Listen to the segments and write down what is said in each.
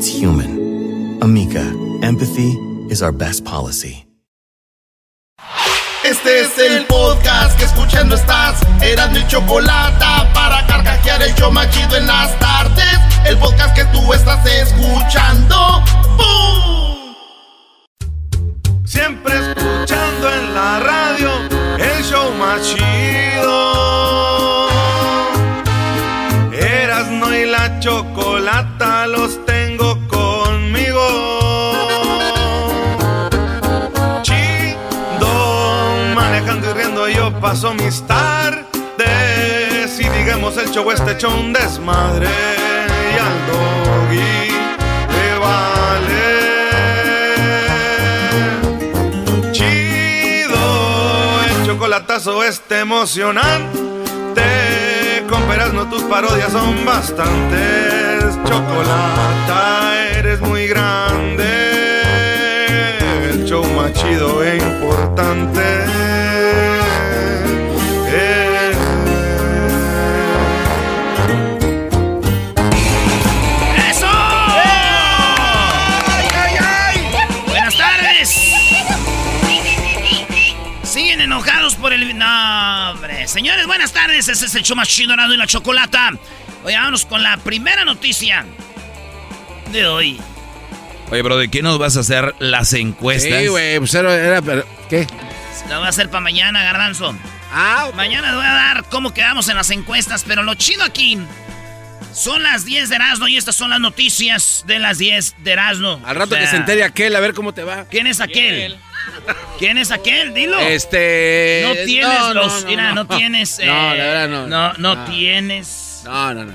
It's human. Amica, empathy is our best policy. Este es el podcast que escuchando estás. Eran mi chocolate para carcajear el yo machido en las tardes. El podcast que tú estás escuchando. ¡Bum! Siempre escuchando en la radio el show más paso mis tardes. Y digamos el show este hecho un desmadre. Y al doggy le vale. Chido, el chocolatazo este emocionante. Con no tus parodias son bastantes. Chocolata, eres muy grande. El show más chido e importante. Por el... No, hombre. Señores, buenas tardes. Ese es el show más chido y la chocolata. Oye, vámonos con la primera noticia de hoy. Oye, bro, ¿de qué nos vas a hacer las encuestas? Sí, güey, pues era, era- pero, ¿qué? Lo voy a hacer para mañana, Garbanzo. Ah, Mañana les voy a dar cómo quedamos en las encuestas, pero lo chido aquí son las 10 de Erasmo y estas son las noticias de las 10 de Erasmo. Al rato O sea, que se entere aquel, a ver cómo te va. ¿Quién es aquel? ¿Quién es aquel? Dilo. Este. No tienes los. mira, no, tienes. No, la eh, verdad no. No, no Ah. tienes No, no, no.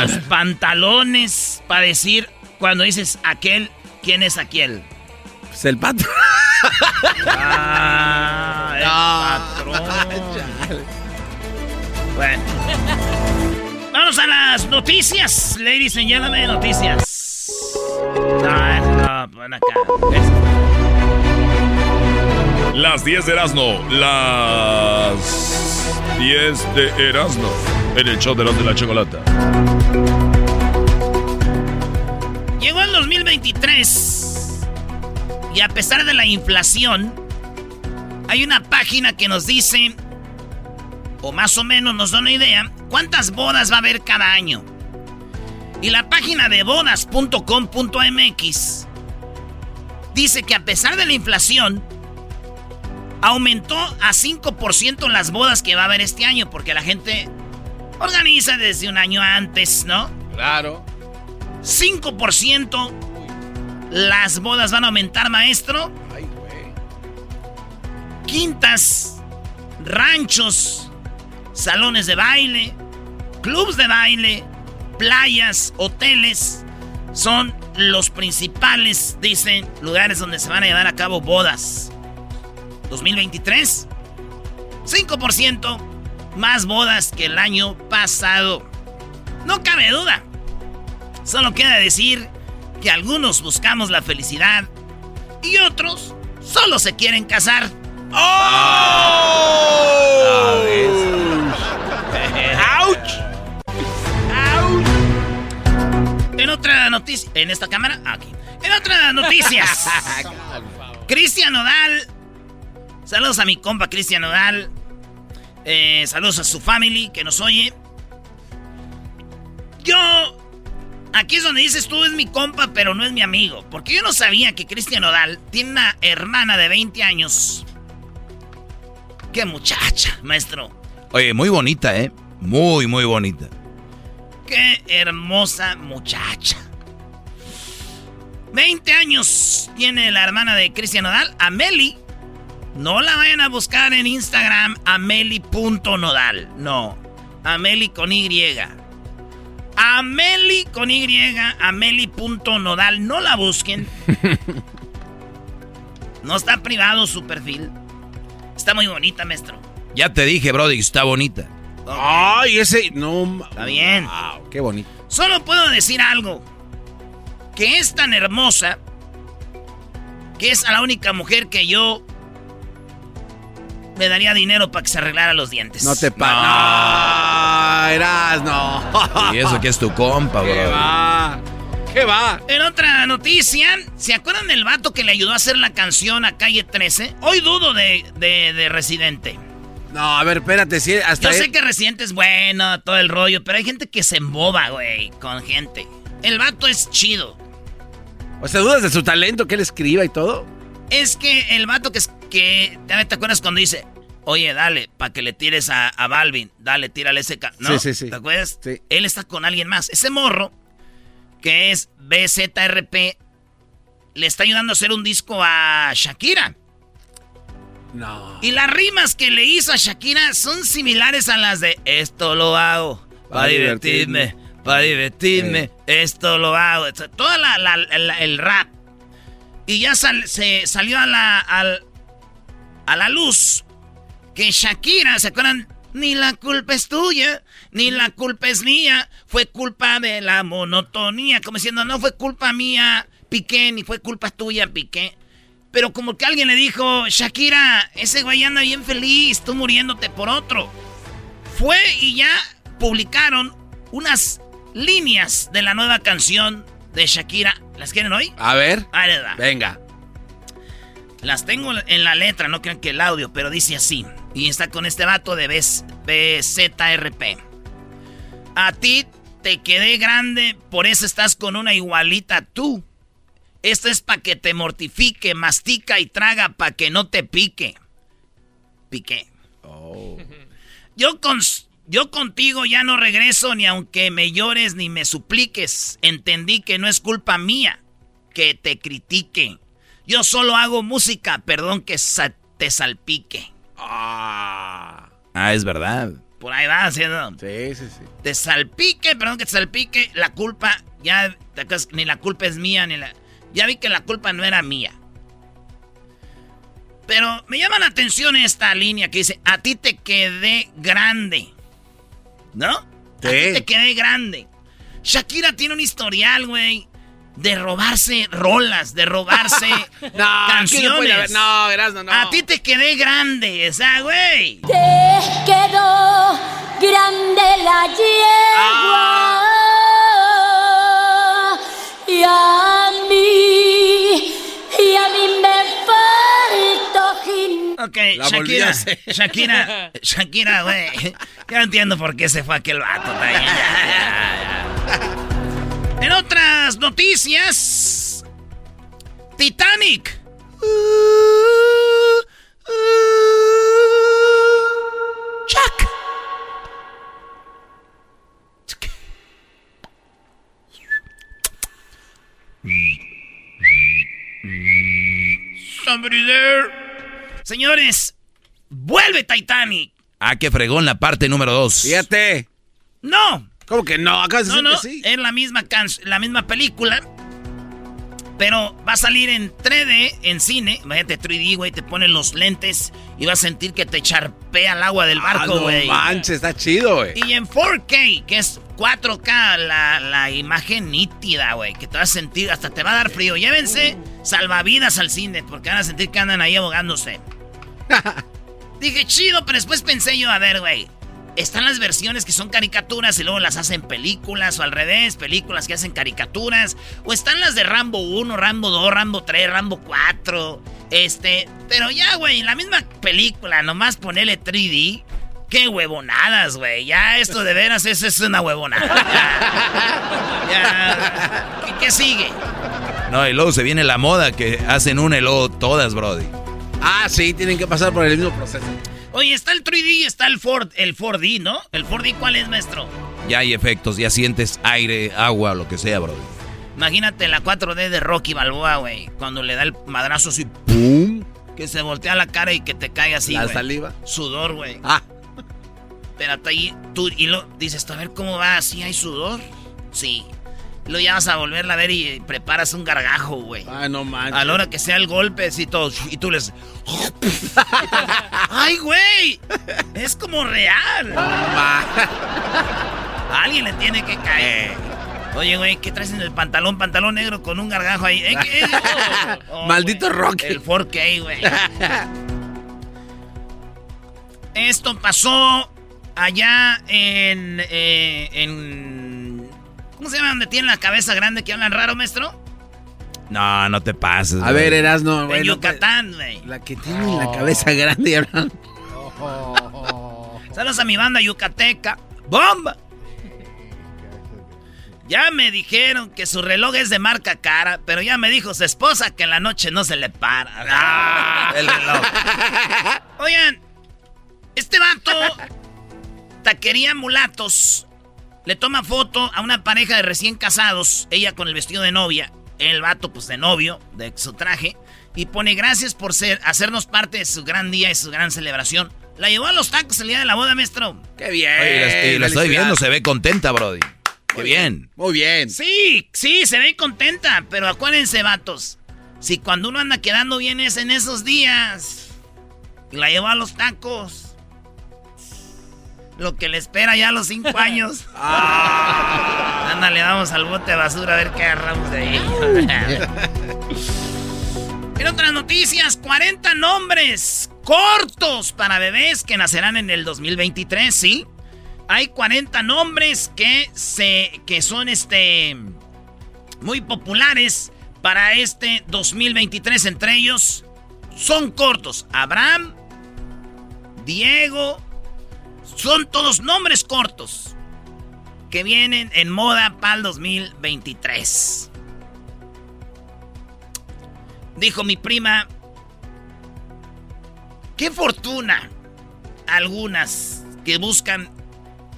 los pantalones para decir cuando dices aquel, ¿quién es aquel? Pues el pato. Ah, el patrón. Bueno. Vamos a las noticias, ladies and gentlemen, noticias. No, no, pon acá. Las 10 de Erasmo. Las 10 de Erasmo. En el show de la chocolata. Llegó el 2023 y a pesar de la inflación, hay una página que nos dice, o más o menos nos da una idea, cuántas bodas va a haber cada año. Y la página de bodas.com.mx dice que a pesar de la inflación, aumentó a 5% las bodas que va a haber este año, porque la gente organiza desde un año antes, ¿no? Claro. 5% las bodas van a aumentar, maestro. Quintas, ranchos, salones de baile, clubs de baile, playas, hoteles son los principales, dicen, lugares donde se van a llevar a cabo bodas. 2023, 5% más bodas que el año pasado. No cabe duda. Solo queda decir que algunos buscamos la felicidad y otros solo se quieren casar. ¡Auch! ¡Auch! En otra noticia. ¿En esta cámara? Ah, Aquí. En otras noticias. Cristian Nodal. Saludos a mi compa Cristian Nodal. Eh, saludos a su family que nos oye. Yo Aquí es donde dices tú es mi compa, pero no es mi amigo. Porque yo no sabía que Cristian Odal tiene una hermana de 20 años. Qué muchacha, maestro. Oye, muy bonita, ¿eh? Muy, muy bonita. Qué hermosa muchacha. 20 años tiene la hermana de Cristian Odal, Ameli. No la vayan a buscar en Instagram, ameli.nodal. No, Ameli con Y. Ameli con Y, ameli.nodal. No la busquen. No está privado su perfil. Está muy bonita, maestro. Ya te dije, Brody, está bonita. Ay, ese. No. Está bien. Wow, qué bonito. Solo puedo decir algo. Que es tan hermosa. Que es a la única mujer que yo. Le daría dinero para que se arreglara los dientes. No te pagas. No, eras, no. Y eso que es tu compa, ¿Qué bro. va? ¿Qué va? En otra noticia, ¿se acuerdan del vato que le ayudó a hacer la canción a Calle 13? Hoy dudo de, de, de Residente. No, a ver, espérate, sí, hasta Yo sé que Residente es bueno, todo el rollo, pero hay gente que se emboba, güey, con gente. El vato es chido. O sea, dudas de su talento, que él escriba y todo. Es que el vato que es que. ¿Te acuerdas cuando dice, oye, dale, para que le tires a, a Balvin, dale, tírale ese. ca-", ¿No? Sí, sí, sí. ¿Te acuerdas? Sí. Él está con alguien más. Ese morro, que es BZRP, le está ayudando a hacer un disco a Shakira. No. Y las rimas que le hizo a Shakira son similares a las de esto lo hago para Pa' divertirme, divertirme. para divertirme, esto lo hago. O sea, Toda la, la- la- el rap. Y ya sal- se salió a la, al- a la luz que Shakira, ¿se acuerdan? Ni la culpa es tuya, ni la culpa es mía, fue culpa de la monotonía, como diciendo, no fue culpa mía, Piqué, ni fue culpa tuya, Piqué. Pero como que alguien le dijo, Shakira, ese güey anda bien feliz, tú muriéndote por otro. Fue y ya publicaron unas líneas de la nueva canción de Shakira. ¿Las quieren hoy? A ver. Ahí les va. Venga. Las tengo en la letra, no crean que el audio, pero dice así. Y está con este vato de BZ- BZRP. A ti te quedé grande, por eso estás con una igualita tú. Esto es para que te mortifique, mastica y traga para que no te pique. Piqué. Yo, con, yo contigo ya no regreso ni aunque me llores ni me supliques. Entendí que no es culpa mía que te critique. Yo solo hago música, perdón que sa- te salpique. Ah. Ah, es verdad. Por ahí va haciendo. Sí, sí, sí. Te salpique, perdón que te salpique. La culpa, ya, te acuerdas, ni la culpa es mía, ni la... Ya vi que la culpa no era mía. Pero me llama la atención esta línea que dice, a ti te quedé grande. ¿No? A ti Sí. te quedé grande. Shakira tiene un historial, güey, de robarse rolas, de robarse No, aquí no canciones. no, Erasmo, no. A ti te quedé grande, o sea, güey. Te quedó grande la yegua y a mí, y a mí me faltó gin- Ok, La Shakira. Shakira, Shakira, güey. Ya entiendo por qué se fue aquel vato. está noticias, Titanic. Chuck. Somebody there. Señores, vuelve Titanic. Ah, que fregón la parte número dos. Fíjate. No, ¿Cómo que no? Acabas de no, no, que sí. es la misma can- la misma película. Pero va a salir en 3D, en cine. Imagínate 3D, güey, te ponen los lentes y vas a sentir que te charpea el agua del Ah, barco, no güey. manches, está chido, güey. y en 4K, que es 4K, la, la imagen nítida, güey, que te vas a sentir, hasta te va a dar frío. Llévense salvavidas al cine, porque van a sentir que andan ahí ahogándose. Dije, chido, pero después pensé yo, a ver, güey. Están las versiones que son caricaturas y luego las hacen películas o al revés, películas que hacen caricaturas. O están las de Rambo 1, Rambo 2, Rambo 3, Rambo 4. Este, pero ya, güey, la misma película, nomás ponerle 3D. Qué huevonadas, güey. Ya esto de veras es, es una huevonada. Ya. ya. ¿Qué, ¿Qué, sigue? No, y luego se viene la moda que hacen una y luego todas, Brody. Ah, sí, tienen que pasar por el mismo proceso. Oye, está el 3D y está el 4, el 4D, ¿no? ¿El 4D cuál es, maestro? Ya hay efectos, ya sientes aire, agua, lo que sea, Brody. Imagínate la 4D de Rocky Balboa, güey. Cuando le da el madrazo así, ¡pum! Que se voltea la cara y que te cae así, La güey. saliva. Sudor, güey. Ah. Espérate ahí, tú, y lo dices, a ver cómo va, ¿sí hay sudor? Sí. Luego ya vas a volverla a ver y preparas un gargajo, güey. Ah, no manches. A la hora que sea el golpe, así todo, y tú les... ¡Ay, güey! Es como real. A alguien le tiene que caer. Oye, güey, ¿qué traes en el pantalón? Pantalón negro con un gargajo ahí. Eh, ¿qué? Oh, Maldito güey. Rocky. El 4K, güey. Esto pasó allá en, eh, en... ¿Cómo se llama donde tiene la cabeza grande que hablan raro, maestro? No, no te pases. A ver, Erasno, En güey. no Yucatán, güey. La que tiene la cabeza grande y hablan. Saludos a mi banda yucateca. ¡Bomba! Ya me dijeron que su reloj es de marca cara, pero ya me dijo su esposa que en la noche no se le para. Ah, el reloj. Oigan, este vato, taquería mulatos, le toma foto a una pareja de recién casados, ella con el vestido de novia, el vato pues de novio, de su traje, y pone gracias por ser, hacernos parte de su gran día y su gran celebración. La llevó a los tacos el día de la boda, maestro. ¡Qué bien! Oye, y la, estoy viendo, se ve contenta, Brody. Qué Muy bien. Muy bien. Sí, sí, se ve contenta, pero acuérdense, vatos. Si cuando uno anda quedando bien es en esos días. Y la llevó a los tacos. Lo que le espera ya a los cinco años. Ándale, vamos al bote de basura a ver qué agarramos de ahí. en otras noticias, 40 nombres cortos para bebés que nacerán en el 2023, ¿sí? Hay 40 nombres que se que son este muy populares para este 2023 entre ellos son cortos. Abraham, Diego, son todos nombres cortos que vienen en moda para el 2023. Dijo mi prima, qué fortuna algunas que buscan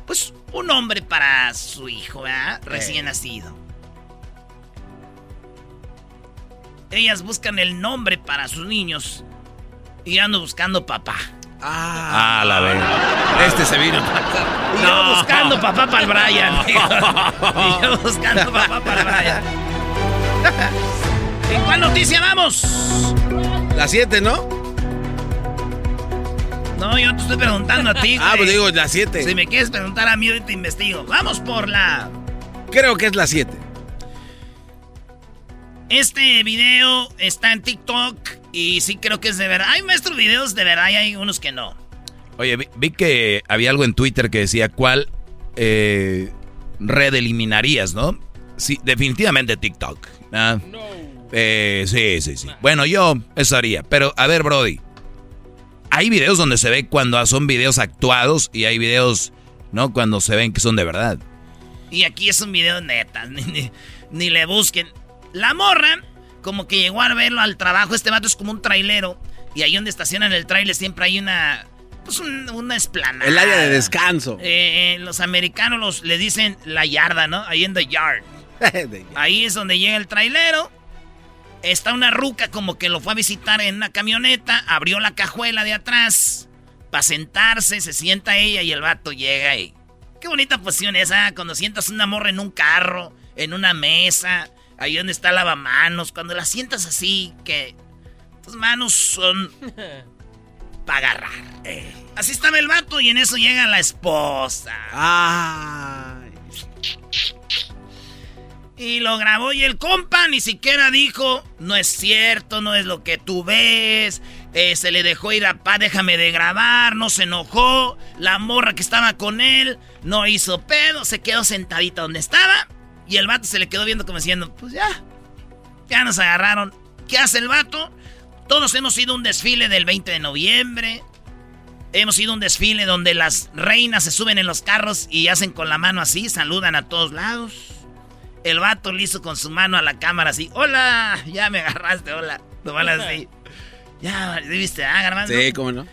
pues un nombre para su hijo, ¿verdad? Recién nacido. Ellas buscan el nombre para sus niños y ando buscando papá. Ah, la verdad. Este se vino. Y yo buscando papá para el Brian. y yo buscando papá para el Brian. ¿En cuál noticia vamos? La 7, ¿no? No, yo te estoy preguntando a ti. Ah, pues digo la 7. Si me quieres preguntar a mí, ahorita investigo. Vamos por la. Creo que es la 7. Este video está en TikTok y sí creo que es de verdad. Hay maestros videos de verdad y hay unos que no. Oye, vi, vi que había algo en Twitter que decía cuál eh, red eliminarías, ¿no? Sí, definitivamente TikTok. ¿ah? Eh, sí, sí, sí. Bueno, yo eso haría. Pero, a ver, Brody. Hay videos donde se ve cuando son videos actuados y hay videos, ¿no? Cuando se ven que son de verdad. Y aquí es un video neta. Ni, ni- ni le busquen. La morra, como que llegó a verlo al trabajo. Este vato es como un trailero. Y ahí donde estacionan el trailer siempre hay una. Pues un- una esplanada. El área de descanso. Eh, eh, los americanos los, le dicen la yarda, ¿no? Ahí en the yard. Ahí es donde llega el trailero. Está una ruca como que lo fue a visitar en una camioneta. Abrió la cajuela de atrás. Para sentarse, se sienta ella y el vato llega y. Qué bonita posición esa, cuando sientas una morra en un carro, en una mesa, ahí donde está lavamanos, cuando la sientas así, que tus manos son para agarrar. Eh, Así estaba el vato y en eso llega la esposa. Ay. Y lo grabó y el compa ni siquiera dijo, no es cierto, no es lo que tú ves. Eh, se le dejó ir a pa, déjame de grabar, no se enojó. La morra que estaba con él no hizo pedo, se quedó sentadita donde estaba. Y el vato se le quedó viendo como diciendo, pues ya, ya nos agarraron. ¿Qué hace el vato? Todos hemos ido a un desfile del 20 de noviembre. Hemos ido a un desfile donde las reinas se suben en los carros y hacen con la mano así, saludan a todos lados. El vato le hizo con su mano a la cámara así, hola, ya me agarraste, hola. Nomás así. Ya, ¿viste? Ah. Sí, cómo no.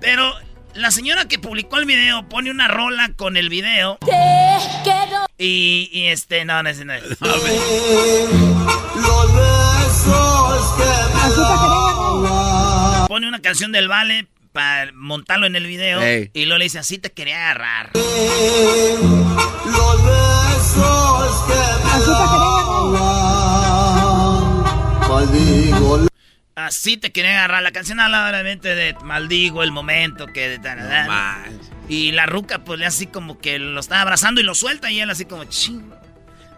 Pero la señora que publicó el video pone una rola con el video. Y, y este, no, no, no es. Pone una canción del Vale para montarlo en el video. Y luego le dice, así te quería agarrar. Así te quería agarrar. La canción habla obviamente de maldigo el momento que... y la ruca pues le así como que lo está abrazando y lo suelta y él así como chingo.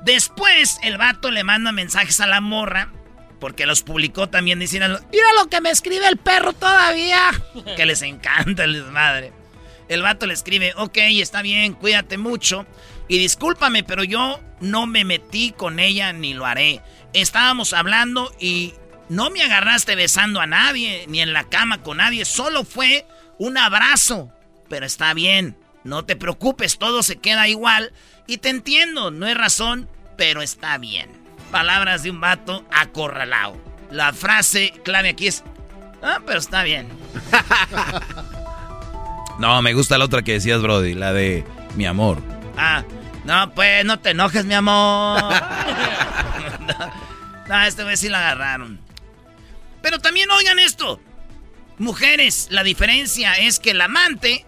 Después el vato le manda mensajes a la morra porque los publicó también diciendo, mira lo que me escribe el perro todavía. que les encanta el desmadre. El vato le escribe, ok, está bien, cuídate mucho. Y discúlpame, pero yo no me metí con ella ni lo haré. Estábamos hablando y no me agarraste besando a nadie, ni en la cama con nadie. Solo fue un abrazo. Pero está bien, no te preocupes, todo se queda igual. Y te entiendo, no es razón, pero está bien palabras de un vato acorralado. La frase clave aquí es, ah, pero está bien. no, me gusta la otra que decías, Brody, la de mi amor. Ah, no, pues no te enojes, mi amor. no, este vez sí la agarraron. Pero también oigan esto. Mujeres, la diferencia es que el amante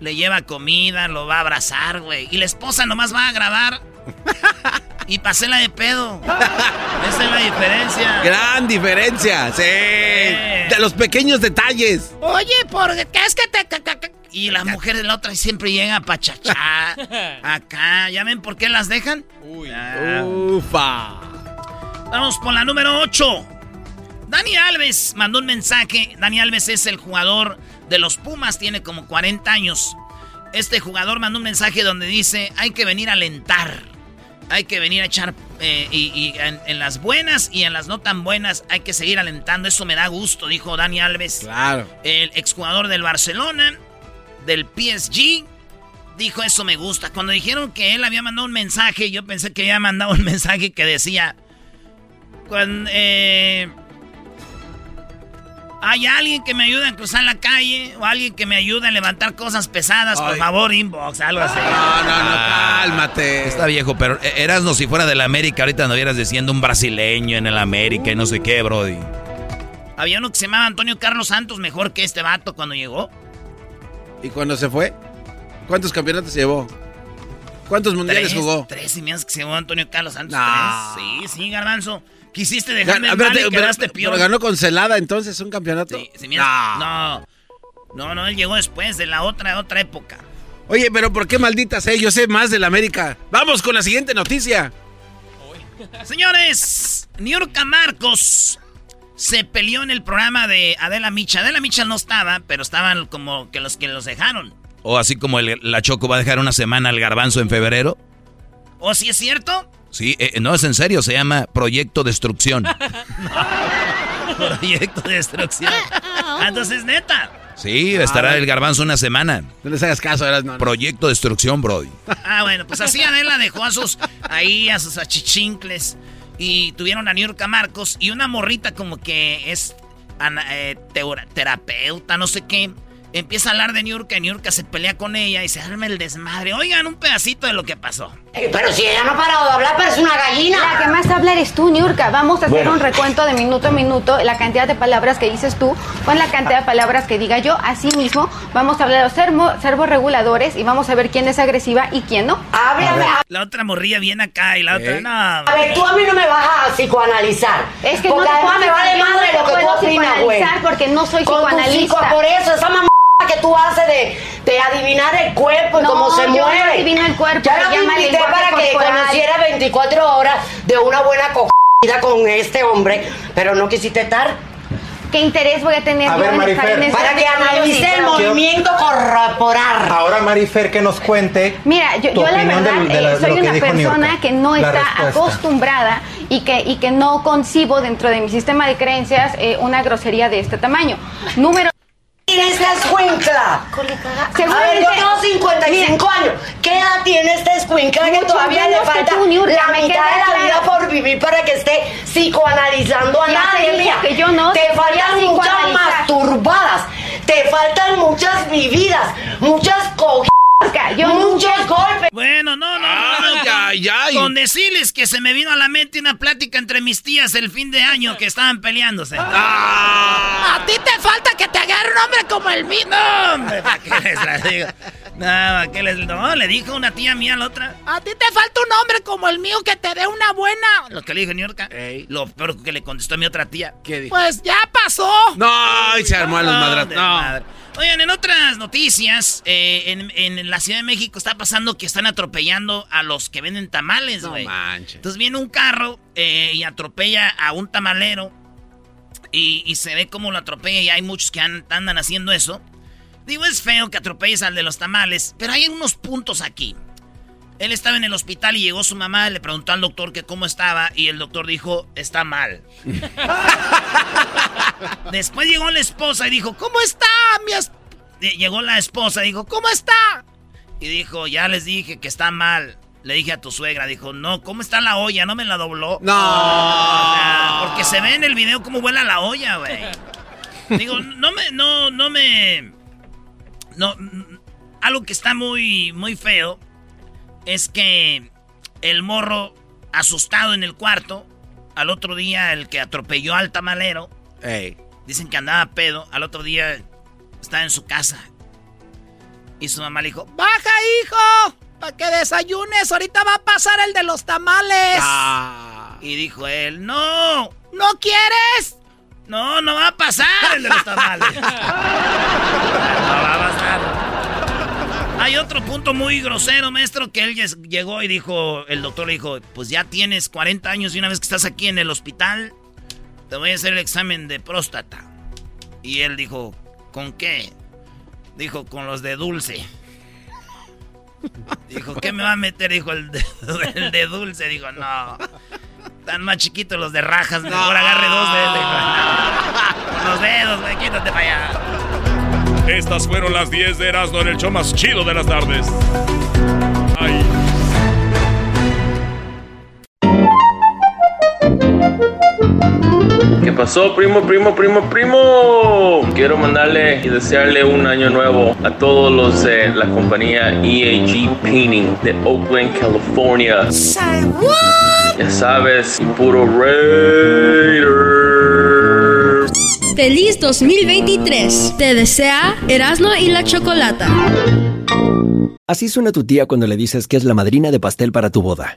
le lleva comida, lo va a abrazar, güey. Y la esposa nomás va a grabar y pasé la de pedo. Esa es la diferencia. Gran diferencia, sí. De los pequeños detalles. Oye, ¿por qué es que te... Y la mujer de la otra siempre llega a pachachar. Acá. ¿Ya ven por qué las dejan? Uy. Ufa. Vamos por la número 8. Dani Alves mandó un mensaje. Dani Alves es el jugador de los Pumas, tiene como 40 años. Este jugador mandó un mensaje donde dice, hay que venir a alentar hay que venir a echar eh, y, en, las buenas y en las no tan buenas hay que seguir alentando. Eso me da gusto, dijo Dani Alves. Claro. El exjugador del Barcelona, del PSG, dijo eso me gusta. Cuando dijeron que él había mandado un mensaje, yo pensé que había mandado un mensaje que decía... Cuando, eh, hay alguien que me ayude a cruzar la calle o alguien que me ayude a levantar cosas pesadas, por favor, inbox, algo así. No, no, no, cálmate. Está viejo, pero e-, eras no si fuera del América, ahorita no hubieras diciendo un brasileño en el América y no sé qué, Brody. Había uno que se llamaba Antonio Carlos Santos, mejor que este vato cuando llegó. ¿Y cuando se fue? ¿Cuántos campeonatos llevó? ¿Cuántos mundiales jugó? Tres y me que se llevó Antonio Carlos Santos. Sí, sí, garbanzo. Quisiste dejarme Gan, mal y quedaste peor. Pero ganó con Celada entonces un campeonato. Sí, no. no. No, él llegó después de la otra, otra época. Oye, pero ¿por qué malditas, eh? Yo sé más del América. Vamos con la siguiente noticia. Señores, Niurka Marcos se peleó en el programa de Adela Micha. Adela Micha no estaba, pero estaban como que los que los dejaron. O así como la Choco va a dejar una semana al garbanzo en febrero. ¿O si es cierto? Sí, eh, no es en serio, se llama Proyecto Destrucción. Proyecto Destrucción. Entonces, neta. Sí, estará ah, el garbanzo una semana. No les hagas caso, eras no. Proyecto Destrucción, Brody. Ah, bueno, pues así Adela dejó a sus, ahí a sus achichincles. Y tuvieron a Niurka Marcos y una morrita como que es eh, terapeuta, no sé qué empieza a hablar de Niurka, y Niurka se pelea con ella y se arma el desmadre. Oigan, un pedacito de lo que pasó. Pero si ella no ha parado de hablar, pero es una gallina. La que más habla eres tú, Niurka. Vamos a hacer un recuento de minuto a minuto, la cantidad de palabras que dices tú con la cantidad de palabras que diga yo. Así mismo, vamos a hablar de los servos reguladores y vamos a ver quién es agresiva y quién no. Háblame. La otra morría bien acá y la otra no. A ver, tú a mí no me vas a psicoanalizar. Es que no te puedo me vale madre lo que tú opinas, güey. porque no soy psicoanalista. por eso, esa mamá que tú haces de, de adivinar el cuerpo y cómo se mueve. No adivino el cuerpo. Ya la invité para que conociera 24 horas de una buena cogida con este hombre, pero no quisiste estar. ¿Qué interés voy a tener a ver, Marifer, Para que analice el movimiento corporal. Ahora, Marifer, que nos cuente. Mira, yo, la verdad eh, soy una persona que no está acostumbrada y que, y que no concibo dentro de mi sistema de creencias eh, una grosería de este tamaño. Número tiene esta escuincla? A ver, yo tengo 55 años. ¿Qué edad tiene esta escuincla que todavía le falta la mitad de la vida por vivir para que esté psicoanalizando a nadie? dije mía? que yo no Te faltan muchas masturbadas. Te faltan muchas vividas, muchas cogidas, yo muchos golpes. Bueno, no, no, no. no. Ay, ay, ay. Con decirles que se me vino a la mente una plática entre mis tías el fin de año que estaban peleándose. Ah. A ti te falta que te agarre un hombre como el mío. No, hombre, ¿para qué les la digo? No, ¿para qué les No, le dijo una tía mía a la otra. A ti te falta un hombre como el mío que te dé una buena. Lo que le dije, New York. Lo peor que le contestó a mi otra tía. ¿Qué dijo? Pues ya pasó. No, y se armó a los No, madrazos. No. desmadre. Oigan, en otras noticias, eh, en, en la Ciudad de México está pasando que están atropellando a los que venden tamales, No güey. manches. Entonces viene un carro eh, y atropella a un tamalero y, y se ve cómo lo atropella y hay muchos que an- andan haciendo eso. Digo, es feo que atropelles al de los tamales, pero hay unos puntos aquí. Él estaba en el hospital y llegó su mamá, le preguntó al doctor que cómo estaba y el doctor dijo, está mal. Después llegó la esposa y dijo, ¿cómo está mi es-?" Y Llegó la esposa y dijo, ¿cómo está? Y dijo, ya les dije que está mal. Le dije a tu suegra, dijo, no, ¿cómo está la olla? ¿No me la dobló? No. O sea, porque se ve en el video cómo vuela la olla, güey. Digo, no me, no, no me... No, algo que está muy, muy feo es que el morro asustado en el cuarto, al otro día el que atropelló al tamalero, Ey. dicen que andaba pedo, al otro día estaba en su casa. Y su mamá le dijo, baja hijo, para que desayunes, ahorita va a pasar el de los tamales. Ah. Y dijo él, no, ¿no quieres? No, no va a pasar el de los tamales. no va a pasar. Hay otro punto muy grosero, maestro, que él llegó y dijo, el doctor le dijo, pues ya tienes 40 años y una vez que estás aquí en el hospital, te voy a hacer el examen de próstata. Y él dijo, ¿con qué? Dijo, con los de dulce. Dijo, ¿qué me va a meter? Dijo, el de, el de dulce. Dijo, no. Están más chiquitos los de rajas. Mejor agarre dos de él. Dijo, "No, Con los dedos, güey, quítate para allá. Estas fueron las 10 de Erasmo en el show más chido de las tardes. Ay. ¿Qué pasó, primo, primo, primo, primo? Quiero mandarle y desearle un año nuevo a todos los de la compañía EAG Painting de Oakland, California. Ya sabes, puro Raiders. Feliz 2023. Te desea Erasmo y la Chocolata. Así suena tu tía cuando le dices que es la madrina de pastel para tu boda.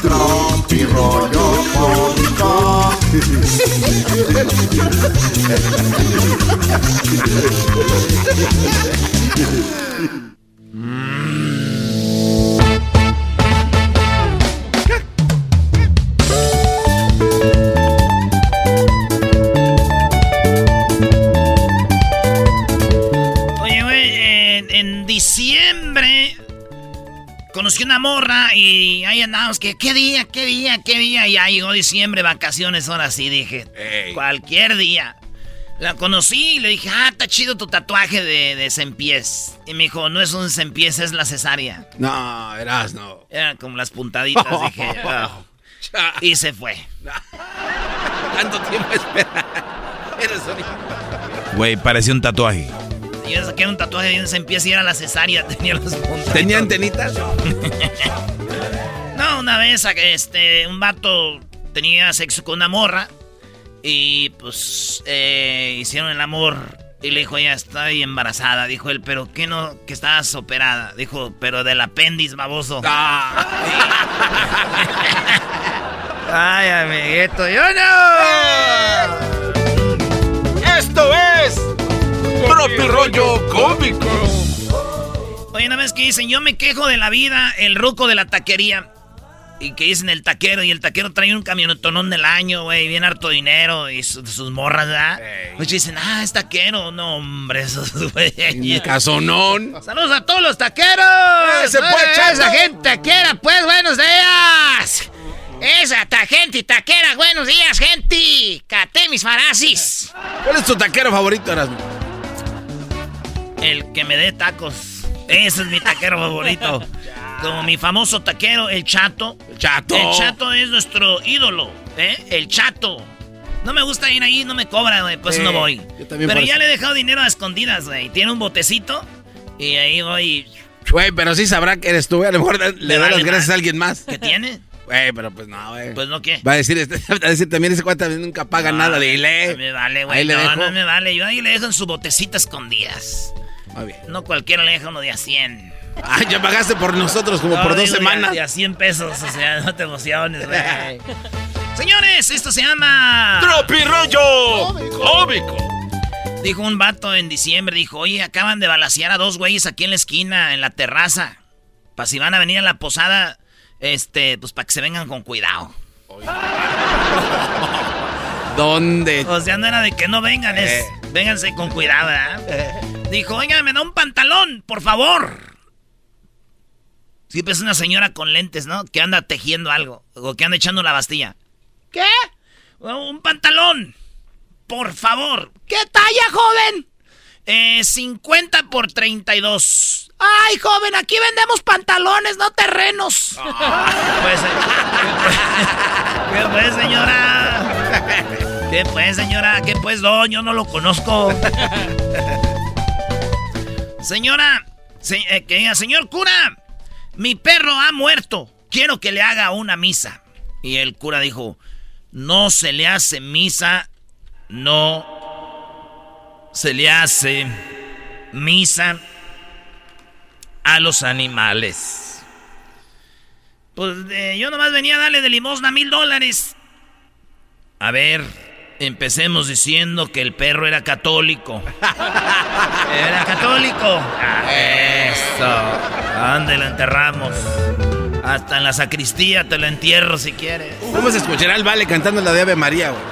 Tropi rollo cómico. Oye, güey, en, en diciembre conocí una morra y ahí andábamos que qué día, qué día, qué día. Y ya llegó diciembre, vacaciones, ahora sí dije, cualquier día. La conocí y le dije, ah, está chido tu tatuaje de, de sempiés. Y me dijo, no es un sempiés, es la cesárea. No, eras no. Eran como las puntaditas, dije. "Ah". Y se fue. Tanto tiempo espera. Eres un- Güey, parecía un tatuaje. Y yo saqué un tatuaje de un sempiés y era la cesárea, tenía los puntos. ¿Tenía antenitas? No, una vez este, un vato tenía sexo con una morra y pues eh, hicieron el amor y le dijo, ya estoy embarazada. Dijo él, pero ¿qué no? Que estabas operada. Dijo, pero del apéndice, baboso. Ay, amiguito, yo no. Esto es Propio Rollo Cómico. Oye, una vez que dicen, yo me quejo de la vida, el ruco de la taquería. Y que dicen el taquero, y el taquero trae un camionetonón del año, güey, bien harto dinero, y su- sus morras, ¿verdad? Muchos dicen, ah, es taquero. No, hombre, esos güey. Casonón. Saludos a todos los taqueros. Ese pues, Oye, chato. Esa gente taquera, pues, buenos días. Esa ta gente taquera, buenos días, gente. Cate mis farasis. ¿Cuál es tu taquero favorito, Erasmo? El que me dé tacos. Ese es mi taquero favorito. Como mi famoso taquero, el Chato. El Chato. El Chato es nuestro ídolo, ¿eh? El Chato. No me gusta ir ahí, no me cobra, güey, pues Sí, no voy. Pero por ya le he dejado dinero a escondidas, güey. Tiene un botecito y ahí voy. Güey, pero sí sabrá que eres tú, güey. A lo mejor le da las gracias a alguien más. ¿Qué tiene? Güey, pero pues no, güey. Pues no, ¿qué? Va a decir, este, va a decir también ese cuate nunca paga nada, dile. No me vale, güey. No, no me vale. Yo ahí le dejo en su botecita escondidas. Muy bien. No cualquiera le deja uno de a 100. Ah, ya pagaste por nosotros como No, por dos de semanas. De a 100 pesos, o sea, no te emociones, güey. Señores, esto se llama... Tropirollo Cómico. Dijo un vato en diciembre, dijo, oye, acaban de balasear a dos güeyes aquí en la esquina, en la terraza. Para si van a venir a la posada, este, pues para que se vengan con cuidado. ¿Dónde? O sea, no era de que no vengan, es, Eh. vénganse con cuidado, ¿verdad? Dijo, oiga, me da un pantalón, por favor. Siempre es una señora con lentes, ¿no? Que anda tejiendo algo, o que anda echando la bastilla. ¿Qué? Un pantalón, por favor. ¿Qué talla, joven? Eh, 50 por 32. Ay, joven, aquí vendemos pantalones, no terrenos. Pues, ¿Qué pues, señora? ¿Qué pues, señora? ¿Qué pues, no? Yo no lo conozco. Señora, se- eh, que diga, señor cura, mi perro ha muerto. Quiero que le haga una misa. Y el cura dijo, no se le hace misa, no se le hace misa a los animales. Pues eh, yo nomás venía a darle de limosna mil dólares. A ver, empecemos diciendo que el perro era católico. Era católico. Ah, Eso. ¿Dónde lo enterramos? Hasta en la sacristía te lo entierro si quieres. ¿Cómo se escuchará el vale cantando la de Ave María, güey?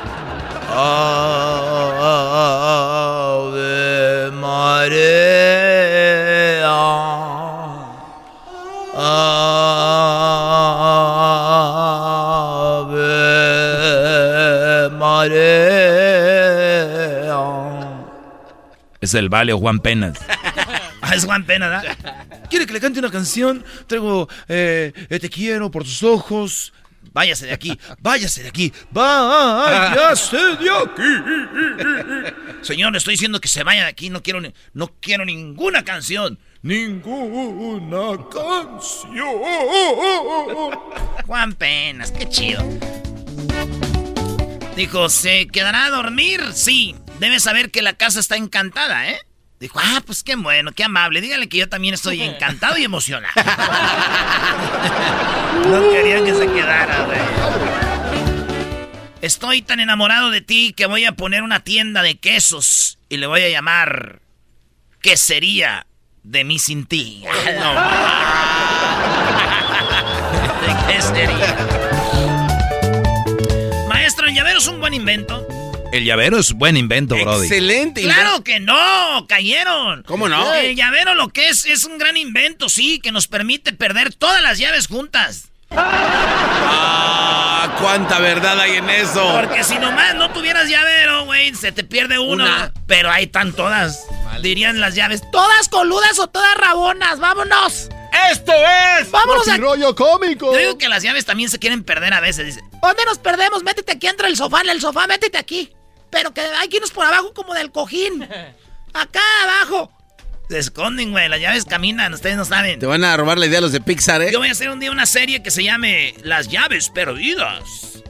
Ave María. Ave Es el vale o Juan Penas. Ah, es Juan Pena, ¿verdad? ¿Quiere que le cante una canción? Traigo eh, eh, Te quiero por tus ojos. Váyase de aquí. Váyase de aquí. Váyase de aquí. Señor, le estoy diciendo que se vaya de aquí. No quiero, no quiero ninguna canción. Ninguna canción. Juan Penas, qué chido. Dijo, ¿se quedará a dormir? Sí. Debe saber que la casa está encantada, ¿eh? Dijo, ah, pues qué bueno, qué amable. Dígale que yo también estoy encantado y emocionado. no quería que se quedara, güey. Estoy tan enamorado de ti que voy a poner una tienda de quesos y le voy a llamar Quesería de mí sin ti. ¿De qué sería? Llavero es un buen invento. El llavero es buen invento, Brody. Excelente. Claro que no, cayeron. ¿Cómo no? El llavero lo que es es un gran invento, sí, que nos permite perder todas las llaves juntas. Ah, cuánta verdad hay en eso. Porque si nomás no tuvieras llavero, güey, se te pierde uno. Una. Pero ahí están todas. Dirían las llaves, todas coludas o todas rabonas, vámonos. ¡Esto es! Vámonos a... rollo cómico. Yo digo que las llaves también se quieren perder a veces. Dice, ¿dónde nos perdemos? Métete aquí entre el sofá, en el sofá, métete aquí. Pero que hay que irnos por abajo como del cojín. Acá abajo. Se esconden, güey. Las llaves caminan, ustedes no saben. Te van a robar la idea los de Pixar, ¿eh? Yo voy a hacer un día una serie que se llame Las llaves perdidas.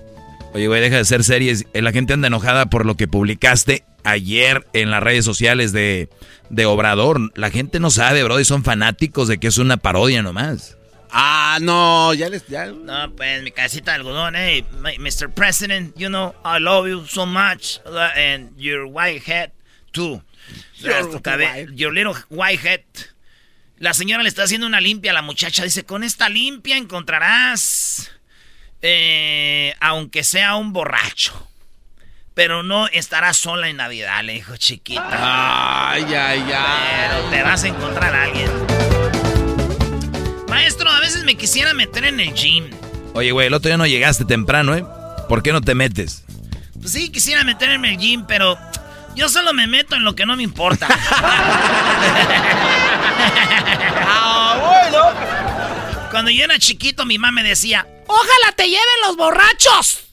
Oye, güey, deja de ser series. Eh, La gente anda enojada por lo que publicaste ayer en las redes sociales de, de Obrador. La gente no sabe, Brody, son fanáticos de que es una parodia nomás. Ah, no, ya les. Ya... No, pues mi casita de algodón, hey, my- Mr. President, you know, I love you so much. uh, And your white head, too. Your white- Your little white head. La señora le está haciendo una limpia a la muchacha. Dice, con esta limpia encontrarás, eh, aunque sea un borracho. Pero no estarás sola en Navidad, le dijo chiquita. Ay, ay, ay. Pero te vas a encontrar a alguien. Maestro, a veces me quisiera meter en el gym. Oye, güey, el otro día no llegaste temprano, ¿eh? ¿Por qué no te metes? Pues sí, quisiera meterme en el gym, pero yo solo me meto en lo que no me importa. Ah, bueno. Cuando yo era chiquito, mi mamá me decía, ojalá te lleven los borrachos.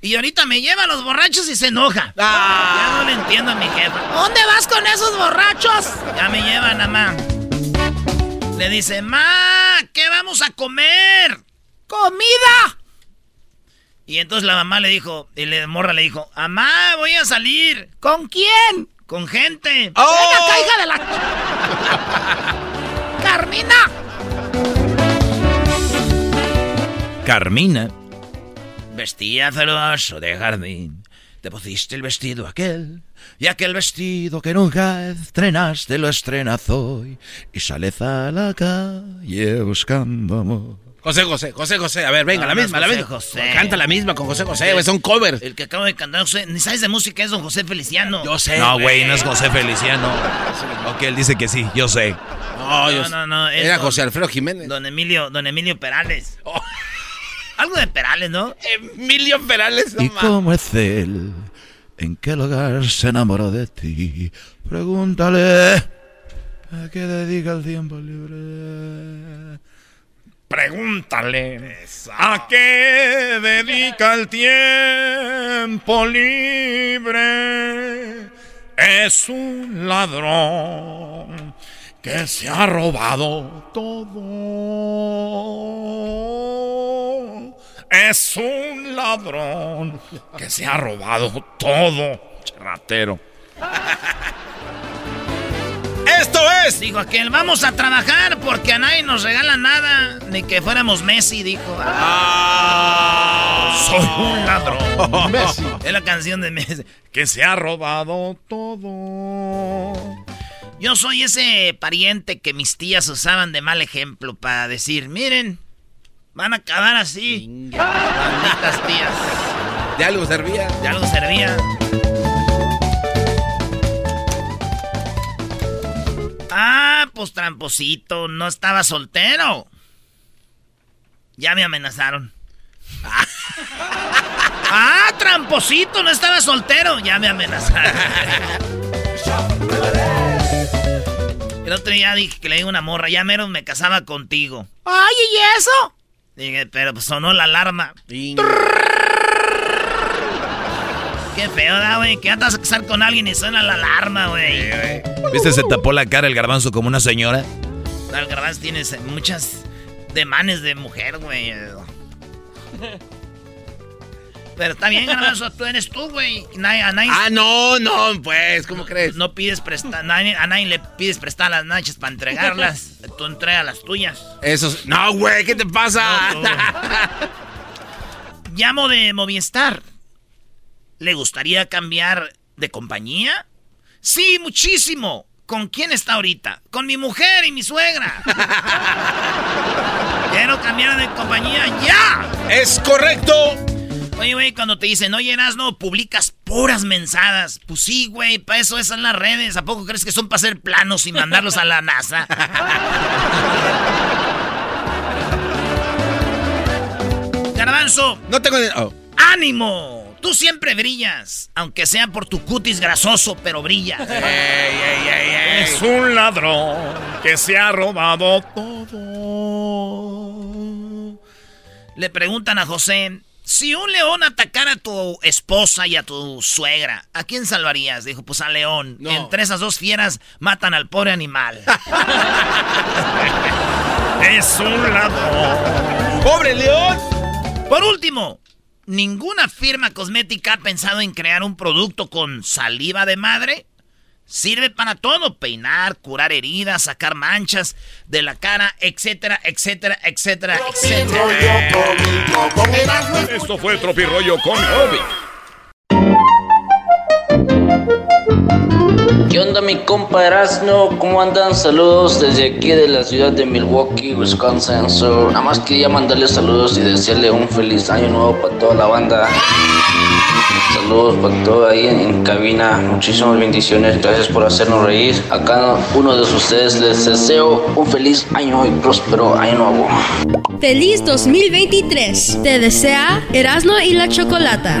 Y ahorita me lleva a los borrachos y se enoja. Ya no le entiendo a mi jefa. ¿Dónde vas con esos borrachos? Ya me llevan, mamá. Le dice, ma, ¿qué vamos a comer? ¡Comida! Y entonces la mamá le dijo, y la morra le dijo, mamá, voy a salir. ¿Con quién? Con gente. ¡Oh! Venga, caiga de la... ¡Carmina! Carmina. Vestía celoso de jardín. Te pusiste el vestido aquel. Y aquel vestido que nunca estrenaste lo estrenas hoy. Y sales a la calle buscando amor. José José, José José. A ver, venga, No, la no misma, la José misma. José. Canta la misma con José José, güey, son covers. El que acabo de cantar, José, ni sabes de música, es don José Feliciano. Yo sé. No, güey, no es José Feliciano. Ok, él dice que sí, yo sé. No, yo No, sé. no, no. es Era don- José Alfredo Jiménez. Don Emilio, don Emilio Perales. Algo de Perales, ¿no? Emilio Perales, no ¿Y cómo es él? ¿En qué lugar se enamoró de ti? Pregúntale. ¿A qué dedica el tiempo libre? Pregúntale a qué dedica el tiempo libre. Es un ladrón que se ha robado todo. Es un ladrón que se ha robado todo. Ratero. Esto es. Dijo aquel, vamos a trabajar porque a nadie nos regala nada. Ni que fuéramos Messi, dijo. Ah. Soy un ladrón. Messi. Es la canción de Messi. Que se ha robado todo. Yo soy ese pariente que mis tías usaban de mal ejemplo para decir, miren, van a acabar así. Malditas tías. De algo servía. De algo servía. Ah, pues tramposito, no estaba soltero. Ya me amenazaron. Ah, tramposito, no estaba soltero. Ya me amenazaron. El otro día dije que le digo a una morra, ya mero me casaba contigo. Ay, ¿y eso? Dije, pero pues sonó la alarma. Qué feo, da, güey. Que ya te vas a casar con alguien y suena la alarma, güey. ¿Viste? Se tapó la cara el garbanzo como una señora. El garbanzo tiene muchas demanes de mujer, güey. Pero está bien, garbanzo, tú eres tú, güey. Y nadie- a nadie- Ah, no, no, pues, ¿cómo crees? No pides prestar, a nadie, le pides prestar las nachas para entregarlas. Tú entregas las tuyas. Eso. es- No, güey, ¿qué te pasa? No. Llamo de Movistar. ¿Le gustaría cambiar de compañía? Sí, muchísimo. ¿Con quién está ahorita? Con mi mujer y mi suegra. Quiero cambiar de compañía ya. es correcto. Oye, güey, cuando te dicen, oye, no publicas Puras mensadas. Pues sí, güey, para eso esas son las redes. ¿A poco crees que son para hacer planos y mandarlos a la NASA? Garbanzo. No tengo ni... oh. ¡Ánimo! Tú siempre brillas, aunque sea por tu cutis grasoso, pero brilla. Es un ladrón que se ha robado todo. Le preguntan a José, si un león atacara a tu esposa y a tu suegra, ¿a quién salvarías? Dijo, pues al león. Entre esas dos fieras matan al pobre animal. Es un ladrón. ¡Pobre león! Por último, ninguna firma cosmética ha pensado en crear un producto con saliva de madre. Sirve para todo, peinar, curar heridas, sacar manchas de la cara, etcétera, etcétera, etcétera, etcétera. Esto fue Tropirollo con Obi. ¿Qué onda mi compa Erasno? ¿Cómo andan? Saludos desde aquí de la ciudad de Milwaukee, Wisconsin. So, nada más quería mandarle saludos y desearle un feliz año nuevo para toda la banda. Saludos para todo ahí en, en cabina. Muchísimas bendiciones. Gracias por hacernos reír. A cada uno de ustedes les deseo un feliz año y próspero año nuevo. Feliz 2023. Te desea Erasmo y la Chocolata.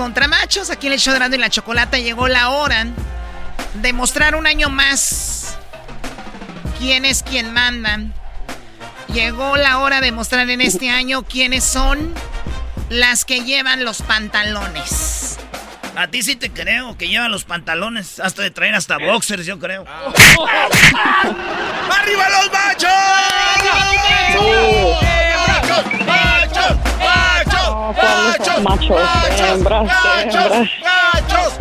Contra machos. Aquí en el show de y la Chocolata llegó la hora de mostrar un año más quién es quien mandan. Llegó la hora de mostrar en este año quiénes son las que llevan los pantalones. A ti sí te creo que llevan los pantalones. Hasta de traer hasta boxers, yo creo. ¡Arriba los machos! ¡Machos! ¡Machos! ¡Machos! ¡Machos! Machos, hembras, hembras. ¡Machos!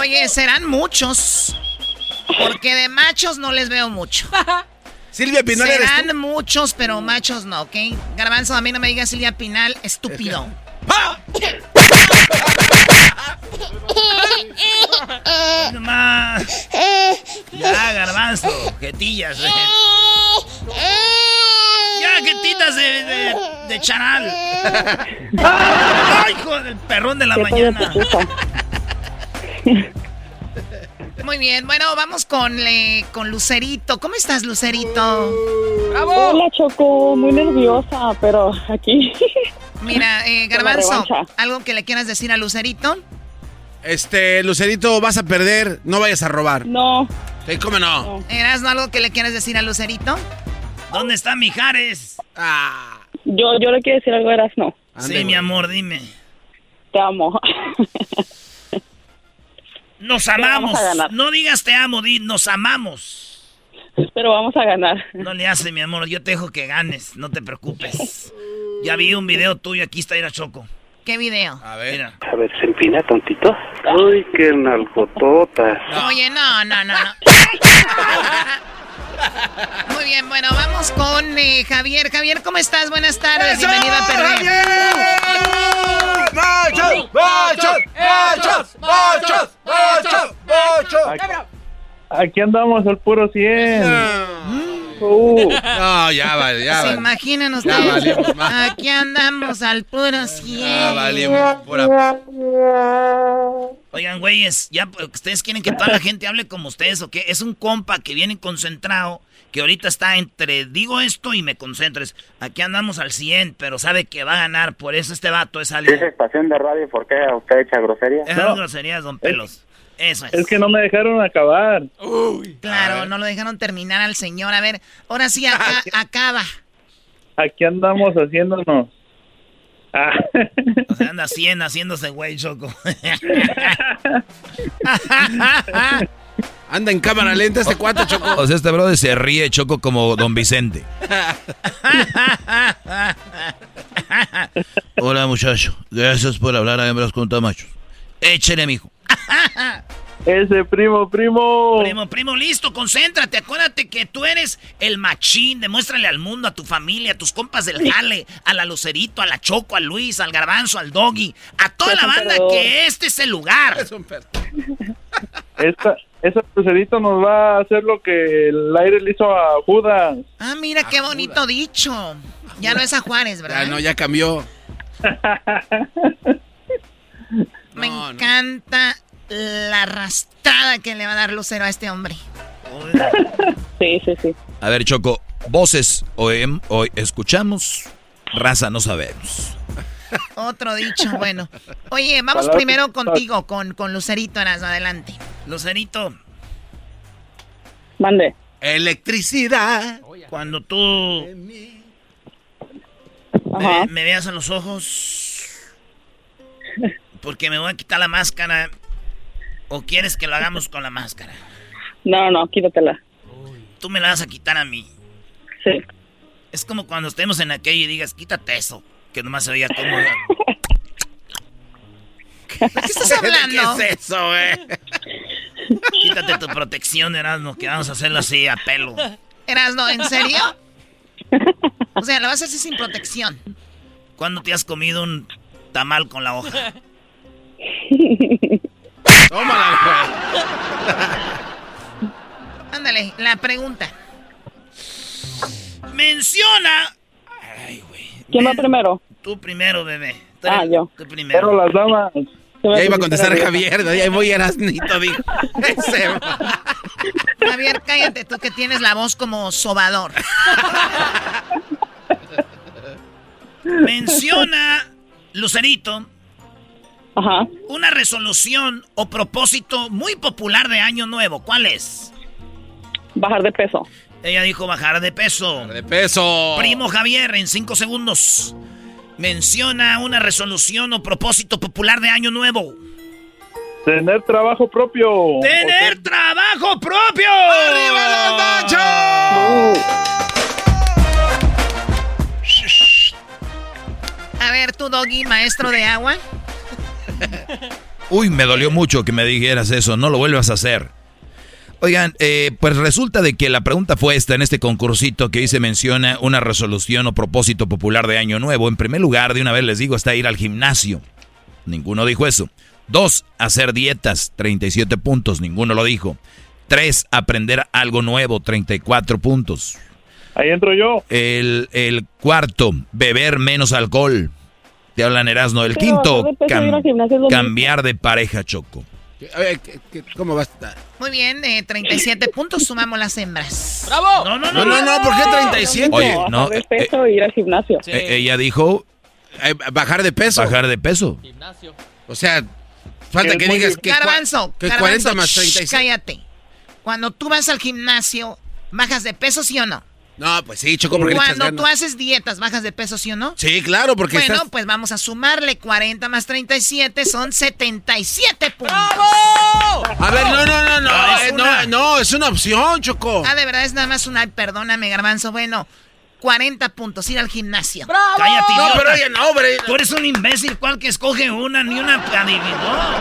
Oye, serán muchos. Porque de machos no les veo mucho. Silvia Pinal eres Serán tú. muchos, pero machos no, ¿ok? Garbanzo, a mí no me digas Silvia Pinal, estúpido. No más. Ya, garbanzo, jetillas. eh. Ya, jetitas de, de, de charal. Ay, hijo del perrón de la mañana. Muy bien, bueno, vamos con, le- con Lucerito. ¿Cómo estás, Lucerito? Hola, Choco, muy nerviosa, pero aquí. Mira, eh, Garbanzo. ¿algo que le quieras decir a Lucerito? Este, Lucerito, vas a perder. No vayas a robar. No. Sí, ¿cómo no? ¿Eras algo que le quieras decir a Lucerito? ¿Dónde está Mijares? Ah. Yo, yo le quiero decir algo, eras no. Sí, mi amor, dime. Te amo. Nos amamos. No digas te amo, di nos amamos. Pero vamos a ganar. No le hace, mi amor. Yo te dejo que ganes. No te preocupes. Ya vi un video tuyo. Aquí está Ira Choco. ¿Qué video? A ver. A ver, se empina tantito. Ay, qué nalgototas. Oye, no, no, no, no. Muy bien, bueno, vamos con eh, Javier. Javier, ¿cómo estás? Buenas tardes, bienvenido a Perder. ¡Machos! ¡Machos! ¡Machos! ¡Machos! ¡Machos! ¡Machos! Aquí andamos al puro 100. Uh. No, ya vale, ya ¿Se vale. imaginan Ya ustedes? valimos más. Aquí andamos al puro 100. Ya valimos pura- Oigan, güeyes, ya pues, ustedes quieren que toda la gente hable como ustedes o qué? Es un compa que viene concentrado, que ahorita está entre digo esto y me concentro. Es, Aquí andamos al 100, pero sabe que va a ganar, por eso este vato es alguien. es estación de radio, ¿por qué usted echa grosería? Esas groserías, don Pelos. Eso es. Es que no me dejaron acabar. Claro, no lo dejaron terminar al señor. A ver, ahora sí, acá- acaba. Aquí andamos haciéndonos. Ah. O sea, anda 100 haciéndose güey, Choco. Anda en cámara lenta este cuate, Choco. O sea, este brother se ríe, Choco, como Don Vicente. Hola, muchacho. Gracias por hablar a hembras con tamachos. Échele, mijo. Ese primo, primo. Primo, primo, listo, concéntrate. Acuérdate que tú eres el machín. Demuéstrale al mundo, a tu familia, a tus compas del jale, a la Lucerito, a la Choco, a Luis, al Garbanzo, al Doggy, a toda Es la un banda que este es el lugar. Esta, ese crucerito nos va a hacer lo que el aire le hizo a Judas. Ah, mira qué bonito dicho. Ya no es a Juárez, ¿verdad? Ya no, ya cambió. Me encanta la arrastrada que le va a dar Lucero a este hombre. Sí, sí, sí. A ver, Choco, voces oem- o escuchamos, raza no sabemos. Otro dicho, bueno. Oye, vamos primero contigo, con, con Lucerito, Eras, adelante. Lucerito. Mande. Electricidad. Cuando tú me, me veas a los ojos, porque me voy a quitar la máscara, o quieres que lo hagamos con la máscara. No, no, quítatela. Tú me la vas a quitar a mí. Sí. Es como cuando estemos en aquello y digas, quítate eso, que nomás se oía como... ¿De qué estás hablando? ¿Qué es eso, eh? Quítate tu protección, Erasmo, que vamos a hacerlo así a pelo. Erasmo, ¿en serio? O sea, lo vas a hacer sin protección. ¿Cuándo te has comido un tamal con la hoja? Ándale, la pregunta. Menciona. ¿Quién va primero? Tú primero, bebé. Tú Ah, yo. Tú primero. Pero las damas. Ya iba a contestar Javier, ahí voy Erasnito, dijo. Ese va. Javier, cállate tú que tienes la voz como sobador. Menciona, Lucerito, una resolución o propósito muy popular de Año Nuevo. ¿Cuál es? Bajar de peso. Ella dijo bajar de peso. De peso. Primo Javier, en cinco segundos. Menciona una resolución o propósito popular de Año Nuevo. Tener trabajo propio. ¡Tener trabajo propio! ¡Arriba los A ver, tú, Doggy, maestro de agua. Uy, me dolió mucho que me dijeras eso, no lo vuelvas a hacer. Oigan, eh, pues resulta de que la pregunta fue esta en este concursito que dice menciona una resolución o propósito popular de Año Nuevo. En primer lugar, de una vez les digo, está ir al gimnasio. Ninguno dijo eso. Dos, hacer dietas, 37 puntos, ninguno lo dijo. Tres, aprender algo nuevo, 34 puntos. Ahí entro yo. El, el cuarto, beber menos alcohol. Te hablan Erasmo. El Pero quinto, de ir cam- gimnasio cambiar de pareja, Choco. A ver, ¿qué- qué- ¿cómo va a estar? Muy bien, de 37 puntos sumamos las hembras. ¡Bravo! No, no, No, no, no, ¿por qué 37? Oye, no, Bajar de eh, peso e ir al gimnasio. Eh, ella dijo Eh, bajar de peso. bajar de peso. O sea, falta que digas que, Garbanzo, que Garbanzo, 40 más shh, 36. cállate. Cuando tú vas al gimnasio, ¿bajas de peso, sí o no? No, pues sí, Choco, porque le echas Cuando tú ganas. haces dietas, ¿bajas de peso, sí o no? Sí, claro, porque bueno, estás... pues vamos a sumarle 40 más 37, son 77 puntos. A ver, no, no, no, no, No, es eh, una. no, no, es una opción, Choco. Ah, de verdad es nada más una... Perdóname, Garbanzo. Bueno, 40 puntos, ir al gimnasio. ¡Bravo! Cállate, No, pero oye, no, hombre. Tú eres un imbécil, ¿cuál que escoge una ni una adivinó?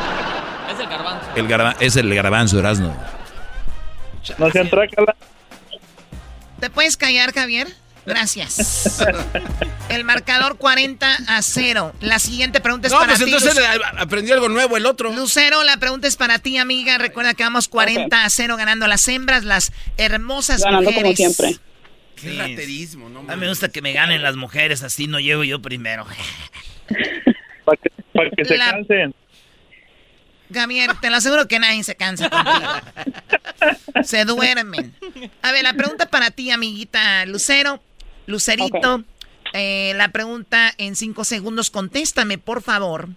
Es el garbanzo. El garba- es el garbanzo, Erasno. No sean trácala. ¿Te puedes callar, Javier? Gracias. El marcador 40 a 0. La siguiente pregunta es No, para pues ti. entonces Luce- le- aprendió algo nuevo el otro. Lucero, la pregunta es para ti, amiga. Recuerda que vamos 40 a 0 ganando las hembras, las hermosas Ganando como mujeres. siempre. Qué raterismo, no A mí me gusta que me ganen las mujeres, así no llego yo primero. Para que, para que se La- cansen. Javier, te lo aseguro que nadie se cansa contigo. Se duermen. A ver, la pregunta para ti, amiguita Lucero. Lucerito. eh, la pregunta en cinco segundos. Contéstame, por favor.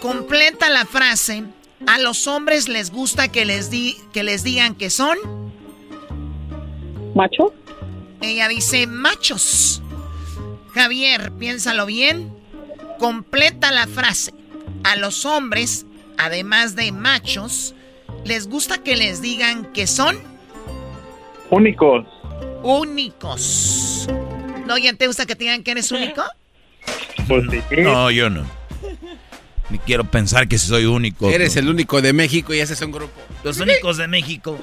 Completa la frase. A los hombres les gusta que les, di que les digan que son. ¿Macho? Ella dice machos. Javier, piénsalo bien. Completa la frase. A los hombres, además de machos, les gusta que les digan que son Únicos. únicos. ¿No, ya te gusta que te digan que eres único? Pues sí. No, yo no. Ni quiero pensar que soy único. Eres el único de México y ese es un grupo. Los únicos de México.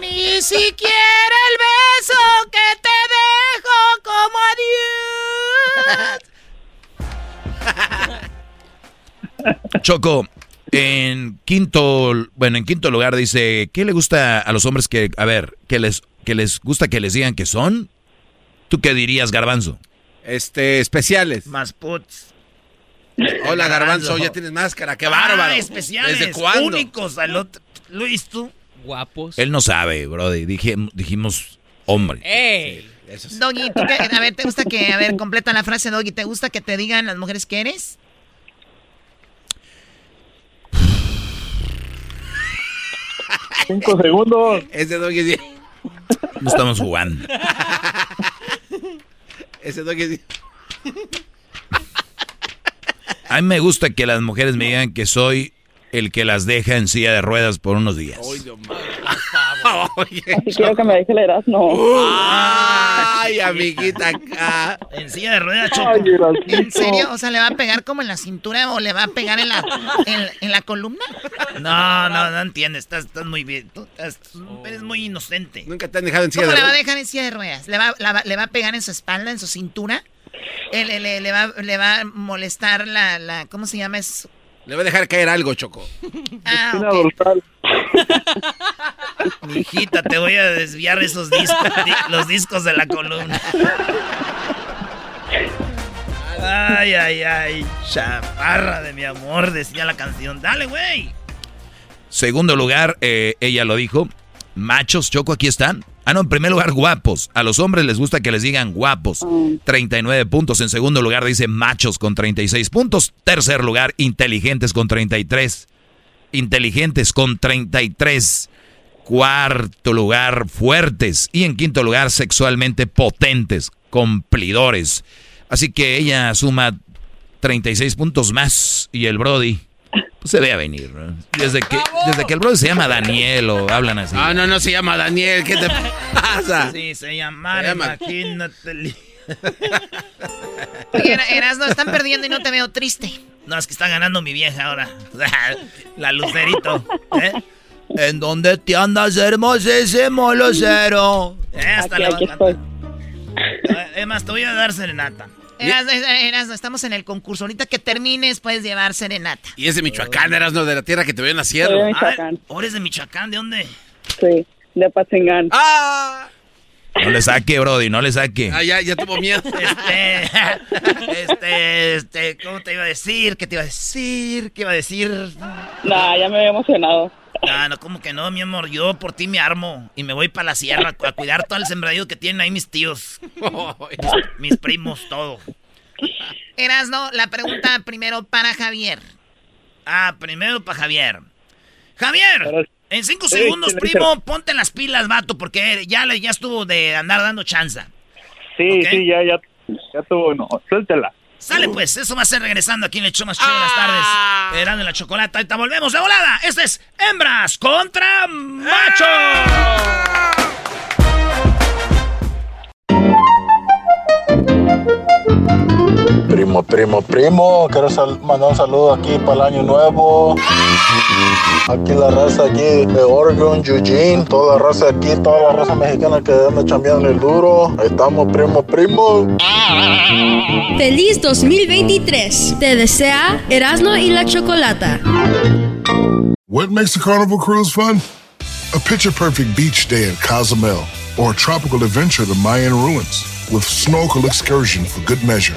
Ni siquiera el beso que te dejo como adiós. Choco, en quinto, bueno, en quinto lugar dice, ¿qué le gusta a los hombres que, a ver, que les, que les gusta que les digan que son? ¿Tú qué dirías, Garbanzo? Este, especiales. Más puts. Hola, Garbanzo, ya tienes máscara, qué bárbaro. Ah, especiales. ¿Desde cuándo? Únicos al otro. Luis, tú. Guapos. Él no sabe, Brody. Dije, dijimos hombre. ¡Ey! Doggy, ¿tú qué? a ver, ¿te gusta que, a ver, completa la frase, Doggy, ¿te gusta que te digan las mujeres que eres? Cinco segundos. Ese doggy es... No estamos jugando. Ese doggy es... A mí me gusta que las mujeres me digan que soy el que las deja en silla de ruedas por unos días. Así quiero que me deje el Erasmo. Ay, amiguita acá. En silla de ruedas, Choco. Ay. ¿En serio? O sea, ¿le va a pegar como en la cintura o le va a pegar en la, en, en la columna? No, no, no entiendes. Estás, estás muy bien. Tú estás- eres muy inocente. Nunca te han dejado en silla ¿Cómo de le va a ruedas? dejar en silla de ruedas? ¿Le va, la le va a pegar en su espalda, en su cintura? Le, le- le va, le va a molestar la, la... ¿Cómo se llama eso? Le va a dejar caer algo, Choco. Ah, Espina ok. dorsal. Mijita, te voy a desviar esos discos, di- los discos de la columna. Ay, ay, ay, chaparra de mi amor, decía la canción. Dale, güey. Segundo lugar, eh, ella lo dijo, machos, Choco, aquí están. Ah, no, en primer lugar, guapos. A los hombres les gusta que les digan guapos. 39 puntos. En segundo lugar, dice machos con 36 puntos. Tercer lugar, inteligentes con 33. Inteligentes con 33. Cuarto lugar, fuertes. Y en quinto lugar, sexualmente potentes, cumplidores. Así que ella suma 36 puntos más. Y el Brody pues, se ve a venir. ¿no? Desde que, desde que el Brody se llama Daniel o hablan así. Ah, no, no se llama Daniel. ¿Qué te pasa? Sí, se llama, Se llama- imagínate. Oye, Era- Erasno, están perdiendo y no te veo triste. No, es que está ganando mi vieja ahora. La lucerito. ¿eh? ¿En dónde te andas, hermosísimo lucero? Eh, hasta Aquí, le va a aquí estoy. Eh, Es más, te voy a dar serenata. Erasno, Erasno, estamos en el concurso. Ahorita que termines, puedes llevar serenata. Y es de Michoacán, eras no de la tierra que te vio naciendo. Soy de Ah, Michoacán. ¿Ahora es de Michoacán? ¿De dónde? Sí, de Patzingán. ¡Ah! No le saque, Brody, no le saque. Ah, ya, ya tuvo miedo. Este, este, este, ¿cómo te iba a decir? ¿Qué te iba a decir? ¿Qué iba a decir? Nah, ya me había emocionado. Ah, no, como que no, mi amor. Yo por ti me armo y me voy para la sierra a cuidar todo el sembradío que tienen ahí mis tíos, mis, mis primos, todo. Eras, no, la pregunta primero para Javier. Ah, primero para Javier. Javier, en cinco Sí, segundos, primo, ponte las pilas, vato, porque ya, le- ya estuvo de andar dando chanza. Sí, Ok. sí, ya, ya, ya tuvo uno. Suéltela. Sale pues, eso va a ser regresando aquí en el show más chido de las tardes. Verán en la chocolata. Ahorita volvemos de volada. Este es Hembras contra Machos. Primo, primo. Quiero sal- mandar un saludo aquí para el año nuevo. Aquí la raza aquí de Oregon, Eugene, toda la raza aquí, toda la raza mexicana que anda chambeando el duro. Ahí estamos, primo, primo. Feliz 2023. Te desea Erasmo y la Chocolata. What makes a carnival cruise fun? A picture perfect beach day in Cozumel or a tropical adventure to Mayan ruins with snorkel excursion for good measure.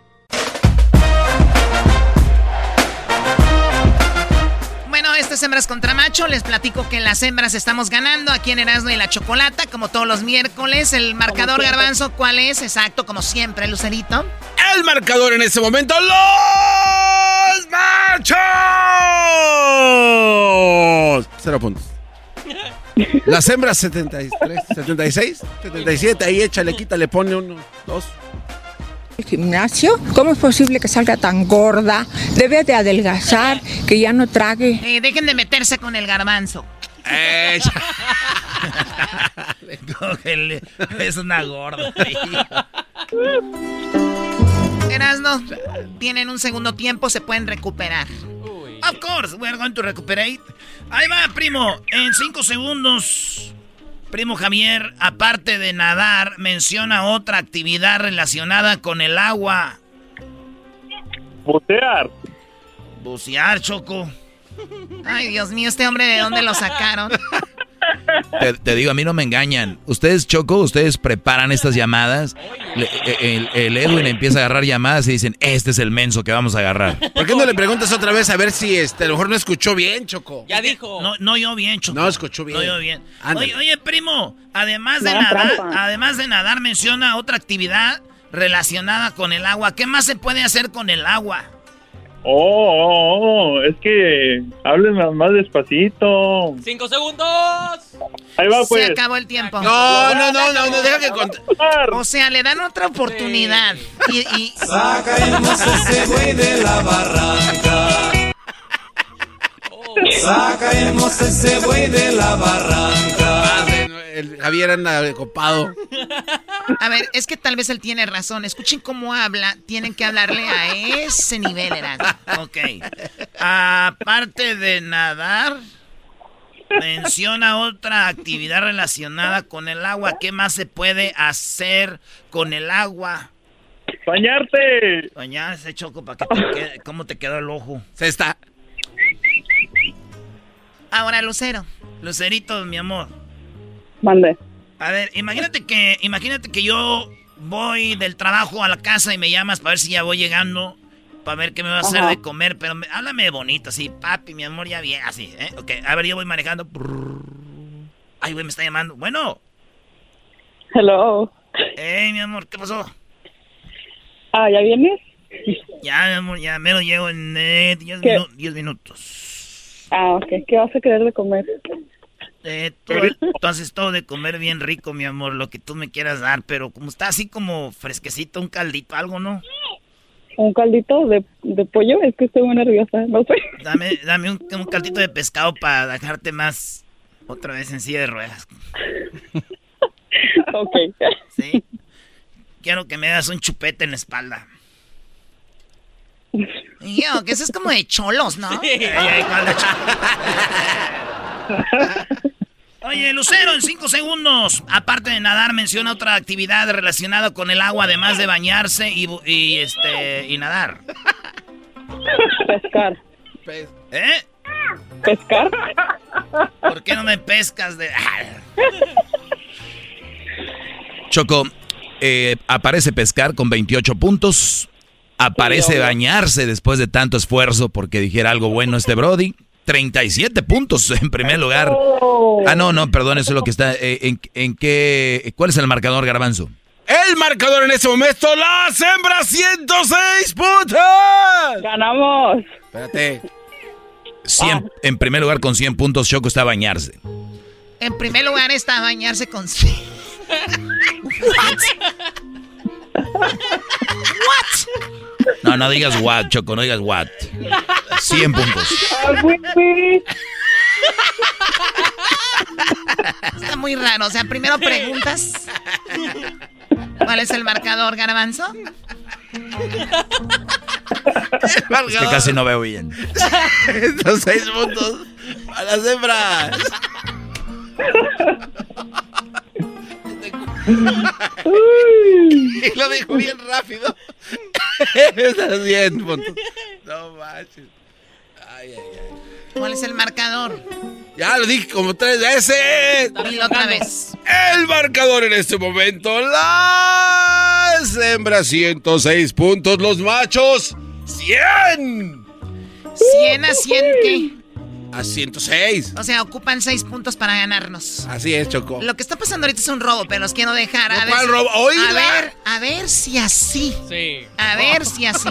Es Hembras contra Macho. Les platico que las hembras estamos ganando aquí en Erasmo y la Chocolata, como todos los miércoles. El marcador garbanzo, ¿cuál es? Exacto, como siempre, Lucerito. El marcador en este momento, los machos. Cero puntos. Las hembras 73, 76, 77, ahí échale, quítale, pone uno, dos. El gimnasio, ¿cómo es posible que salga tan gorda? Debe de adelgazar, que ya no trague. Eh, dejen de meterse con el garbanzo. Cógele. Es una gorda. Erasno, tienen un segundo tiempo, se pueden recuperar. Of course, we're going to recuperate. Ahí va, primo. En cinco segundos, primo Javier, aparte de nadar, menciona otra actividad relacionada con el agua. Bucear. Bucear, Choco. Ay, Dios mío, este hombre, ¿de dónde lo sacaron? Te, te digo, a mí no me engañan. Ustedes, Choco, ustedes preparan estas llamadas. Le- e, el, el Edwin empieza a agarrar llamadas y dicen, este es el menso que vamos a agarrar. ¿Por qué no le preguntas otra vez a ver si este, a lo mejor no escuchó bien, Choco? Ya dijo. No, no yo bien, Choco. No escuchó bien. No yo bien. Oye, oye, primo, además de No nadar, trampa. además de nadar, menciona otra actividad relacionada con el agua. ¿Qué más se puede hacer con el agua? Oh, oh, oh, es que hablen más- más despacito. ¡Cinco segundos! Ahí va, pues. Se acabó el tiempo. No, no, no, no, no, deja que O sea, le dan otra oportunidad. Y, y... Sacaremos ese güey de la barranca. Sacaremos ese güey de la barranca. El Javier anda copado. A ver, es que tal vez él tiene razón. Escuchen cómo habla. Tienen que hablarle a ese nivel, Erasmo. Ok. Aparte de nadar, menciona otra actividad relacionada con el agua. ¿Qué más se puede hacer con el agua? Bañarte. Bañarse, Choco, para que te quede- ¿Cómo te quedó el ojo? Se está. Ahora, Lucero. Lucerito, mi amor. Mande. A ver, imagínate que, imagínate que yo voy del trabajo a la casa y me llamas para ver si ya voy llegando, para ver qué me va a hacer Ajá. de comer, pero me- háblame bonito, así, papi, mi amor, ya bien, así, ¿eh? Ok, a ver, yo voy manejando. Ay, güey, me está llamando. Bueno. Hello. Hey, mi amor, ¿qué pasó? Ah, ¿ya vienes? Ya, mi amor, ya me lo llevo en 10 ¿Qué? minutos. Ah, ok. ¿Qué vas a querer de comer? Eh, tú, tú haces todo de comer bien rico, mi amor, lo que tú me quieras dar, pero como está así como fresquecito, un caldito, algo, ¿no? ¿Un caldito de, de pollo? Es que estoy muy nerviosa, no sé. Dame, dame un, un caldito de pescado para dejarte más otra vez en silla de ruedas. ok. Sí. Quiero que me das un chupete en la espalda. Yo, que eso es como de cholos, ¿no? Ay, ay, ¿cuál de cholos? Oye, Lucero, en cinco segundos. Aparte de nadar, menciona otra actividad relacionada con el agua, además de bañarse y, este y nadar. Pescar. ¿Eh? ¿Pescar? ¿Por qué no me pescas de.? Choco, eh, aparece pescar con 28 puntos. Aparece bañarse después de tanto esfuerzo porque dijera algo bueno este Brody. 37 puntos en primer lugar. Ah, no, no, perdón, eso es lo que está. eh, en, en qué, ¿Cuál es el marcador, Garbanzo? El marcador en este momento, las hembras 106 puntos. ¡Ganamos! Espérate. 100, En primer lugar, con 100 puntos, Choco está a bañarse. En primer lugar está bañarse con. No, no digas what, Choco, no digas what. 100 puntos. Está muy raro. O sea, primero preguntas. ¿Cuál es el marcador, Garbanzo? Es que casi no veo bien. Estos seis puntos a las hembras. y lo dijo bien rápido. 100 puntos. No manches. Ay, ay, ay. ¿Cuál es el marcador? Ya lo dije como tres veces. Dilo otra vez. El marcador en este momento. Las hembras 106 puntos. Los machos 100. ¿100 a 100 qué? A 106. O sea, ocupan 6 puntos para ganarnos. Así es, Choco. Lo que está pasando ahorita es un robo, pero los quiero dejar. A ¿No, cuál ver, robo? a ¡Oíla! ver, a ver si así. Sí. A ver si así.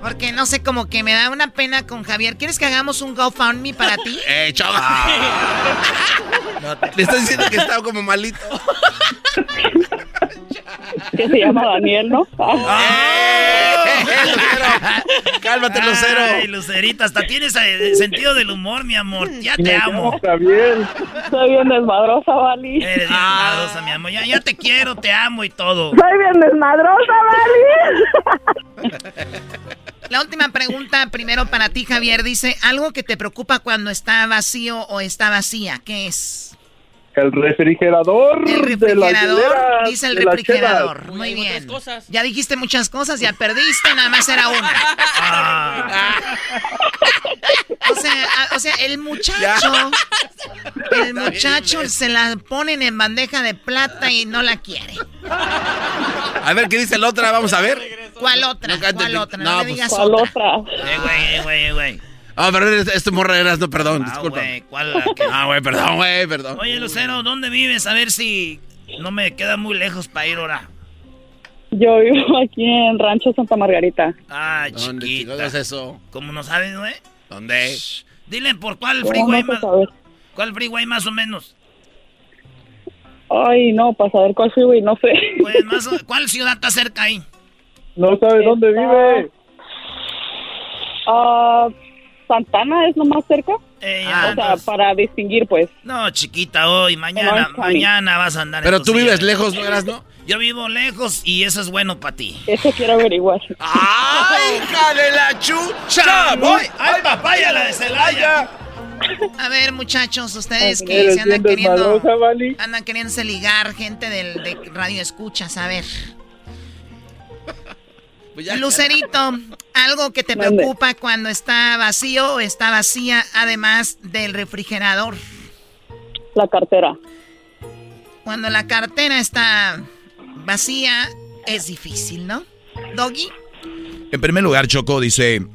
Porque no sé, como que me da una pena con Javier. ¿Quieres que hagamos un GoFundMe para ti? ¡Eh, Choco! Le estás diciendo que está como malito. Que se llama Daniel, ¿no? Cálmate, Lucero. Ay, Lucerita, hasta tienes eh, sentido del humor, mi amor. Ya te amo. Está bien. Soy bien desmadrosa, Vali. Eres bien desmadrosa, mi amor. Ya, ya te quiero, te amo y todo. Soy bien desmadrosa, Vali. La última pregunta, primero para ti, Javier. Dice, algo que te preocupa cuando está vacío o está vacía. ¿Qué es? El refrigerador. El refrigerador, dice el refrigerador. Muy bien. Ya dijiste muchas cosas, ya perdiste, nada más era una. Ah. O sea, o sea, el muchacho, el muchacho se la ponen en bandeja de plata y no la quiere. A ver, ¿qué dice la otra? Vamos a ver. ¿Cuál otra? No ¿Cuál otra? No, no, le pues, digas ¿Cuál otra. otra? Eh, güey, eh, güey, eh, güey. Ah, perdón, es- es tu morra eras, no, perdón, Ah, disculpa. ¿cuál la que- Ah, güey, perdón, güey, perdón. Oye, Lucero, ¿dónde vives? A ver si no me queda muy lejos para ir ahora. Yo vivo aquí en Rancho Santa Margarita. Ah, ¿Dónde chiquita. chingados es eso? ¿Cómo no sabes, güey? ¿Dónde? Dile por cuál ¿Cómo freeway más. ¿Cuál freeway más o menos? Ay, no, para saber cuál freeway, no sé. Pues más o- ¿Cuál ciudad está cerca ahí? No sabe dónde vive. Ah, Santana es lo más cerca. Eh, o ya, sea, para distinguir, pues. No, chiquita, hoy, mañana, mañana vas a andar Pero tu tú vives lejos, ¿no eras, no? Yo vivo lejos y eso es bueno para ti. Eso quiero averiguar. ¡Ay, hija de la chucha! ¡Voy! ¡Ay, papaya, la de Celaya! A ver, muchachos, ustedes que se andan queriendo, andan queriéndose ligar gente del, de radio escuchas, a ver. Pues ya. Lucerito, algo que te Mande. preocupa cuando está vacío o está vacía, además del refrigerador. La cartera. Cuando la cartera está vacía, es difícil, ¿no? Doggy. En primer lugar, Choco dice,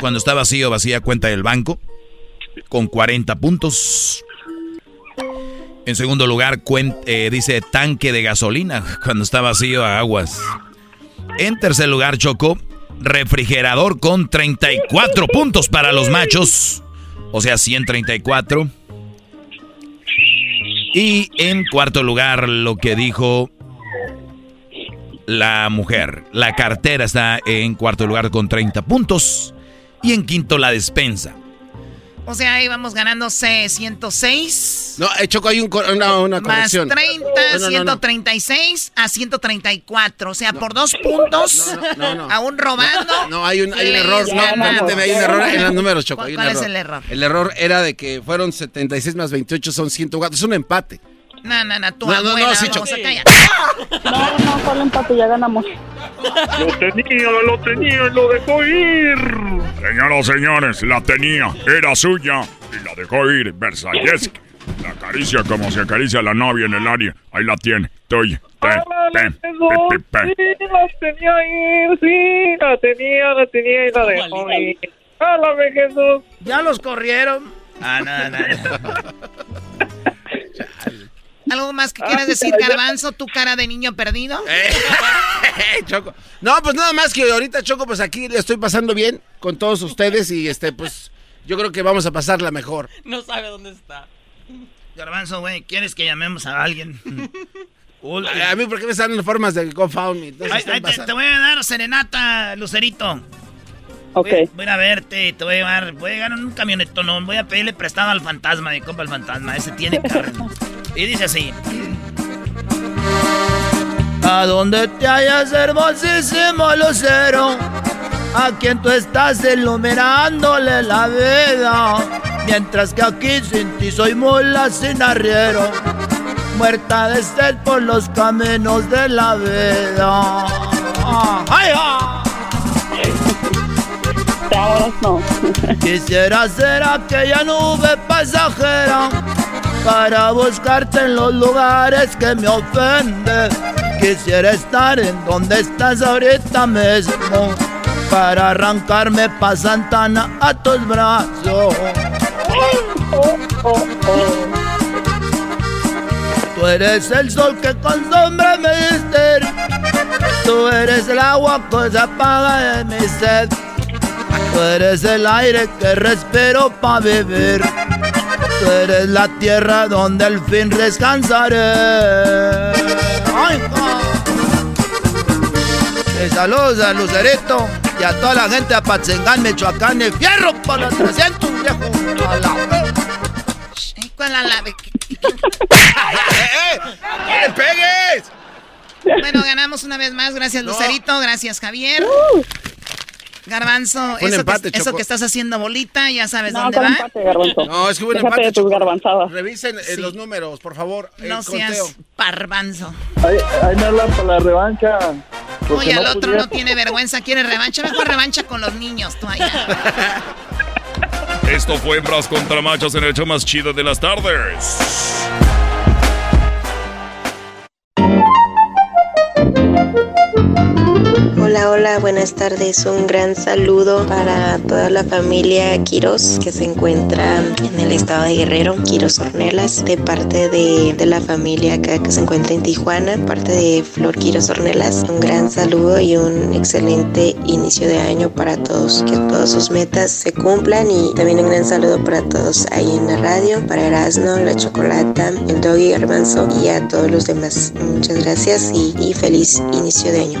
cuando está vacío, vacía cuenta del banco, con 40 puntos. En segundo lugar, cuen- eh, dice tanque de gasolina, cuando está vacío, aguas. En tercer lugar, Choco, refrigerador con 34 puntos para los machos, o sea, 134. Y en cuarto lugar, lo que dijo la mujer. La cartera está en cuarto lugar con 30 puntos. Y en quinto, la despensa. O sea, ahí vamos ganando C 106. No, eh, Choco, hay un una, una Más corrección. 30, No, no, no, no. 136 a 134. O sea, por dos puntos, no, no. aún robando. No, hay un, hay un error. No, permíteme, hay un error en los números, Choco. hay un ¿Cuál es el error? El error era de que fueron 76 más 28 son 104. Es un empate. No, no, no, tu No, no, no, abuela, sí, vamos a callar. No, no, solo empate, ya ganamos. Lo tenía, lo tenía lo dejó ir. Señoras, señores, la tenía, era suya y la dejó ir. Versalles. La acaricia como se acaricia la novia en el área. Ahí la tiene. Tengo, pen, pen, pen. sí, la tenía ir, sí, la tenía, la tenía y la dejó ir. Jesús. Ya los corrieron. Ah, no, no, no. ¿Algo más que quieras decir, Garbanzo? ¿Tu cara de niño perdido? Eh, Choco. No, pues nada más que ahorita, Choco, pues aquí le estoy pasando bien con todos ustedes y este, pues yo creo que vamos a pasarla mejor. No sabe dónde está. Garbanzo, güey, ¿quieres que llamemos a alguien? A mí, ¿por qué me salen formas de GoFundMe? Te, te voy a dar serenata, Lucerito. Ok. Voy, voy a verte, te voy a llevar, voy a llegar en un camionetón, voy a pedirle prestado al fantasma, mi compa el fantasma, ese tiene carro. y dice así. A donde te hallas hermosísimo lucero, a quien tú estás iluminándole la vida, mientras que aquí sin ti soy mula sin arriero, muerta de sed por los caminos de la vida. ¡Ay, ay! Ahora no. Quisiera ser aquella nube pasajera para buscarte en los lugares que me ofenden. Quisiera estar en donde estás ahorita mismo para arrancarme pa' Santana a tus brazos. Tú eres el sol que con sombra me diste. Tú eres el agua que se apaga de mi sed. Tú eres el aire que respiro para vivir. Tú eres la tierra donde al fin descansaré. Ay, saludos a Lucerito y a toda la gente de Apatzingán, Michoacán. Y fierro por los 300, viejo. A la- ¿Cuál a la- ¡Eh, ¡No le pegues! Bueno, ganamos una vez más. Gracias, Lucerito. Gracias, Javier. Garbanzo, eso, empate, que, eso Choco. que estás haciendo bolita, ya sabes No, dónde va. empate, Garbanzo. No, es que hubo un Déjate empate. de tus Choco. garbanzadas. Revisen eh, Sí. los números, por favor. No el conteo. seas parbanzo. Ahí, ahí me hablan para la revancha. Oye, no el otro pudiera. no tiene vergüenza, quiere revancha. Mejor revancha con los niños, tú allá. Esto fue Hembras contra Machos en el show más chido de las tardes. Hola, hola, buenas tardes. Un gran saludo para toda la familia Quiros que se encuentra en el estado de Guerrero, Quiros Ornelas, de parte de, de la familia acá que se encuentra en Tijuana, parte de Flor Quiros Ornelas. Un gran saludo y un excelente inicio de año para todos. Que todas sus metas se cumplan y también un gran saludo para todos ahí en la radio, para Erasmo, la Chocolata, el Doggy Garbanzo y a todos los demás. Muchas gracias y feliz inicio de año.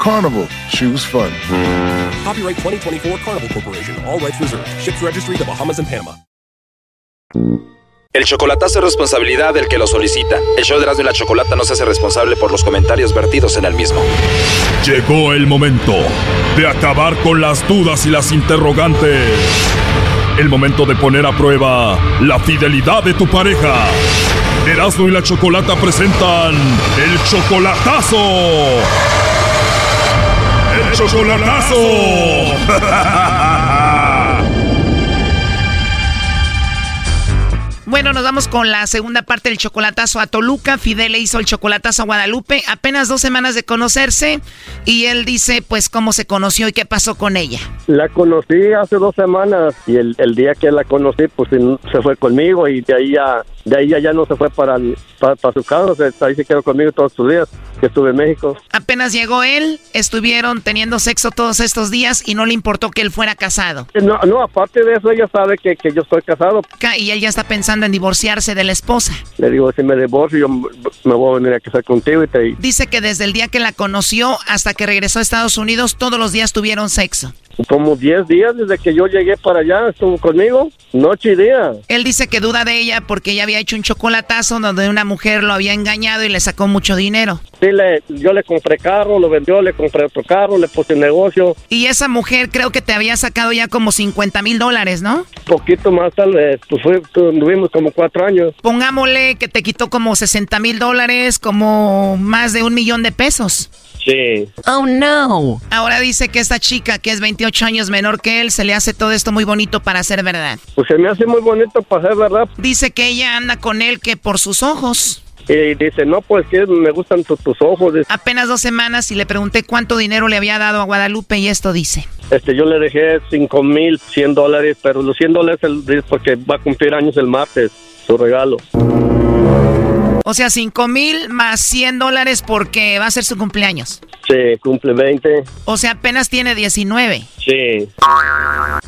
Carnival, choose fun. Copyright 2024 Carnival Corporation. All rights reserved. Ships registry the Bahamas and Panama. El chocolatazo es responsabilidad del que lo solicita. El show de Erasmo y la Chocolata no se hace responsable por los comentarios vertidos en el mismo. Llegó el momento de acabar con las dudas y las interrogantes. El momento de poner a prueba la fidelidad de tu pareja. Erasmo y la Chocolata presentan el chocolatazo. ¡El chocolatazo! Bueno, nos vamos con la segunda parte del chocolatazo a Toluca. Fidel le hizo el chocolatazo a Guadalupe. Apenas dos semanas de conocerse. Y él dice, pues, cómo se conoció y qué pasó con ella. La conocí hace dos semanas y el, el día que la conocí, pues se fue conmigo y de ahí ya, de ahí ya, ya no se fue para, el- para, para su casa, o sea, ahí se quedó conmigo todos sus días que estuve en México. Apenas llegó él, estuvieron teniendo sexo todos estos días y no le importó que él fuera casado. No, no, aparte de eso, ella sabe que, que yo estoy casado. Ca- Y él ya está pensando en divorciarse de la esposa. Le digo, si me divorcio, yo me voy a venir a casar contigo y te... Dice que desde el día que la conoció hasta que regresó a Estados Unidos, todos los días tuvieron sexo. Como 10 días desde que yo llegué para allá, estuvo conmigo, noche y día. Él dice que duda de ella porque ella había hecho un chocolatazo donde una mujer lo había engañado y le sacó mucho dinero. Sí, le, yo le compré carro, lo vendió, le compré otro carro, le puse negocio, Y esa mujer creo que te había sacado ya como 50 mil dólares, ¿no? poquito más tal vez, pues tuvimos como cuatro años. Pongámosle que te quitó como 60 mil dólares, como más de un millón de pesos. Sí. Oh, no. Ahora dice que esta chica, que es 28 años menor que él, se le hace todo esto muy bonito para ser verdad. Pues se me hace muy bonito para ser verdad. Dice que ella anda con él que por sus ojos. Y dice, no, pues que me gustan tu- tus ojos. Dice, Apenas dos semanas y le pregunté cuánto dinero le había dado a Guadalupe y esto dice. Este, yo le dejé cinco mil cien dólares, pero los 100 dólares el- es porque va a cumplir años el martes, su regalo. O sea, cinco mil más 100 dólares porque va a ser su cumpleaños. Sí, cumple 20. O sea, apenas tiene 19. Sí.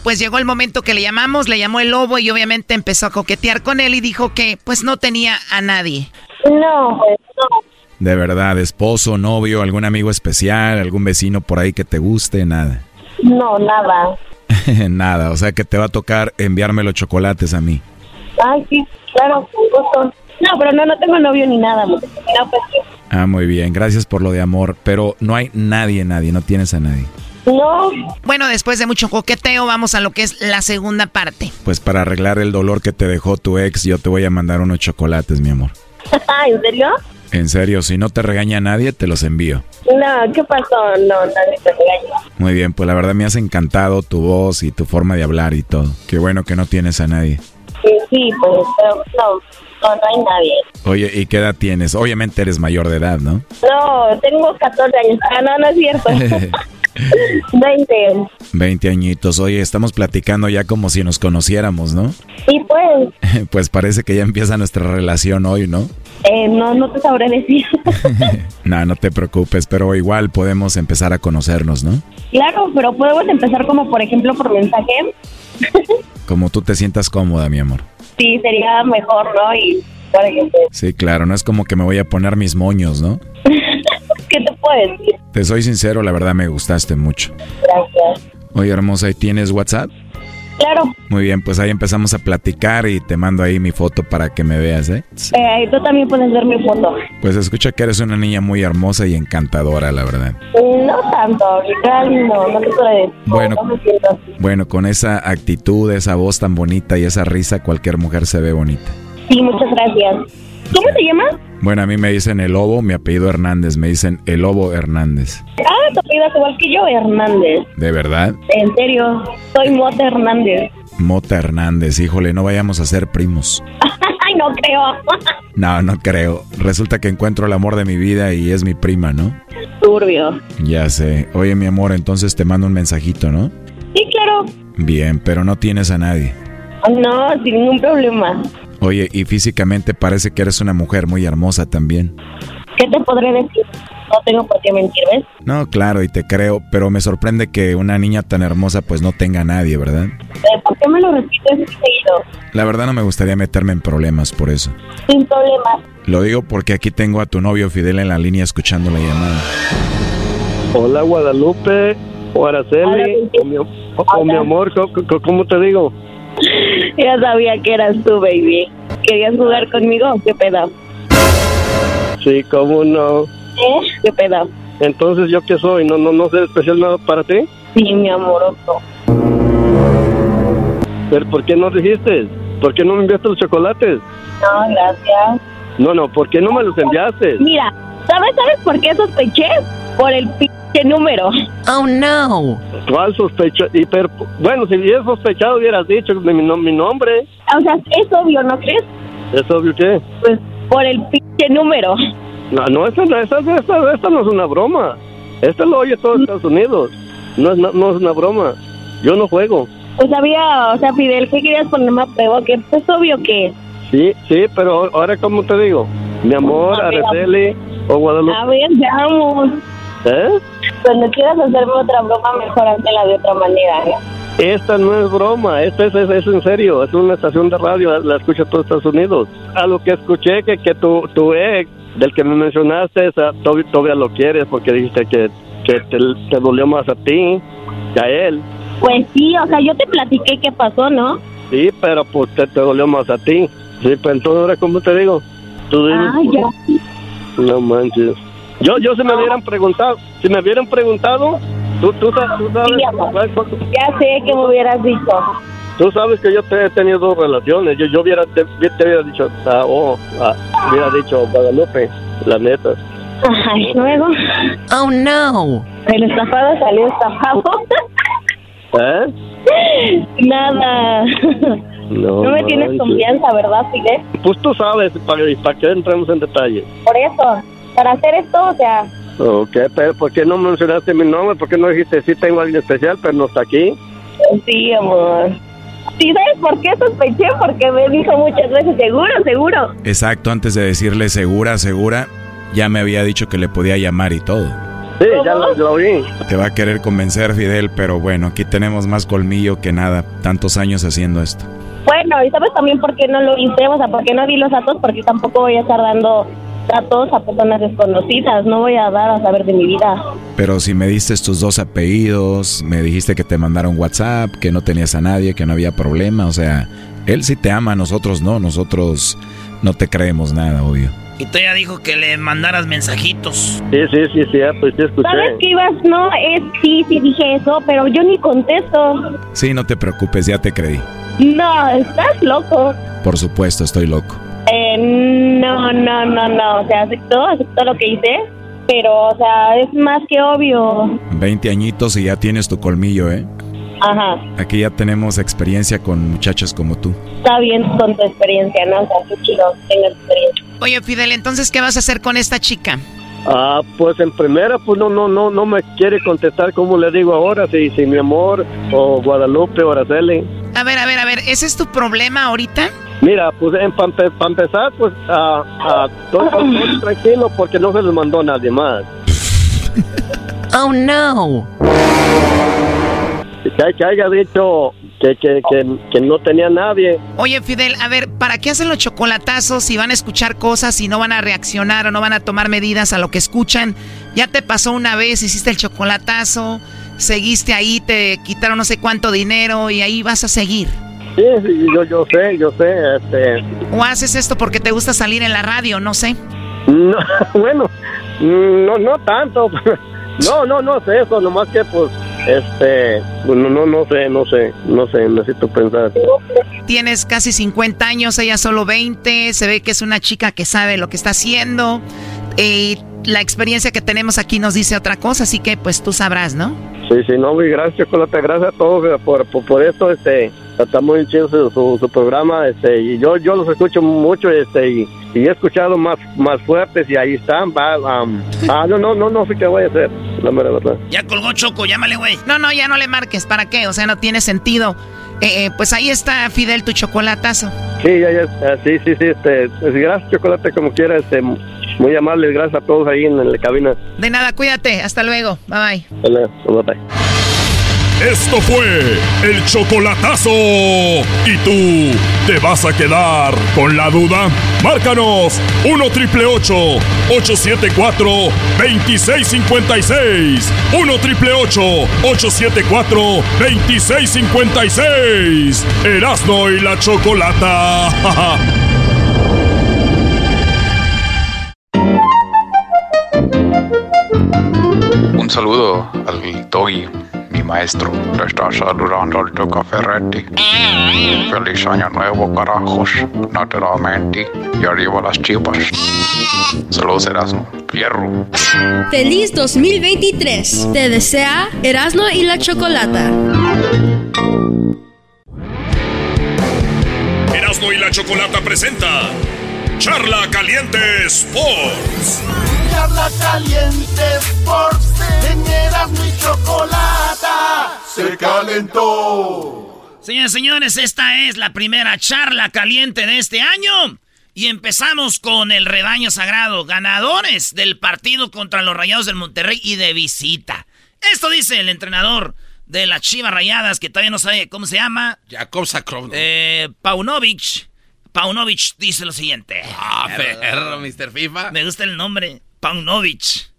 Pues llegó el momento que le llamamos, le llamó el lobo y obviamente empezó a coquetear con él y dijo que pues no tenía a nadie. No, no. De verdad, esposo, novio, algún amigo especial, algún vecino por ahí que te guste, nada. No, nada. nada, o sea que te va a tocar enviarme los chocolates a mí. Ay, sí, claro, con gusto. No, pero no, no tengo novio ni nada. No, pues. Ah, muy bien, gracias por lo de amor, pero no hay nadie, nadie, no tienes a nadie. No. Bueno, después de mucho coqueteo, vamos a lo que es la segunda parte. Pues para arreglar el dolor que te dejó tu ex, yo te voy a mandar unos chocolates, mi amor. ¿En serio? En serio, si no te regaña nadie, te los envío. No, ¿qué pasó? No, nadie te regaña. Muy bien, pues la verdad me has encantado tu voz y tu forma de hablar y todo. Qué bueno que no tienes a nadie. Sí, sí, pues, pero no, no, no hay nadie. Oye, ¿y qué edad tienes? Obviamente eres mayor de edad, ¿no? No, tengo 14 años. Ah, no, no es cierto. 20. 20 añitos. Oye, estamos platicando ya como si nos conociéramos, ¿no? Y pues, Pues parece que ya empieza nuestra relación hoy, ¿no? eh, no, no te sabré decir. No, no te preocupes, pero igual podemos empezar a conocernos, ¿no? claro, pero podemos empezar como, por ejemplo, por mensaje. Como tú te sientas cómoda, mi amor. Sí, sería mejor, ¿no? Y, Sí, claro, no es como que me voy a poner mis moños, ¿no? ¿qué te puedo decir? Te soy sincero, la verdad me gustaste mucho. Gracias. Oye, hermosa, ¿y tienes WhatsApp? Claro, Muy bien, pues ahí empezamos a platicar y te mando ahí mi foto para que me veas, ¿eh? eh, tú también puedes ver mi foto. Pues escucha que eres una niña muy hermosa y encantadora, la verdad. No tanto, no, no te puedo decir. Bueno. No. Bueno, con esa actitud, esa voz tan bonita y esa risa, cualquier mujer se ve bonita. Sí, muchas gracias. ¿Cómo te llamas? Bueno, a mí me dicen el lobo, mi apellido Hernández, me dicen el lobo Hernández. Ah, tu apellido es igual que yo, Hernández. ¿De verdad? En serio, soy Mota Hernández. Mota Hernández, híjole, no vayamos a ser primos. Ay, no creo. No, no creo. Resulta que encuentro el amor de mi vida y es mi prima, ¿no? Turbio. Ya sé. Oye, mi amor, entonces te mando un mensajito, ¿no? Sí, claro. Bien, pero no tienes a nadie. No, sin ningún problema. Oye, y físicamente parece que eres una mujer muy hermosa también. ¿Qué te podré decir? No tengo por qué mentir, ¿ves? No, claro, y te creo, pero me sorprende que una niña tan hermosa pues no tenga a nadie, ¿verdad? Eh, ¿Por qué me lo repites seguido? La verdad no me gustaría meterme en problemas por eso. Sin problema. Lo digo porque aquí tengo a tu novio Fidel en la línea escuchando la llamada. Hola, Guadalupe, o Araceli, o mi, o- o mi amor, ¿cómo, cómo- cómo te digo? Ya sabía que eras tú, baby. ¿Querías jugar conmigo? ¿Qué pedo? Sí, cómo no. ¿Eh? ¿Qué pedo? Entonces, ¿yo qué soy? ¿No, no, no soy especial nada para ti? Sí, mi amoroso. ¿Pero por qué no dijiste? ¿Por qué no me enviaste los chocolates? No, gracias. No, no, ¿por qué no me los enviaste? Mira, ¿sabes, sabes por qué sospeché? Por el pinche número. Oh, no. ¿Cuál pero, bueno, si hubieras sospechado, hubieras dicho mi, mi, mi nombre. O sea, es obvio, ¿no crees? ¿Es obvio que? Pues por el pinche número. No, no, esta, esta, esta, esta no es una broma. Esta lo oye todo Estados Unidos. No es, no, no es una broma. Yo no juego. Pues había, o sea, Fidel, ¿qué querías ponerme a prueba? Que pues, es obvio que... Sí, sí, pero ahora, ¿cómo te digo? Mi amor, A ver, Araceli o Guadalupe. A ver, veamos. ¿Eh? Cuando quieras hacerme otra broma, mejor házmela de otra manera. ¿eh? Esta no es broma, esta es, es, es en serio, es una estación de radio, la escucha todo Estados Unidos. A lo que escuché que, que tu, tu ex, del que me mencionaste, esa, todavía, todavía lo quieres porque dijiste que, que te, te dolió más a ti que a él. Pues sí, o sea, yo te platiqué qué pasó, ¿no? Sí, pero pues te, te dolió más a ti. Sí, pues entonces ahora, ¿cómo te digo? Dices, Ah, ya. no manches. Yo, yo si me hubieran preguntado, si me hubieran preguntado, tú, tú, tú sabes, Sí. Ya sé que me hubieras dicho. tú sabes que yo te he tenido dos relaciones. Yo, yo hubiera, te, te hubiera dicho, ah, oh, ah, hubiera dicho Guadalupe, la neta. Ay, luego. Oh, no. El estafado salió estafado. ¿Eh? Nada. No, me tienes manches. confianza, ¿verdad, Fidel? Pues tú sabes, para, para que entremos en detalle. Por eso, para hacer esto, o sea, Ok, pero ¿por qué no mencionaste mi nombre? ¿Por qué no dijiste, sí tengo a alguien especial, pero no está aquí? sí, amor. ¿Sí sabes por qué sospeché? Porque me dijo muchas veces, seguro, seguro. Exacto, antes de decirle segura, segura, ya me había dicho que le podía llamar y todo. Sí, ya lo, lo oí. Te va a querer convencer, Fidel, pero bueno, aquí tenemos más colmillo que nada, tantos años haciendo esto. Bueno, ¿y sabes también por qué no lo hice? O sea, ¿por qué no di los datos? Porque tampoco voy a estar dando datos a personas desconocidas. No voy a dar a saber de mi vida. Pero si me diste tus dos apellidos, me dijiste que te mandaron WhatsApp, que no tenías a nadie, que no había problema, o sea, él sí te ama, nosotros no, nosotros no te creemos nada, obvio. Y tú ya dijo que le mandaras mensajitos. Sí, sí, sí, sí, ya, pues sí escuché. ¿Sabes qué ibas? No, es sí, sí dije eso, pero yo ni contesto. Sí, no te preocupes, ya te creí. No, estás loco. Por supuesto, estoy loco. Eh, no, no, no, no. O sea, aceptó, aceptó lo que hice. Pero, o sea, es más que obvio. 20 añitos y ya tienes tu colmillo, ¿eh? Ajá. Aquí ya tenemos experiencia con muchachas como tú. Está bien con tu experiencia, ¿no? O sea, qué chido, tengo experiencia. Oye, Fidel, entonces, ¿qué vas a hacer con esta chica? Ah, pues en primera, pues no, no, no, no me quiere contestar como le digo ahora, si, si mi amor, o Guadalupe, o Araceli. A ver, a ver, a ver, ¿ese es tu problema ahorita? Mira, pues para empezar, pues ah, ah, todo, todo tranquilo porque no se les mandó nadie más. Oh, no. Que, que haya dicho que, que, que, que no tenía nadie. Oye, Fidel, a ver, ¿para qué hacen los chocolatazos si van a escuchar cosas y no van a reaccionar o no van a tomar medidas a lo que escuchan? Ya te pasó una vez, hiciste el chocolatazo, seguiste ahí, te quitaron no sé cuánto dinero y ahí vas a seguir. Sí, sí, yo, yo sé, yo sé, este... O haces esto porque te gusta salir en la radio, no sé. No, bueno, no, no tanto. No, no, no sé eso, nomás que pues, este, no, no, no sé, no sé, no sé, necesito pensar. Tienes casi 50 años, ella solo 20, se ve que es una chica que sabe lo que está haciendo. Y la experiencia que tenemos aquí nos dice otra cosa, así que pues tú sabrás, ¿no? Sí, sí, no, y gracias, Chocolate, gracias a todos por, por, por esto, este, está muy chido su, su, su programa, este, y yo, yo los escucho mucho, este, y, y he escuchado más, más fuertes y ahí están, va, um, ah, no, no, no, no sé qué voy a hacer, la mera verdad. Ya colgó Choco, llámale, güey. No, no, ya no le marques, ¿para qué? O sea, no tiene sentido. Eh, eh, pues ahí está, Fidel, tu chocolatazo. Sí, ya, ya, ah, sí, sí, sí, este, pues, gracias, Chocolate, como quiera, este, muy amable, gracias a todos ahí en la cabina. De nada, cuídate, hasta luego, bye bye. Vale, bye, bye. Esto fue el chocolatazo. ¿Y tú te vas a quedar con la duda? Márcanos 1 triple 874 2656. 1 triple 874 2656. Erasno y la chocolata. saludo al Doggy, mi maestro. Te está saludando el Tuca Ferretti. Feliz año nuevo, carajos. Naturalmente. Y arriba las chivas. Saludos, Erasmo. Fierro. Feliz 2023. Te desea Erasmo y la Chocolata. Erasno y la chocolata presenta Charla Caliente Sports. Charla caliente Sports, en Erasmo y Chocolata, se calentó. Señores, señores, esta es la primera charla caliente de este año. Y empezamos con el rebaño sagrado, ganadores del partido contra los Rayados del Monterrey y de visita. Esto dice el entrenador de las Chivas Rayadas, que todavía no sabe cómo se llama. Jacob Sakrov. Eh, Paunovic. Paunovic dice lo siguiente. Ah, perro, Mr. FIFA. Me gusta el nombre. Paunovic.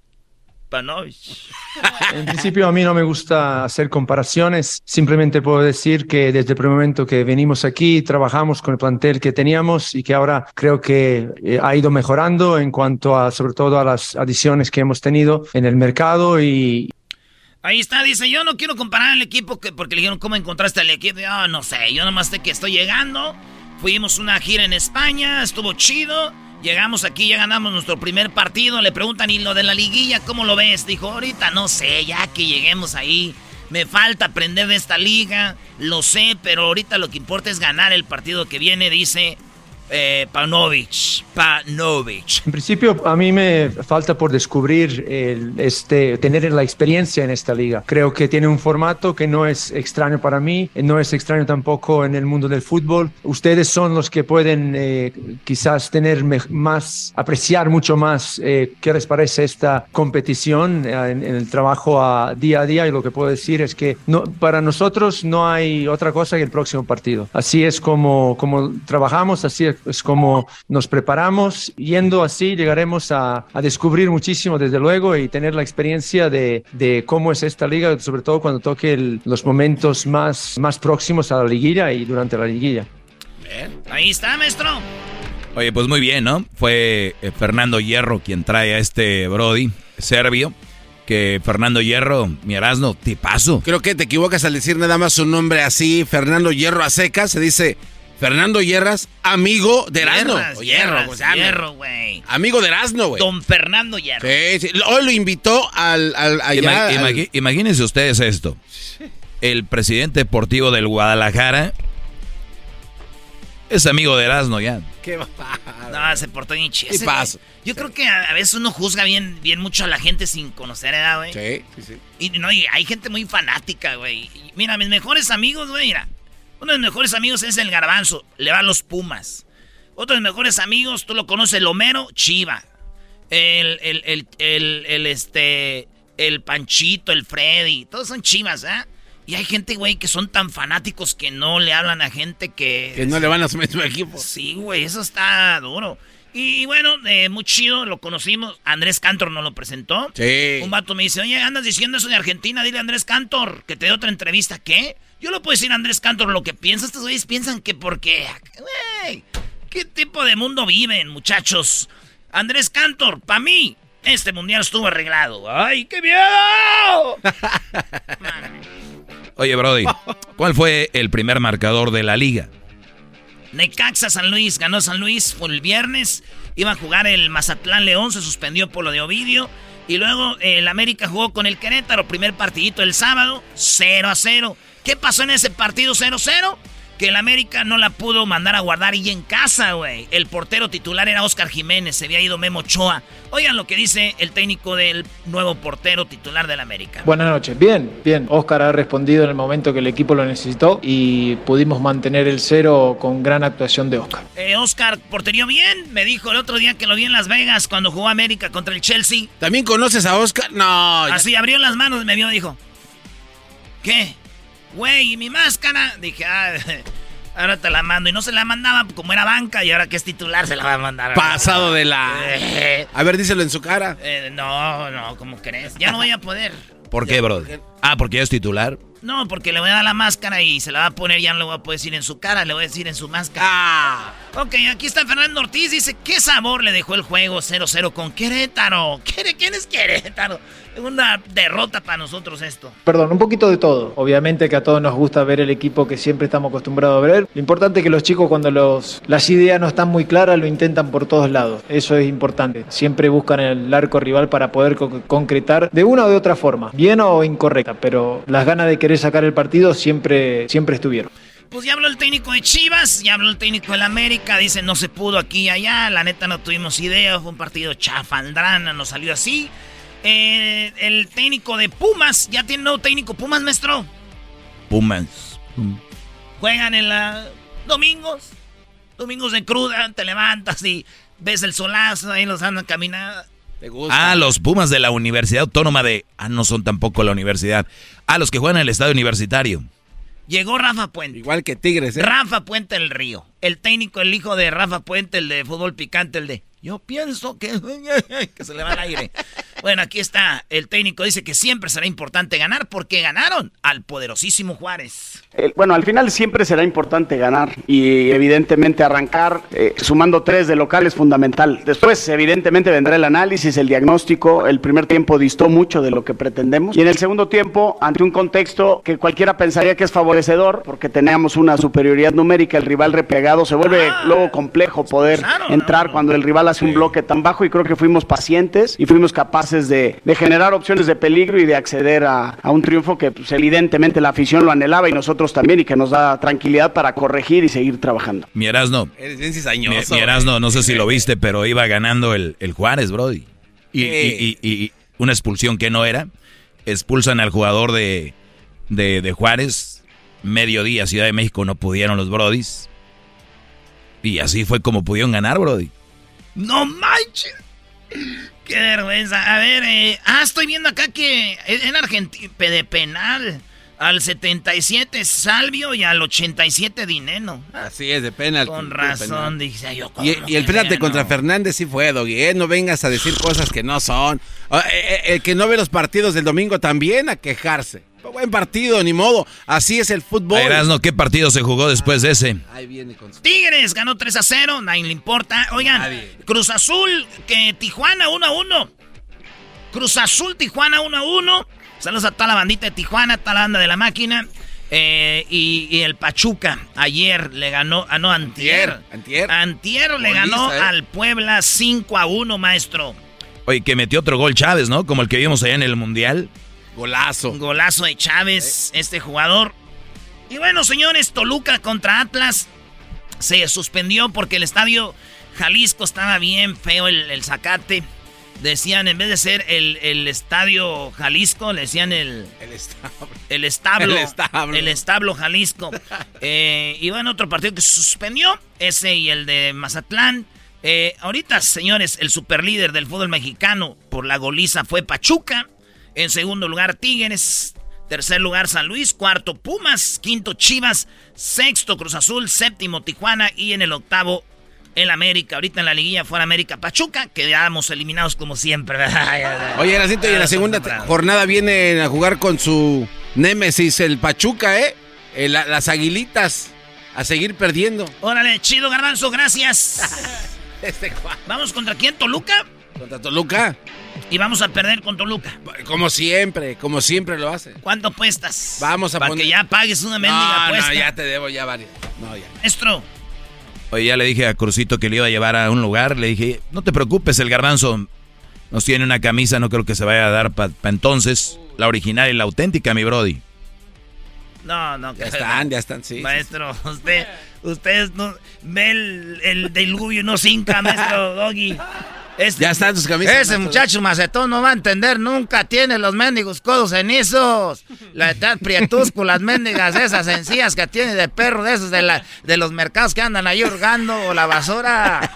Paunovic. En principio a mí no me gusta hacer comparaciones, simplemente puedo decir que desde el primer momento que venimos aquí trabajamos con el plantel que teníamos y que ahora creo que eh, ha ido mejorando en cuanto a sobre todo a las adiciones que hemos tenido en el mercado y, Ahí está, dice, yo no quiero comparar el equipo que, porque le dijeron cómo encontraste al equipo. Ah, no sé, yo nomás sé que estoy llegando. Fuimos una gira en España, estuvo chido. Llegamos aquí, ya ganamos nuestro primer partido. Le preguntan, ¿y lo de la liguilla cómo lo ves? Dijo, ahorita no sé, ya que lleguemos ahí. Me falta aprender de esta liga. Lo sé, pero ahorita lo que importa es ganar el partido que viene, dice eh, Panovich. Panovich. En principio, a mí me falta por descubrir el, este, tener la experiencia en esta liga. Creo que tiene un formato que no es extraño para mí, no es extraño tampoco en el mundo del fútbol. Ustedes son los que pueden eh, quizás tener más, apreciar mucho más eh, qué les parece esta competición eh, en, en, el trabajo a día a día. Y lo que puedo decir es que no, para nosotros no hay otra cosa que el próximo partido. Así es como, como trabajamos, así es es como nos preparamos. Yendo así llegaremos a, a descubrir muchísimo, desde luego, y tener la experiencia de, de cómo es esta liga, sobre todo cuando toque el, los momentos más, más próximos a la liguilla y durante la liguilla. Ahí está, maestro. Oye, pues muy bien, ¿no? Fue eh, Fernando Hierro quien trae a este Brody, serbio. Que Fernando Hierro, mi Erasno, tipazo. Creo que te equivocas al decir nada más su nombre así, Fernando Hierro a secas, se dice Fernando Hierras, amigo de Erasmo. Hierro, pues, Hierro, güey. Amigo de Erasmo, güey. Don Fernando Hierro. Sí, sí. Hoy lo invitó al... allá, imagínense ustedes esto. El presidente deportivo del Guadalajara es amigo de Erasmo ya. ¿Qué va? No, se portó bien chido. ¿Qué pasa? Yo creo que a, veces uno juzga bien, bien mucho a la gente sin conocer, ¿eh, güey? Sí, sí, sí. Y no, y hay gente muy fanática, güey. Mira, mis mejores amigos, güey, mira. Uno de mis mejores amigos es el Garbanzo, le va a los Pumas. Otro de mis mejores amigos, tú lo conoces, el Homero, Chiva. El, el, el, el, el este, el Panchito, el Freddy, todos son chivas, ¿eh? Y hay gente, güey, que son tan fanáticos que no le hablan a gente que... Que no le van a su mismo equipo. Sí, güey, eso está duro. Y bueno, eh, muy chido, lo conocimos. Andrés Cantor nos lo presentó. Sí. Un vato me dice, oye, andas diciendo eso de Argentina, dile a Andrés Cantor que te dé otra entrevista. ¿Qué? Yo le puedo decir a Andrés Cantor lo que piensa. Estos güeyes piensan que porque... Güey, ¿qué tipo de mundo viven, muchachos? Andrés Cantor, para mí, este mundial estuvo arreglado. ¡Ay, qué miedo! Oye, Brody, ¿cuál fue el primer marcador de la liga? Necaxa San Luis, ganó San Luis, fue el viernes. Iba a jugar el Mazatlán León, se suspendió por lo de Ovidio. Y luego el América jugó con el Querétaro, primer partidito el sábado, 0 a 0. ¿Qué pasó en ese partido 0-0? Que el América no la pudo mandar a guardar y en casa, güey. El portero titular era Oscar Jiménez, se había ido Memo Ochoa. Oigan lo que dice el técnico del nuevo portero titular del América. Buenas noches. Bien, bien. Oscar ha respondido en el momento que el equipo lo necesitó y pudimos mantener el cero con gran actuación de Oscar. Eh, Oscar, portería bien. Me dijo el otro día que lo vi en Las Vegas cuando jugó América contra el Chelsea. ¿También conoces a Oscar? No. Así abrió las manos, me vio y dijo: ¿Qué? Güey, ¿y mi máscara? Dije, ah, ahora te la mando. Y no se la mandaba como era banca y ahora que es titular se la va a mandar. Pasado de la... Eh, a ver, díselo en su cara. Eh, no, no, ¿cómo crees? Ya no voy a poder. ¿Por qué, bro? Ah, porque ya es titular. No, porque le voy a dar la máscara y se la va a poner, ya no le voy a poder decir en su cara, le voy a decir en su máscara. Ah. Ok, aquí está Fernando Ortiz, dice, ¿qué sabor le dejó el juego 0-0 con Querétaro? ¿Quién es Querétaro? Una derrota para nosotros esto. Perdón, un poquito de todo. Obviamente que a todos nos gusta ver el equipo que siempre estamos acostumbrados a ver. Lo importante es que los chicos cuando los, las ideas no están muy claras lo intentan por todos lados. Eso es importante. Siempre buscan el arco rival para poder co concretar de una o de otra forma, bien o incorrecta, pero las ganas de querer sacar el partido siempre, siempre estuvieron. Pues ya habló el técnico de Chivas, ya habló el técnico del América, dice no se pudo aquí y allá, la neta no tuvimos idea, fue un partido chafaldrana, nos salió así. Eh, el técnico de Pumas, ya tiene nuevo técnico Pumas, maestro. Pumas. Juegan en la domingos, domingos de cruda, te levantas y ves el solazo, ahí los andan caminando. Ah, los Pumas de la Universidad Autónoma de... Ah, no son tampoco la universidad. Ah, los que juegan en el estadio universitario. Llegó Rafa Puente. Igual que Tigres, ¿eh? Rafa Puente el Río. El técnico, el hijo de Rafa Puente, el de fútbol picante, el de... Yo pienso que... que se le va el aire. Bueno, aquí está. El técnico dice que siempre será importante ganar porque ganaron al poderosísimo Juárez. El, bueno, al final siempre será importante ganar y evidentemente arrancar eh, sumando tres de local es fundamental. Después, evidentemente, vendrá el análisis, el diagnóstico. El primer tiempo distó mucho de lo que pretendemos. Y en el segundo tiempo, ante un contexto que cualquiera pensaría que es favorecedor, porque teníamos una superioridad numérica, el rival replegado, se vuelve ah, luego complejo poder claro, entrar no, cuando el rival hace un bloque tan bajo y creo que fuimos pacientes y fuimos capaces capaces de, de generar opciones de peligro y de acceder a, a un triunfo que pues, evidentemente la afición lo anhelaba y nosotros también y que nos da tranquilidad para corregir y seguir trabajando. Mi Erasno. Eres bien cizañoso. mi Erasno, no sé si lo viste, pero iba ganando el, el Juárez, Brody. Y, ¿Qué? y- y- y una expulsión que no era. Expulsan al jugador de, de, de Juárez. Mediodía, Ciudad de México, no pudieron los Brodis. Y así fue como pudieron ganar, Brody. No manches. Qué vergüenza. A ver, eh, ah, estoy viendo acá que en Argentina, de penal, al 77 Salvio y al 87 Dineno. Así es, de penalti. Con razón, penal. dije yo. ¿cómo Y, y el penalti contra Fernández sí fue, Doggy. ¿eh? No vengas a decir cosas que no son. Ah, eh, eh, El que no ve los partidos del domingo también a quejarse. Buen partido, ni modo. Así es el fútbol. Erasno, ¿qué partido se jugó después de ese? Ahí viene con Tigres ganó 3 a 0, nadie le importa. Oigan, Cruz Azul, que Tijuana 1 a 1. Cruz Azul, Tijuana 1 a 1. Saludos a toda la bandita de Tijuana, toda la banda de la máquina. Eh, y, y el Pachuca ayer le ganó, ah no, antier. Antier. Antier le Goliza, ganó ¿eh? al Puebla 5 a 1, maestro. Oye, que metió otro gol Chávez, ¿no? Como el que vimos allá en el Mundial. Golazo. Golazo de Chávez, este jugador. Y bueno, señores, Toluca contra Atlas se suspendió porque el estadio Jalisco estaba bien feo, el, el zacate. Decían, en vez de ser el, el estadio Jalisco, le decían el, El establo. el establo. El establo. El establo Jalisco. Eh, y bueno, otro partido que se suspendió, ese y el de Mazatlán. Eh, ahorita, señores, el superlíder del fútbol mexicano por la goliza fue Pachuca. En segundo lugar, Tigres. Tercer lugar, San Luis. Cuarto, Pumas. Quinto, Chivas. Sexto, Cruz Azul. Séptimo, Tijuana. Y en el octavo, el América. Ahorita en la liguilla fuera América Pachuca. Quedamos eliminados como siempre. Oye, Erasito, y en la segunda jornada vienen a jugar con su némesis, el Pachuca, ¿eh? Eh, la- las aguilitas a seguir perdiendo. Órale, chido, garbanzo, gracias. Este. ¿Vamos contra quién? ¿Toluca? Contra Toluca. Y vamos a perder con Toluca. Como siempre, como siempre lo hace. ¿Cuánto apuestas? Vamos a Para poner- que ya pagues una mendiga No, apuesta. no, ya te debo ya varias. No, ya. Maestro, Oye, ya le dije a Crucito que le iba a llevar a un lugar. Le dije, no te preocupes, el garbanzo nos tiene una camisa, no creo que se vaya a dar para entonces. La original y la auténtica, mi Brody. no, no. Ya están, ya están, sí. Maestro, usted, usted no, ve el, el diluvio y no cinca, maestro Doggy. Este- Ya están tus camisas, Ese muchacho macetón no va a entender, nunca tiene los mendigos codos cenizos. La edad prietusco, mendigas esas sencillas que tiene de perro, de esos de, la, de los mercados que andan ahí hurgando o la basura.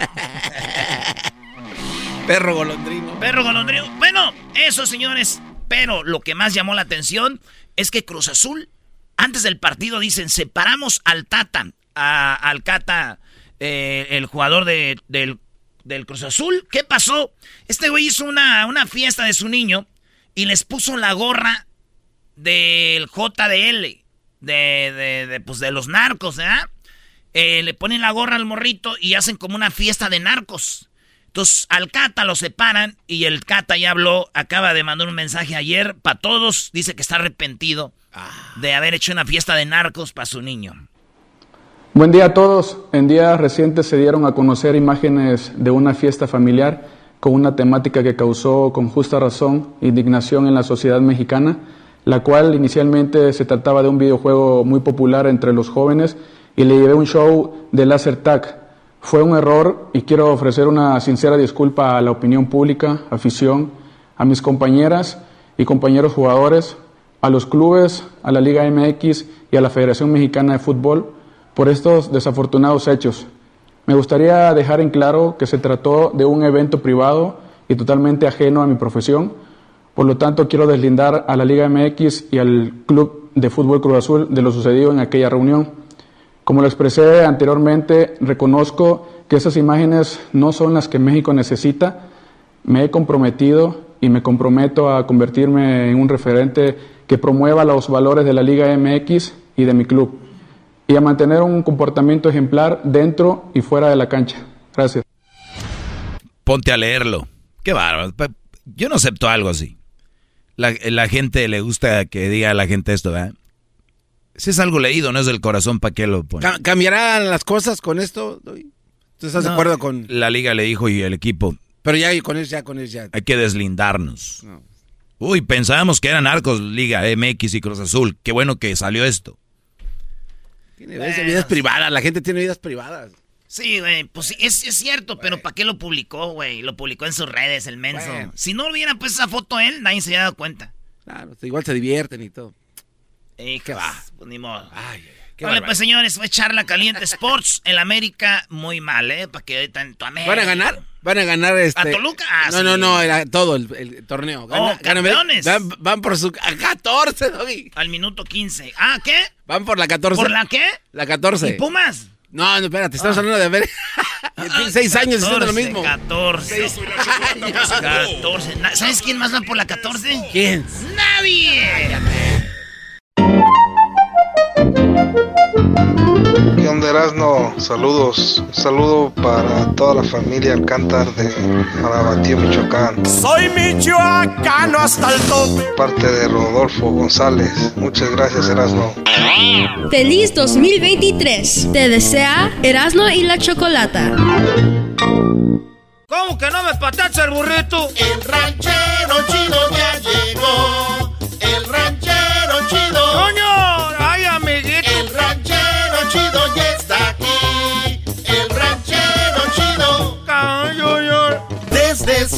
Perro golondrino. Perro golondrino. Bueno, eso, señores. Pero lo que más llamó la atención es que Cruz Azul, antes del partido, dicen, separamos al Tata, a- al Cata, eh, el jugador de- del, del Cruz Azul. ¿Qué pasó? Este güey hizo una, una fiesta de su niño y les puso la gorra del JDL, de, de, de, pues, de los narcos, ¿verdad? Eh, le ponen la gorra al morrito y hacen como una fiesta de narcos. Entonces al Cata lo separan y el Cata ya habló, acaba de mandar un mensaje ayer para todos, dice que está arrepentido de haber hecho una fiesta de narcos para su niño. Buen día a todos. En días recientes se dieron a conocer imágenes de una fiesta familiar con una temática que causó con justa razón indignación en la sociedad mexicana, la cual inicialmente se trataba de un videojuego muy popular entre los jóvenes y le llevé un show de laser tag. Fue un error y quiero ofrecer una sincera disculpa a la opinión pública, afición, a mis compañeras y compañeros jugadores, a los clubes, a la Liga MX y a la Federación Mexicana de Fútbol por estos desafortunados hechos. Me gustaría dejar en claro que se trató de un evento privado y totalmente ajeno a mi profesión. Por lo tanto, quiero deslindar a la Liga MX y al Club de Fútbol Cruz Azul de lo sucedido en aquella reunión. Como lo expresé anteriormente, reconozco que esas imágenes no son las que México necesita. Me he comprometido y me comprometo a convertirme en un referente que promueva los valores de la Liga MX y de mi club y a mantener un comportamiento ejemplar dentro y fuera de la cancha. Gracias. Ponte a leerlo. Qué bárbaro. Yo no acepto algo así. La, la gente le gusta que diga a la gente esto, ¿verdad? Si es algo leído, no es del corazón, ¿para qué lo pone? Ca- ¿Cambiarán las cosas con esto? ¿Tú estás de acuerdo con...? La liga le dijo y el equipo, Pero ya con eso, ya con eso, ya. Hay que deslindarnos. Uy, pensábamos que eran arcos Liga MX y Cruz Azul. Qué bueno que salió esto. Tiene vidas privadas, la gente tiene vidas privadas. Sí, güey, pues sí, es, es cierto, pero ¿para qué lo publicó, güey? Lo publicó en sus redes, el menso. Si no hubiera pues esa foto él, nadie se hubiera dado cuenta. Claro, igual se divierten y todo. ¿Y qué va? Pues ni modo. Ay, vale, pues señores, fue Charla Caliente Sports. El América muy mal, ¿eh? Para que ahorita en tu América. ¿Van a ganar? Van a ganar este. ¿A Toluca? Ah, no, no, no, era todo el, el torneo. Gana, oh, campeones. Van, van, por su. A 14, Doggy. Al minuto 15. ¿Ah, qué? Van por la 14. ¿Por la qué? La 14. ¿Y Pumas? No, no, espérate, estamos ah. hablando de haber. seis años haciendo lo mismo. 14. 14. ¿Sabes quién más va por la 14? ¿Quién? ¡Nadie! ¿Qué onda, Erasno? Saludos. saludo para toda la familia Alcántar de Marabatío, Michoacán. Soy michoacano hasta el tope. Parte de Rodolfo González. Muchas gracias, Erasno. Feliz 2023. Te desea Erasno y la Chocolata. ¿Cómo que no me patacha el burrito? El ranchero chido ya llegó. El ranchero chido.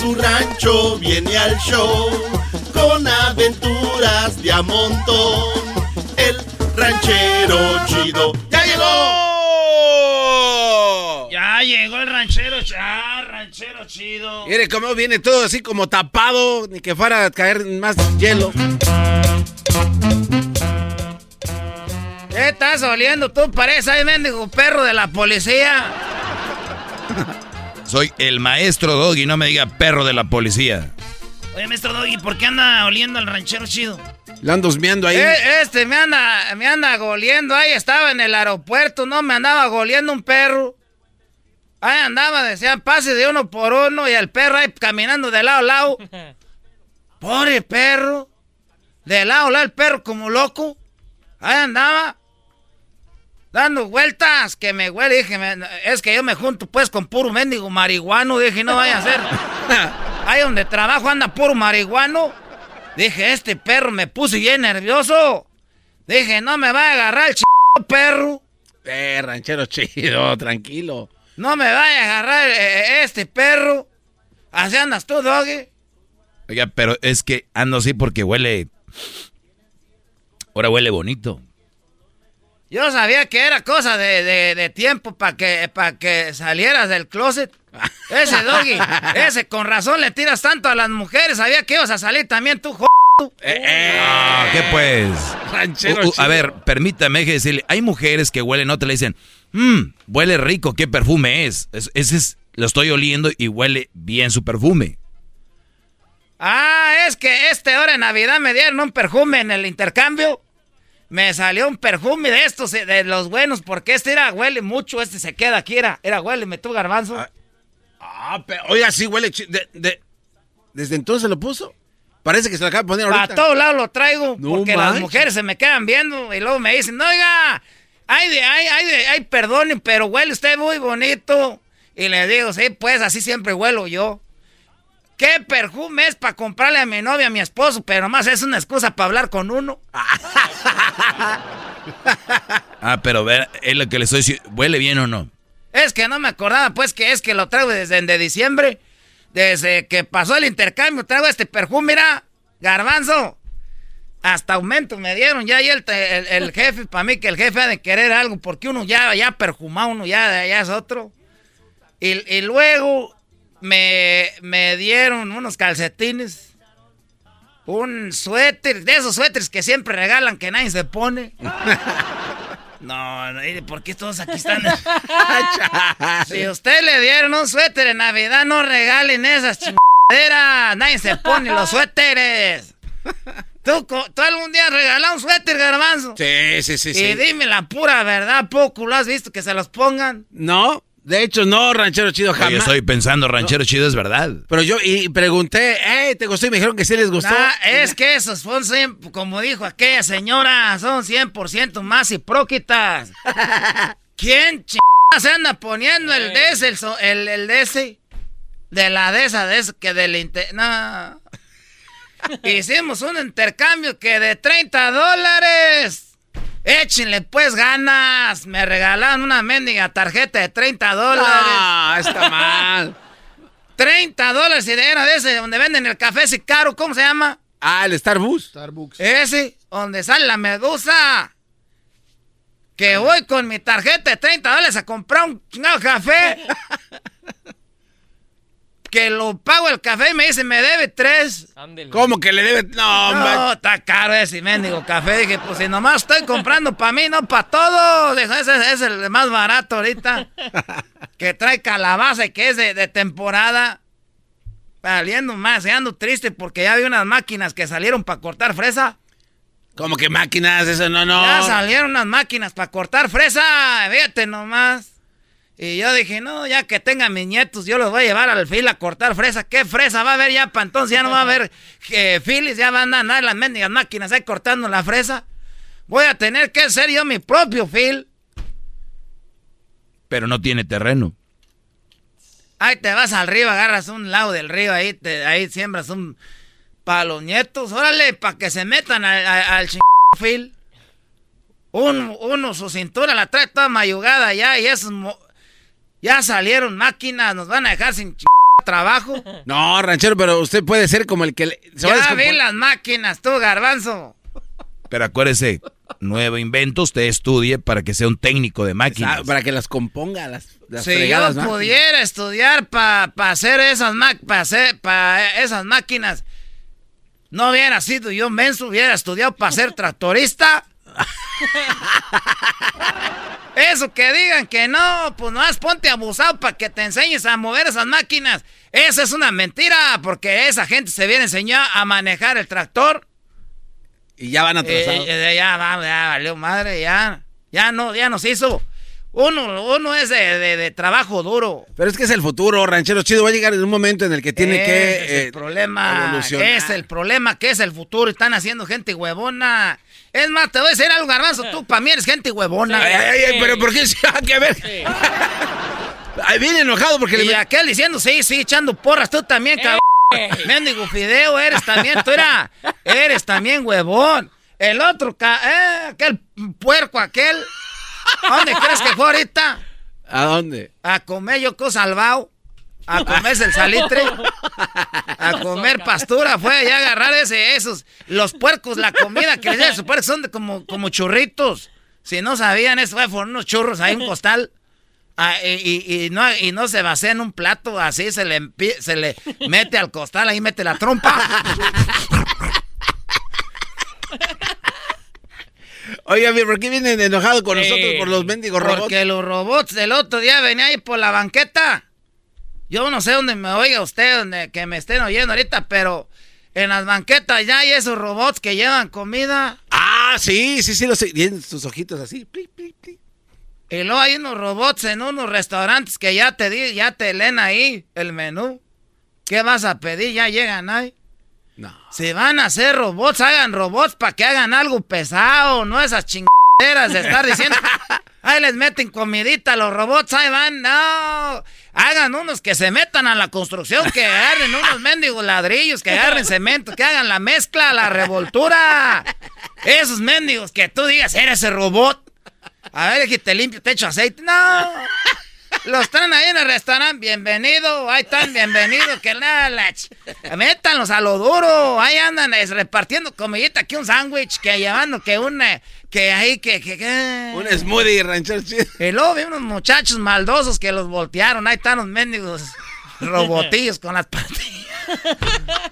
Su rancho viene al show. Con aventuras de a montón. El ranchero chido ya llegó. Ya llegó el ranchero, ya, ranchero chido. Mire cómo viene todo así como tapado, ni que fuera a caer más hielo. ¿Qué estás oliendo tú? Parece ahí mendigo perro de la policía. Soy el maestro Doggy, no me diga perro de la policía. Oye, maestro Doggy, ¿por qué anda oliendo al ranchero chido? Le ando husmeando ahí. Eh, este me anda, me anda goliendo ahí, estaba en el aeropuerto, no me andaba goliendo un perro. Ahí andaba, decían, pase de uno por uno y el perro ahí caminando de lado a lado. Pobre perro. De lado a lado el perro como loco. Ahí andaba. Dando vueltas, que me huele, dije, es que yo me junto pues con puro mendigo marihuano, dije, no vaya a ser. Ahí donde trabajo anda puro marihuano. Dije, este perro me puse bien nervioso. Dije, no me va a agarrar el ch... perro. Eh, ranchero chido, tranquilo. No me vaya a agarrar eh, eh, este perro. Así andas tú, doggy. Oiga, pero es que ando así porque huele. Ahora huele bonito. Yo sabía que era cosa de, tiempo para que, que salieras del closet. Ese doggy, ese con razón le tiras tanto a las mujeres. Sabía que ibas a salir también tú, eh, ah, ¿Qué pues? a ver, permítame decirle, hay mujeres que huelen, no te le dicen, mmm, huele rico, ¿qué perfume es? Ese es, lo estoy oliendo y huele bien su perfume. Ah, es que este hora de Navidad me dieron un perfume en el intercambio. Me salió un perfume de estos, eh, de los buenos, porque este era, huele mucho, este se queda aquí, era, era huele, me garbanzo. Ah, ah pero, oiga, sí huele, de, ¿desde entonces lo puso? Parece que se lo acaba de poner ahorita. A todos lados lo traigo, porque las mujeres se me quedan viendo y luego me dicen, oiga, Ay, de, ay, ay, de, ay, perdone, pero huele usted muy bonito. Y le digo, sí, pues así siempre huelo yo. ¿Qué perfume es para comprarle a mi novia, a mi esposo? Pero nomás es una excusa para hablar con uno. ah, pero ver, es lo que le estoy diciendo. ¿Huele bien o no? Es que no me acordaba, pues, que es que lo traigo desde de diciembre. Desde que pasó el intercambio, traigo este perfume, mira, garbanzo. Hasta aumento me dieron ya y el, el, jefe, para mí que el jefe ha de querer algo, porque uno ya, ya perfumado, uno ya, ya es otro. Y, luego me, me, dieron unos calcetines, un suéter, de esos suéteres que siempre regalan que nadie se pone. No, no, ¿por qué todos aquí están? si usted le dieron un suéter en Navidad, no regalen esas chingaderas. Nadie se pone los suéteres. ¿Tú, algún día has regalado un suéter, garbanzo? Sí, sí, sí. Y dime la pura verdad, poco lo has visto que se los pongan. No, de hecho, no, ranchero chido jamás. yo estoy pensando, ranchero chido es verdad. Pero yo y pregunté, hey, ¿te gustó? Y me dijeron que sí les gustó. Ah, es que esos son, como dijo aquella señora, son 100% más hipróquitas. ¿Quién ch... se anda poniendo el de ese, el, el, de ese? De la de esa, de esa, que del inter... No. Hicimos un intercambio que de 30 dólares. Échenle pues ganas. Me regalaron una mendiga tarjeta de 30 dólares. Ah, está mal. 30 dólares y de era de ese donde venden el café ese caro, ¿cómo se llama? Ah, el Starbucks. Starbucks. Ese, donde sale la medusa. Que voy con mi tarjeta de 30 dólares a comprar un chingado café. que lo pago el café y me dice, me debe tres. ¿Cómo que le debe? No, No, está caro ese mendigo café. Dije, pues si nomás estoy comprando para mí, no para todos. Dijo, ese es el más barato ahorita. que trae calabaza y que es de, de temporada. Saliendo más, y ando triste porque ya vi unas máquinas que salieron para cortar fresa. ¿Cómo que máquinas? Eso no, no. Ya salieron unas máquinas para cortar fresa. Fíjate nomás. Y yo dije, no, ya que tenga mis nietos, yo los voy a llevar al fil a cortar fresa. ¿Qué fresa va a haber ya para entonces? Ya no va a haber eh, filis, ya van a andar las mendigas máquinas ahí cortando la fresa. Voy a tener que hacer yo mi propio fil. Pero no tiene terreno. Ahí te vas al río, agarras un lado del río, ahí, te, ahí siembras un... Para los nietos, órale, para que se metan al, al, al fil. Uno, uno, su cintura la trae toda mayugada ya y esos... Ya salieron máquinas, nos van a dejar sin ch- trabajo. No, ranchero, pero usted puede ser como el que le- se va Ya vi descompon- las máquinas, tú, garbanzo. Pero acuérdese, nuevo invento, usted estudie para que sea un técnico de máquinas. Ah, Para que las componga, las, las si fregadas yo máquinas. pudiera estudiar para hacer esas ma- pa hacer pa esas máquinas, no hubiera sido yo menso, hubiera estudiado para ser tractorista. Eso que digan que no, pues no ponte abusado para que te enseñes a mover esas máquinas. Esa es una mentira, porque esa gente se viene a enseñar a manejar el tractor. Y ya van atrasados. Eh, eh, ya, va, ya valió madre, ya. Ya no, ya nos hizo. Uno, uno es de, de- de trabajo duro. Pero es que es el futuro, ranchero chido. Va a llegar en un momento en el que tiene que. es el eh, problema. evolucionar. Es el problema que es el futuro. Están haciendo gente huevona. Es más, te voy a decir algo, garbanzo. Tú para mí eres gente huevona. Ay, ay, ay, pero ¿por qué? Ah, que a ver. Ay, viene enojado porque y le. aquel diciendo, sí, sí, echando porras. Tú también, cabrón. Mendigo Fideo, eres también, tú era, eres también huevón. El otro, ca- eh, aquel puerco, aquel. ¿A dónde crees que fue ahorita? ¿A dónde? A comer yo con salvao. A comerse el salitre. A comer pastura. Fue allá a agarrar ese, esos. Los puercos, la comida que les da a sus puercos son de como, como churritos. Si no sabían eso, fue por unos churros ahí, un costal. Ah, y, y- y no, y no se vacía en un plato, así se le, se le mete al costal, ahí mete la trompa. Oiga, ¿por qué vienen enojados con nosotros por los mendigos robots? Porque los robots del otro día venía ahí por la banqueta. Yo no sé dónde me oiga usted, donde que me estén oyendo ahorita, pero en las banquetas ya hay esos robots que llevan comida. Ah, sí, sí, sí, lo sé. Tienen sus ojitos así. pli, pli, pli. Y luego hay unos robots en unos restaurantes que ya te di, ya te leen ahí el menú. ¿Qué vas a pedir? Ya llegan ahí. No. Si van a hacer robots, hagan robots para que hagan algo pesado, no esas chingaderas de estar diciendo. Ahí les meten comidita a los robots, ahí van, no. Hagan unos que se metan a la construcción, que agarren unos mendigos ladrillos, que agarren cemento, que hagan la mezcla, la revoltura. Esos mendigos que tú digas, eres ese robot. A ver, que te limpio, te echo aceite. No. Los traen ahí en el restaurante, bienvenido, ahí están, bienvenido, que nada, la ch- métanlos a lo duro, ahí andan es, repartiendo comidita, que un sándwich, que llevando, que un, eh, que ahí, que, que, que- Un smoothie ranchero chido. Y luego vi unos muchachos maldosos que los voltearon, ahí están los mendigos robotillos con las patillas.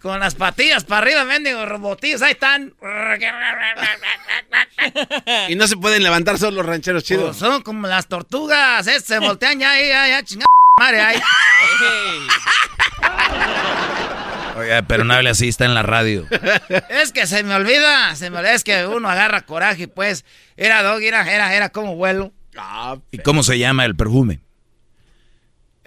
Con las patillas para arriba, mendigos robotillos, ahí están. Y no se pueden levantar solo los rancheros chidos. Pues son como las tortugas, eh, se voltean ya, ahí, ya, ya, chingada madre, ahí. Oiga, pero no hable así, está en la radio. Es que se me olvida, se me olvida, es que uno agarra coraje, pues. Era dog, era, era, era como vuelo. ¿Y cómo se llama el perfume?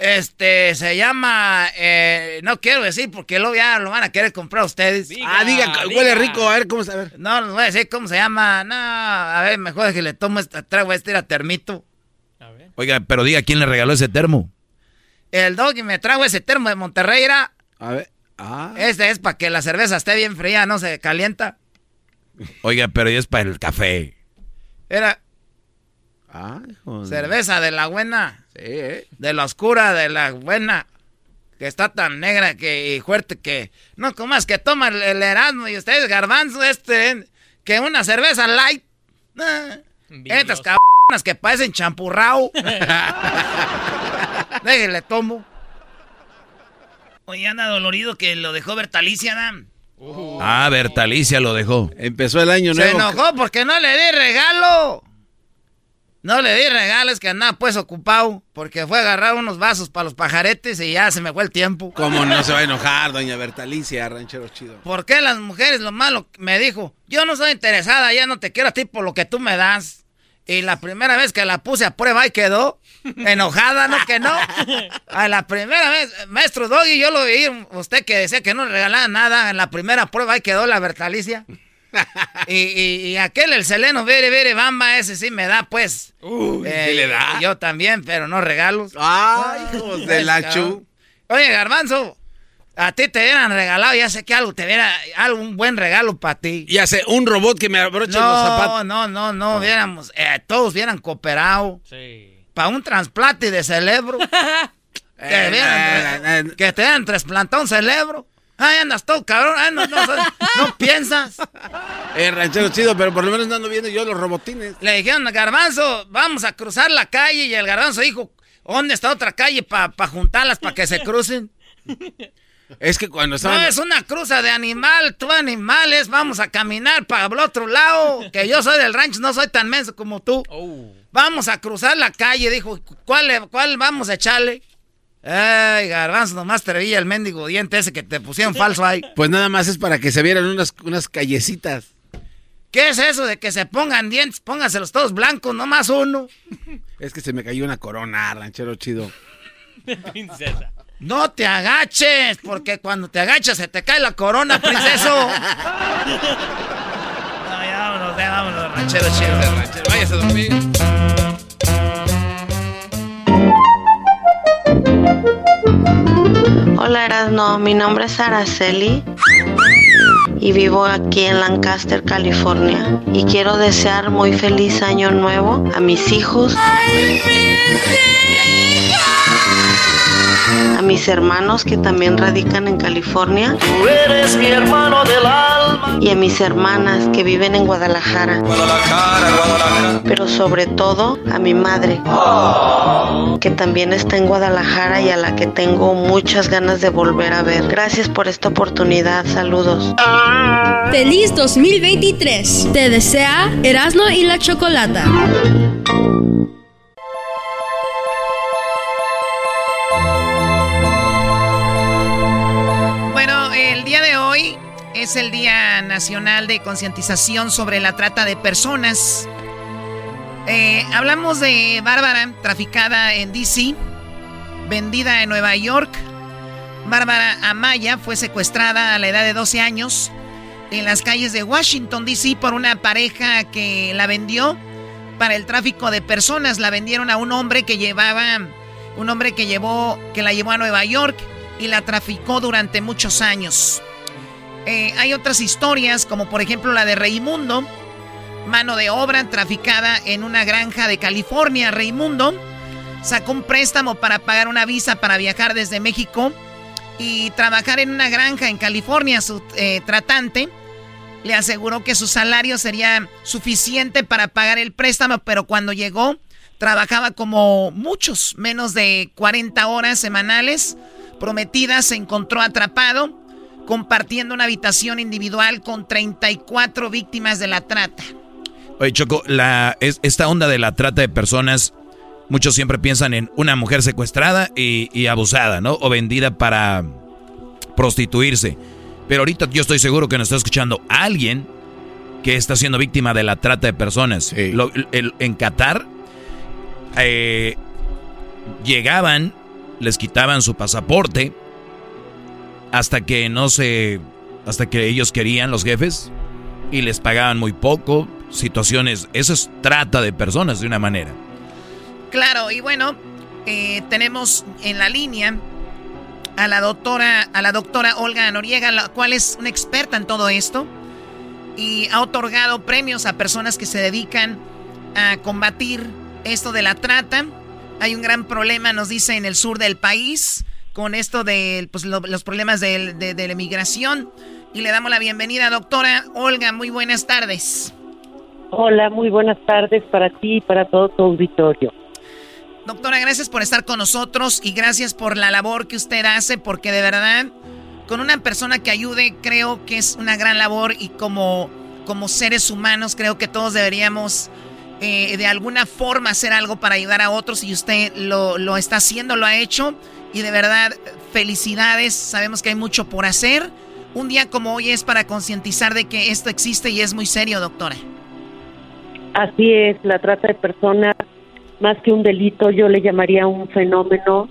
Este, se llama, eh, no quiero decir porque luego ya lo van a querer comprar ustedes. ah, diga, huele rico, a ver cómo se a ver. No, no voy a decir cómo se llama, no, a ver, mejor que le tomo esta, traigo este era termito. Oiga, pero diga, ¿quién le regaló ese termo? El doggy me trajo ese termo de Monterrey, era. A ver. Ah. Este es para que la cerveza esté bien fría, no se calienta. Oiga, pero es para el café. Era. Ah, Cerveza de la buena. Sí, ¿eh? De la oscura, de la buena. Que está tan negra que, y fuerte que. No comas que toma el, el Erasmo y ustedes garbanzo este. Que una cerveza light. Ah, estas cabronas que parecen champurrao. Déjenle tomo. Oye, anda dolorido que lo dejó Bertalicia, Dan. Ah, Bertalicia lo dejó. Empezó el año Se nuevo. enojó porque no le di regalo. No le di regalo, es que andaba pues ocupado. Porque fue a agarrar unos vasos para los pajaretes y ya se me fue el tiempo. ¿Cómo no se va a enojar, doña Bertalicia, ranchero chido? ¿Por qué las mujeres lo malo? Me dijo, yo no soy interesada, ya no te quiero a ti por lo que tú me das. Y la primera vez que la puse a prueba y quedó enojada, ¿no? Que no. A la primera vez, maestro Doggy, yo lo vi, usted que decía que no le regalaba nada, en la primera prueba ahí quedó la Bertalicia. Y, y- y aquel, el Seleno, vere, vere, bamba, ese sí me da, pues. Eh, ¿sí le da? Yo también, pero no regalos. Ay, hijos de la chu. Oye, Garbanzo, a ti te hubieran regalado, ya sé que algo te hubiera, algo, un buen regalo para ti. Ya sé, un robot que me abroche los No, zapatos. no, no, no, hubiéramos, eh, todos hubieran cooperado. Para un trasplante de cerebro. que, Eh, hubieran- que te hubieran trasplantado un cerebro. Ay, andas todo cabrón, ay, no, no, no piensas. Eh, ranchero chido, pero por lo menos no ando viendo yo los robotines. Le dijeron Garbanzo, vamos a cruzar la calle y el Garbanzo dijo, ¿dónde está otra calle para juntarlas para que se crucen? Es que cuando No, estaban... es una cruza de animal, tú animales, vamos a caminar para el otro lado, que yo soy del rancho, no soy tan menso como tú. Vamos a cruzar la calle, dijo, ¿cuál, cuál vamos a echarle? Ay, garbanzo, nomás te veía el mendigo diente ese que te pusieron falso ahí. Pues nada más es para que se vieran unas, unas callecitas. ¿Qué es eso de que se pongan dientes? Póngaselos todos blancos, nomás uno. Es que se me cayó una corona, ranchero chido. Princesa. No te agaches, porque cuando te agachas se te cae la corona, princeso. No, ya vámonos, ya vámonos, ranchero chido. Váyase a dormir. Hola Erasno, mi nombre es Araceli y vivo aquí en Lancaster, California. Y quiero desear muy feliz año nuevo a mis hijos, a mis hermanos que también radican en California Tú eres mi hermano del alma. y a mis hermanas que viven en Guadalajara. Guadalajara, Guadalajara. Pero sobre todo a mi madre, que también está en Guadalajara y a la que tengo muchas ganas de volver a ver. Gracias por esta oportunidad. Saludos. Feliz 2023. Te desea Erasmo y la Chocolata. Es el Día Nacional de Concientización sobre la Trata de Personas. Eh, hablamos de Bárbara, traficada en DC, vendida en Nueva York. Bárbara Amaya fue secuestrada a la edad de 12 años en las calles de Washington, D.C. por una pareja que la vendió para el tráfico de personas. La vendieron a un hombre que llevaba, un hombre que llevó, que la llevó a Nueva York y la traficó durante muchos años. Eh, hay otras historias, como por ejemplo la de Raimundo, mano de obra traficada en una granja de California. Raimundo sacó un préstamo para pagar una visa para viajar desde México y trabajar en una granja en California. Su eh, tratante le aseguró que su salario sería suficiente para pagar el préstamo, pero cuando llegó trabajaba como muchos, menos de 40 horas semanales. Prometida se encontró atrapado compartiendo una habitación individual con 34 víctimas de la trata. Oye, Choco, la, es- esta onda de la trata de personas, muchos siempre piensan en una mujer secuestrada y, y abusada, ¿no? O vendida para prostituirse. Pero ahorita yo estoy seguro que nos está escuchando alguien que está siendo víctima de la trata de personas. Lo- el- en Qatar eh, llegaban, les quitaban su pasaporte hasta que no se, hasta que ellos querían los jefes y les pagaban muy poco, situaciones, eso es trata de personas de una manera. Claro, y bueno, eh, tenemos en la línea a la doctora, a la doctora Olga Noriega, la cual es una experta en todo esto y ha otorgado premios a personas que se dedican a combatir esto de la trata. Hay un gran problema, nos dice, en el sur del país con esto de pues, los problemas de, de la emigración. Y le damos la bienvenida, doctora Olga. Muy buenas tardes. Hola, muy buenas tardes para ti y para todo tu auditorio. Doctora, gracias por estar con nosotros y gracias por la labor que usted hace, porque de verdad, con una persona que ayude, creo que es una gran labor y como, como seres humanos, creo que todos deberíamos eh, de alguna forma hacer algo para ayudar a otros y usted lo, lo está haciendo, lo ha hecho y de verdad, felicidades, sabemos que hay mucho por hacer. Un día como hoy es para concientizar de que esto existe y es muy serio, doctora. Así es, la trata de personas más que un delito, yo le llamaría un fenómeno.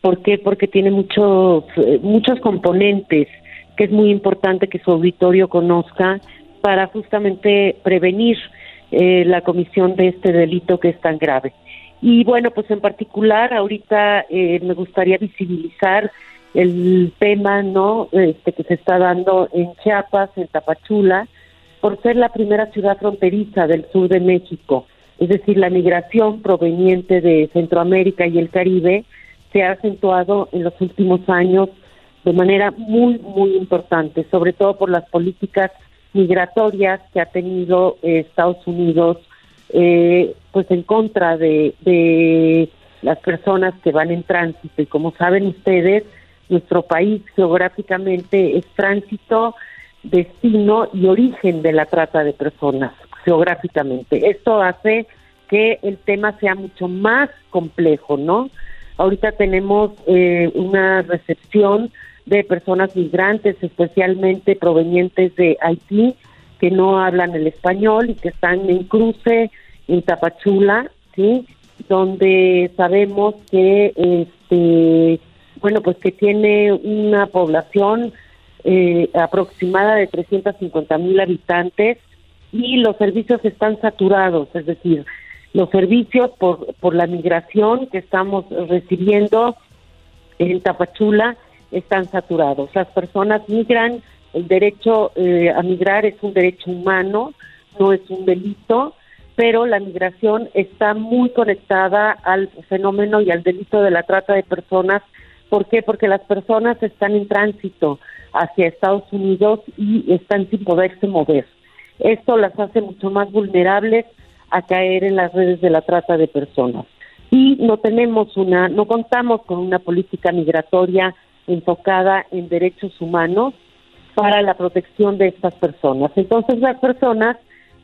¿Por qué? Porque tiene muchos, eh, muchos componentes que es muy importante que su auditorio conozca para justamente prevenir eh, la comisión de este delito que es tan grave. Y bueno, pues en particular ahorita eh, me gustaría visibilizar el tema no este que se está dando en Chiapas, en Tapachula, por ser la primera ciudad fronteriza del sur de México. Es decir, la migración proveniente de Centroamérica y el Caribe se ha acentuado en los últimos años de manera muy, muy importante, sobre todo por las políticas migratorias que ha tenido eh, Estados Unidos, eh, pues en contra de, de las personas que van en tránsito. Y como saben ustedes, nuestro país geográficamente es tránsito, destino y origen de la trata de personas geográficamente. Esto hace que el tema sea mucho más complejo, ¿no? Ahorita tenemos eh, una recepción de personas migrantes, especialmente provenientes de Haití, que no hablan el español y que están en cruce en Tapachula, ¿sí? Donde sabemos que, este, bueno, pues que tiene una población eh, aproximada de 350 mil habitantes y los servicios están saturados, es decir, los servicios por, por la migración que estamos recibiendo en Tapachula están saturados. Las personas migran, el derecho eh, a migrar es un derecho humano, no es un delito, pero la migración está muy conectada al fenómeno y al delito de la trata de personas. ¿Por qué? Porque las personas están en tránsito hacia Estados Unidos y están sin poderse mover. Esto las hace mucho más vulnerables a caer en las redes de la trata de personas. Y no tenemos una, no contamos con una política migratoria enfocada en derechos humanos para la protección de estas personas. Entonces las personas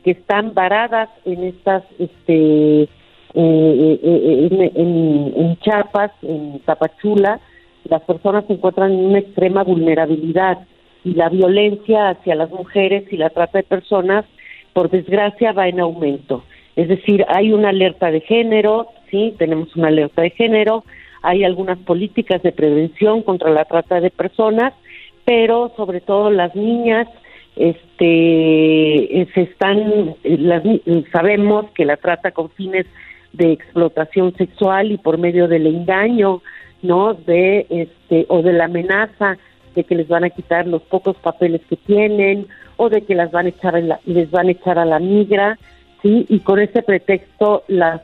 que están varadas en estas, este, eh, eh, eh, en, en Chiapas, en Tapachula, las personas se encuentran en una extrema vulnerabilidad y la violencia hacia las mujeres y la trata de personas, por desgracia, va en aumento. Es decir, hay una alerta de género, sí, tenemos una alerta de género, hay algunas políticas de prevención contra la trata de personas, pero sobre todo las niñas, este, se están, las, sabemos que la trata con fines de explotación sexual y por medio del engaño, ¿no? De, este, o de la amenaza de que les van a quitar los pocos papeles que tienen o de que las van a echar les van a echar a la migra, sí, y con ese pretexto las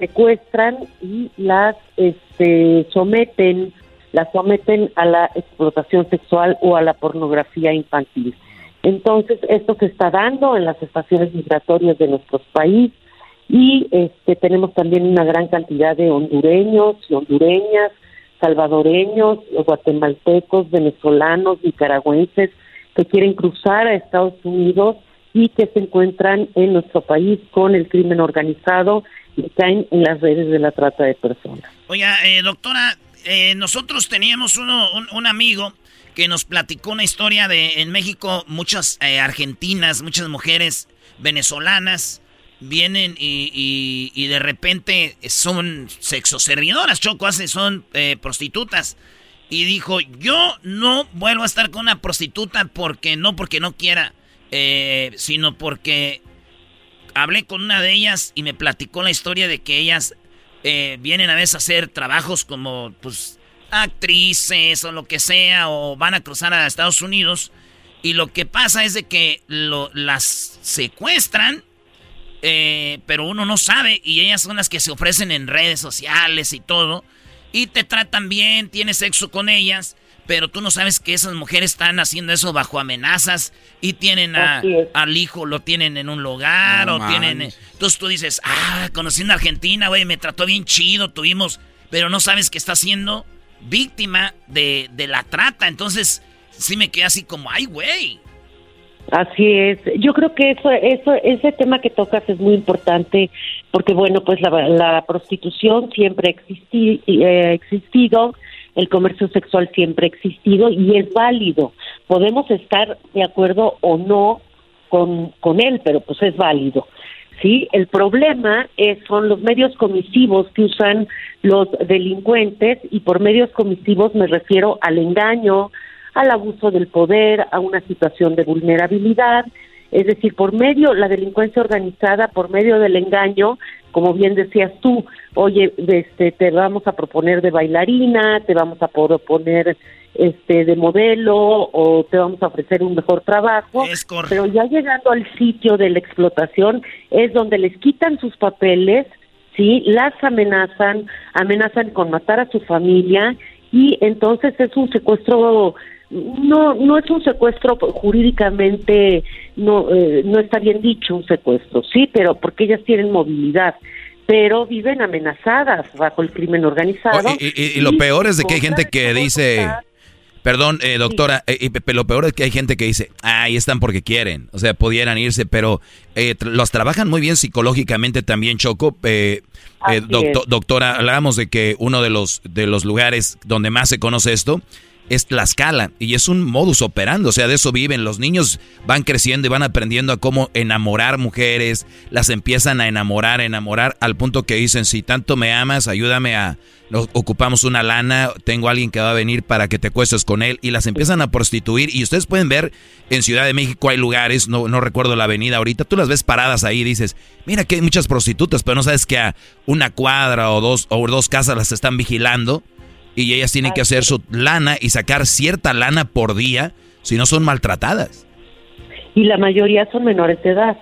secuestran y las este, someten, las someten a la explotación sexual o a la pornografía infantil. Entonces, esto se está dando en las estaciones migratorias de nuestro país y este, tenemos también una gran cantidad de hondureños y hondureñas salvadoreños, guatemaltecos, venezolanos, nicaragüenses que quieren cruzar a Estados Unidos y que se encuentran en nuestro país con el crimen organizado y caen en las redes de la trata de personas. Oiga, eh, doctora, eh, nosotros teníamos uno, un, amigo que nos platicó una historia de en México muchas eh, argentinas, muchas mujeres venezolanas vienen y, y, de repente son sexoservidoras, Choco, hace, son eh, prostitutas. Y dijo, yo no vuelvo a estar con una prostituta porque no porque no quiera, sino porque hablé con una de ellas y me platicó la historia de que ellas eh, vienen a veces a hacer trabajos como, pues, actrices o lo que sea, o van a cruzar a Estados Unidos. Y lo que pasa es de que lo, las secuestran, eh, pero uno no sabe, y ellas son las que se ofrecen en redes sociales y todo, y te tratan bien, tienes sexo con ellas, pero tú no sabes que esas mujeres están haciendo eso bajo amenazas y tienen al hijo, lo tienen en un lugar o tienen... Entonces tú dices, ah, conocí en Argentina, güey, me trató bien chido, tuvimos... Pero no sabes que está siendo víctima de, de la trata. Entonces sí me quedé así como, ay, güey. Así es. Yo creo que eso, eso, ese tema que tocas es muy importante porque, bueno, pues la, la prostitución siempre ha eh, existido el comercio sexual siempre ha existido y es válido. Podemos estar de acuerdo o no con, con él, pero pues es válido. ¿sí? El problema es, son los medios comisivos que usan los delincuentes y por medios comisivos me refiero al engaño, al abuso del poder, a una situación de vulnerabilidad, es decir, por medio, la delincuencia organizada, por medio del engaño, como bien decías tú, oye, este, te vamos a proponer de bailarina, te vamos a proponer este de modelo o te vamos a ofrecer un mejor trabajo, pero ya llegando al sitio de la explotación es donde les quitan sus papeles, sí, las amenazan, amenazan con matar a su familia y entonces es un secuestro no no es un secuestro jurídicamente no eh, no está bien dicho un secuestro sí pero porque ellas tienen movilidad pero viven amenazadas bajo el crimen organizado. Y, lo peor es de que hay gente que dice Perdón, eh, doctora, eh, lo peor es que hay gente que dice, ahí están porque quieren, o sea, pudieran irse, pero los trabajan muy bien psicológicamente también, Choco. doctora, hablábamos de que uno de los, de los lugares donde más se conoce esto es Tlaxcala y es un modus operandi, o sea, de eso viven. Los niños van creciendo y van aprendiendo a cómo enamorar mujeres, las empiezan a enamorar, enamorar, al punto que dicen, si tanto me amas, ayúdame a, ocupamos una lana, tengo a alguien que va a venir para que te cuestes con él y las empiezan a prostituir y ustedes pueden ver en Ciudad de México hay lugares, no, no recuerdo la avenida ahorita, tú las ves paradas ahí y dices, mira que hay muchas prostitutas, pero no sabes que a una cuadra o dos, o dos casas las están vigilando y ellas tienen que hacer su lana y sacar cierta lana por día, si no son maltratadas. Y la mayoría son menores de edad.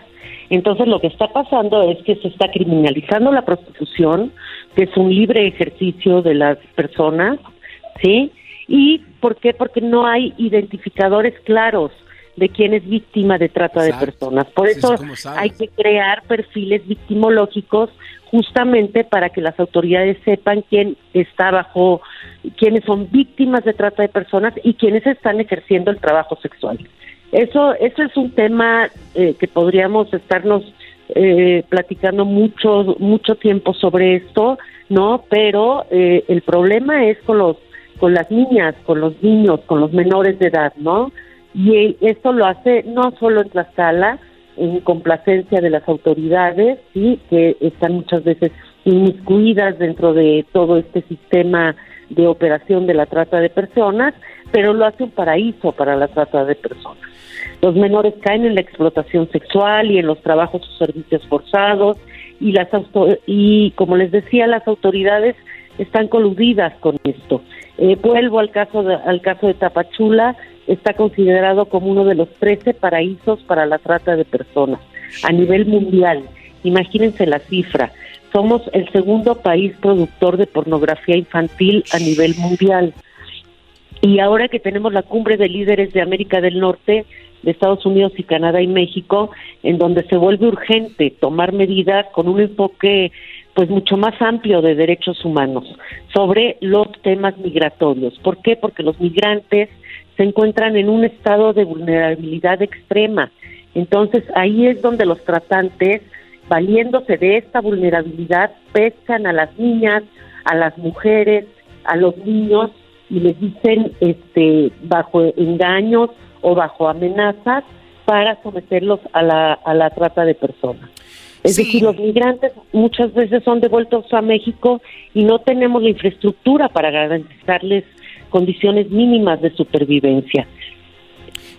Entonces lo que está pasando es que se está criminalizando la prostitución, que es un libre ejercicio de las personas, ¿sí? ¿Y por qué? Porque no hay identificadores claros de quién es víctima de trata de personas. Por eso hay que crear perfiles victimológicos justamente para que las autoridades sepan quién está bajo, quiénes son víctimas de trata de personas y quiénes están ejerciendo el trabajo sexual. Eso, eso es un tema eh, que podríamos estarnos eh, platicando mucho, mucho tiempo sobre esto, ¿no? Pero eh, el problema es con los, con las niñas, con los niños, con los menores de edad, ¿no? Y esto lo hace no solo en Tlaxcala, en complacencia de las autoridades, sí, que están muchas veces inmiscuidas dentro de todo este sistema de operación de la trata de personas, pero lo hace un paraíso para la trata de personas. Los menores caen en la explotación sexual y en los trabajos o servicios forzados y las y como les decía las autoridades están coludidas con esto. Eh, vuelvo al caso de, al caso de Tapachula, está considerado como uno de los 13 paraísos para la trata de personas a nivel mundial. Imagínense la cifra. Somos el segundo país productor de pornografía infantil a nivel mundial. Y ahora que tenemos la cumbre de líderes de América del Norte, de Estados Unidos y Canadá y México, en donde se vuelve urgente tomar medidas con un enfoque pues mucho más amplio de derechos humanos sobre los temas migratorios. ¿Por qué? Porque los migrantes se encuentran en un estado de vulnerabilidad extrema. Entonces ahí es donde los tratantes, valiéndose de esta vulnerabilidad, pescan a las niñas, a las mujeres, a los niños y les dicen este bajo engaños o bajo amenazas para someterlos a la, a la trata de personas. Es decir, los migrantes muchas veces son devueltos a México y no tenemos la infraestructura para garantizarles condiciones mínimas de supervivencia.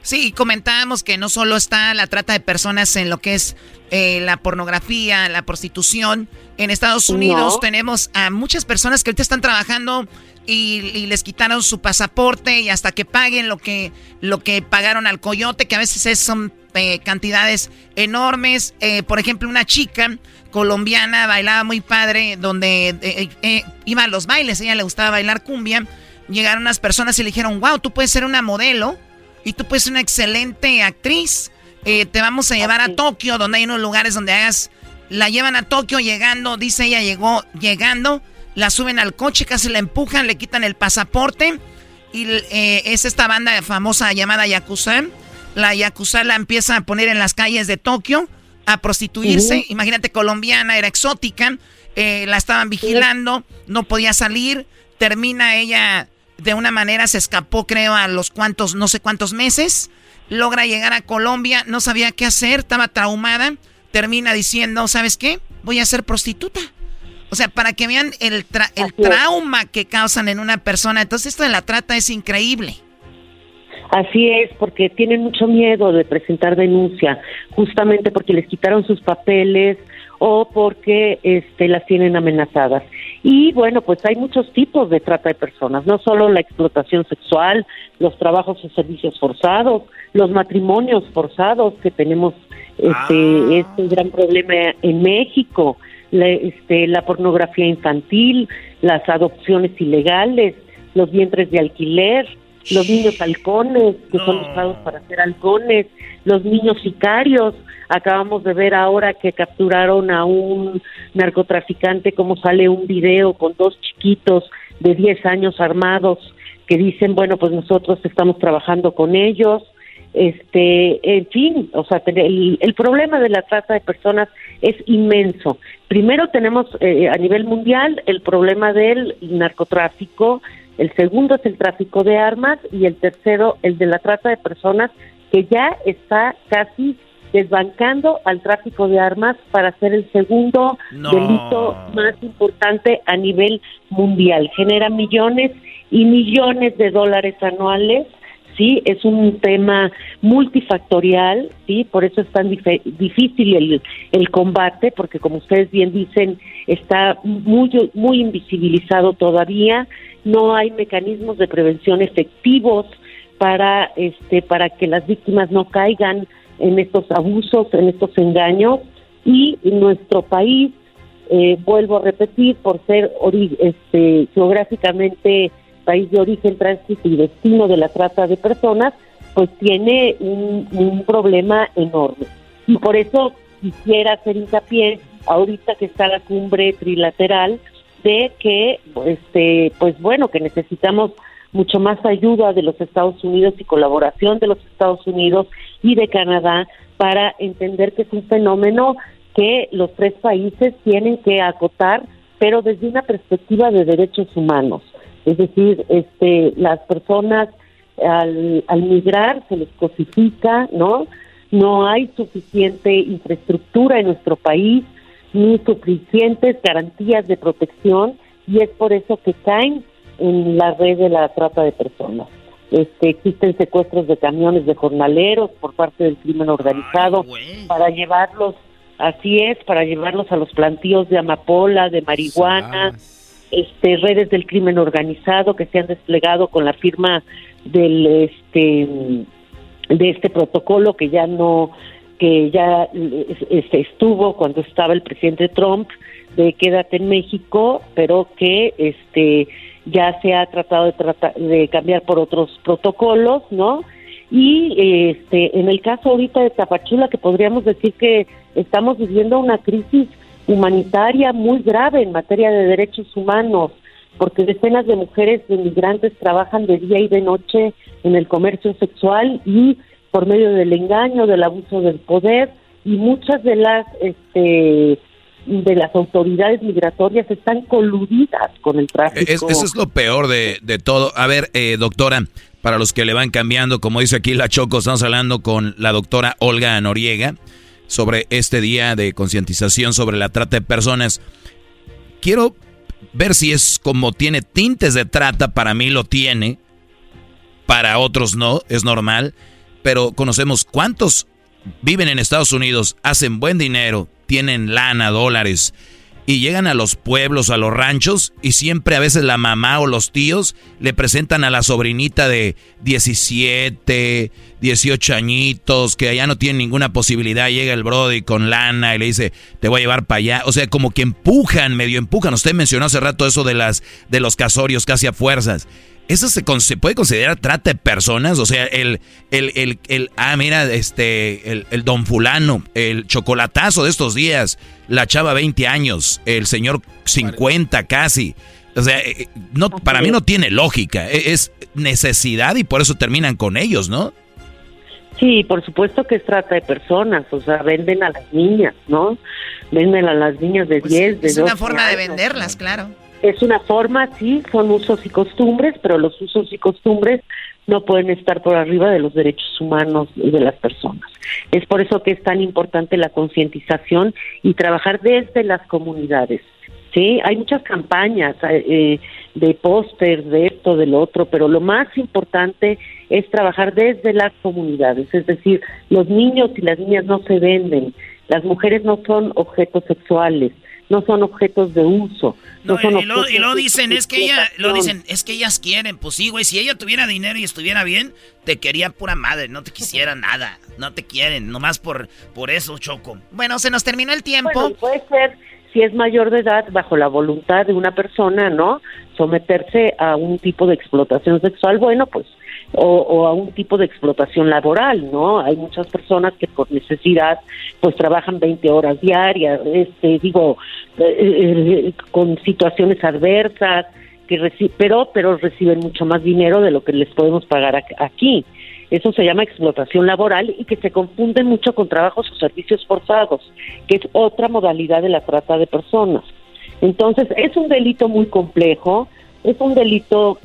Sí, comentábamos que no solo está la trata de personas en lo que es eh, la pornografía, la prostitución, En Estados Unidos tenemos a muchas personas que ahorita están trabajando y, les quitaron su pasaporte y hasta que paguen lo que, lo que pagaron al coyote, que a veces son eh, cantidades enormes. Eh, por ejemplo, una chica colombiana bailaba muy padre, donde eh, iba a los bailes, a ella le gustaba bailar cumbia. Llegaron unas personas y le dijeron, wow, tú puedes ser una modelo y tú puedes ser una excelente actriz. te vamos a llevar a Tokio, donde hay unos lugares donde hagas... La llevan a Tokio llegando, dice ella, llegó llegando la suben al coche, casi la empujan, le quitan el pasaporte. Y eh, es esta banda famosa llamada Yakuza. La Yakuza la empieza a poner en las calles de Tokio a prostituirse. Imagínate, colombiana, era exótica. Eh, la estaban vigilando, no podía salir. Termina ella de una manera, se escapó, creo, a los cuantos, no sé cuántos meses. Logra llegar a Colombia, no sabía qué hacer, estaba traumada. Termina diciendo, ¿sabes qué? Voy a ser prostituta. O sea, para que vean el, el trauma que causan en una persona. Entonces esto de la trata es increíble. Así es, porque tienen mucho miedo de presentar denuncia, justamente porque les quitaron sus papeles o porque este, las tienen amenazadas. Y bueno, pues hay muchos tipos de trata de personas, no solo la explotación sexual, los trabajos o servicios forzados, los matrimonios forzados que tenemos este, ah. este gran problema en México la, este, la pornografía infantil, las adopciones ilegales, los vientres de alquiler, los niños halcones, que son usados para hacer halcones, los niños sicarios. Acabamos de ver ahora que capturaron a un narcotraficante, como sale un video con dos chiquitos de 10 años armados que dicen, bueno, pues nosotros estamos trabajando con ellos este, en fin, o sea, el, el, problema de la trata de personas es inmenso. Primero tenemos eh, a nivel mundial el problema del narcotráfico, el segundo es el tráfico de armas y el tercero el de la trata de personas que ya está casi desbancando al tráfico de armas para ser el segundo delito más importante a nivel mundial. Genera millones y millones de dólares anuales sí es un tema multifactorial sí por eso es tan difícil el, el combate porque como ustedes bien dicen está muy muy invisibilizado todavía. No hay mecanismos de prevención efectivos para este para que las víctimas no caigan en estos abusos en estos engaños y nuestro país eh, vuelvo a repetir por ser este geográficamente país de origen, tránsito y destino de la trata de personas, pues tiene un, problema enorme. Y por eso quisiera hacer hincapié ahorita que está la cumbre trilateral de que este pues bueno que necesitamos mucho más ayuda de los Estados Unidos y colaboración de los Estados Unidos y de Canadá para entender que es un fenómeno que los tres países tienen que acotar pero desde una perspectiva de derechos humanos es decir, este, las personas al, migrar se les cosifica, ¿no? No hay suficiente infraestructura en nuestro país ni suficientes garantías de protección y es por eso que caen en la red de la trata de personas. Este, existen secuestros de camiones de jornaleros por parte del crimen organizado para llevarlos, así es, para llevarlos a los plantíos de amapola, de marihuana, este, redes del crimen organizado que se han desplegado con la firma del este de este protocolo que ya no que ya este, estuvo cuando estaba el presidente Trump de quédate en México, pero que este ya se ha tratado de tratar de cambiar por otros protocolos, ¿no? Y este en el caso ahorita de Tapachula que podríamos decir que estamos viviendo una crisis humanitaria muy grave en materia de derechos humanos, porque decenas de mujeres de migrantes trabajan de día y de noche en el comercio sexual y por medio del engaño, del abuso del poder y muchas de las este de las autoridades migratorias están coludidas con el tráfico. eso es lo peor de, de todo. A ver, eh, doctora, para los que le van cambiando, como dice aquí la Choco, estamos hablando con la doctora Olga Noriega sobre este día de concientización sobre la trata de personas. Quiero ver si es como tiene tintes de trata, para mí lo tiene, para otros no, es normal, pero conocemos cuántos viven en Estados Unidos, hacen buen dinero, tienen lana, dólares, y llegan a los pueblos, a los ranchos, y siempre a veces la mamá o los tíos le presentan a la sobrinita de 17, 18 añitos, que allá no tiene ninguna posibilidad, llega el Brody con lana y le dice, te voy a llevar para allá. O sea, como que empujan, medio empujan. Usted mencionó hace rato eso de las de los casorios casi a fuerzas. ¿Eso se, puede considerar trata de personas? O sea, el, el, el, ah, mira, este, el, el, don fulano, el chocolatazo de estos días, la chava 20 años, el señor 50 casi. O sea, eh, no, para mí no tiene lógica, e, es necesidad y por eso terminan con ellos, ¿no? Sí, por supuesto que es trata de personas, o sea, venden a las niñas, ¿no? Venden a las niñas de 10, pues de Es una forma de venderlas, claro. Es una forma, sí, son usos y costumbres, pero los usos y costumbres no pueden estar por arriba de los derechos humanos y de las personas. Es por eso que es tan importante la concientización y trabajar desde las comunidades. Sí, hay muchas campañas eh, de pósters, de esto, del otro, pero lo más importante es trabajar desde las comunidades, es decir, los niños y las niñas no se venden, las mujeres no son objetos sexuales, no son objetos de uso. No, y, lo, dicen, es que ella, lo dicen, es que ellas quieren, pues sí, güey, si ella tuviera dinero y estuviera bien, te quería pura madre, no te quisiera nada, no te quieren, nomás por, por eso, Choco. Bueno, se nos terminó el tiempo. puede ser, si es mayor de edad, bajo la voluntad de una persona, ¿no? Someterse a un tipo de explotación sexual, bueno, pues o, a un tipo de explotación laboral, ¿no? Hay muchas personas que por necesidad pues trabajan 20 horas diarias, este, digo, eh, eh, con situaciones adversas, que pero, pero reciben mucho más dinero de lo que les podemos pagar aquí. Eso se llama explotación laboral y que se confunde mucho con trabajos o servicios forzados, que es otra modalidad de la trata de personas. Entonces, es un delito muy complejo, es un delito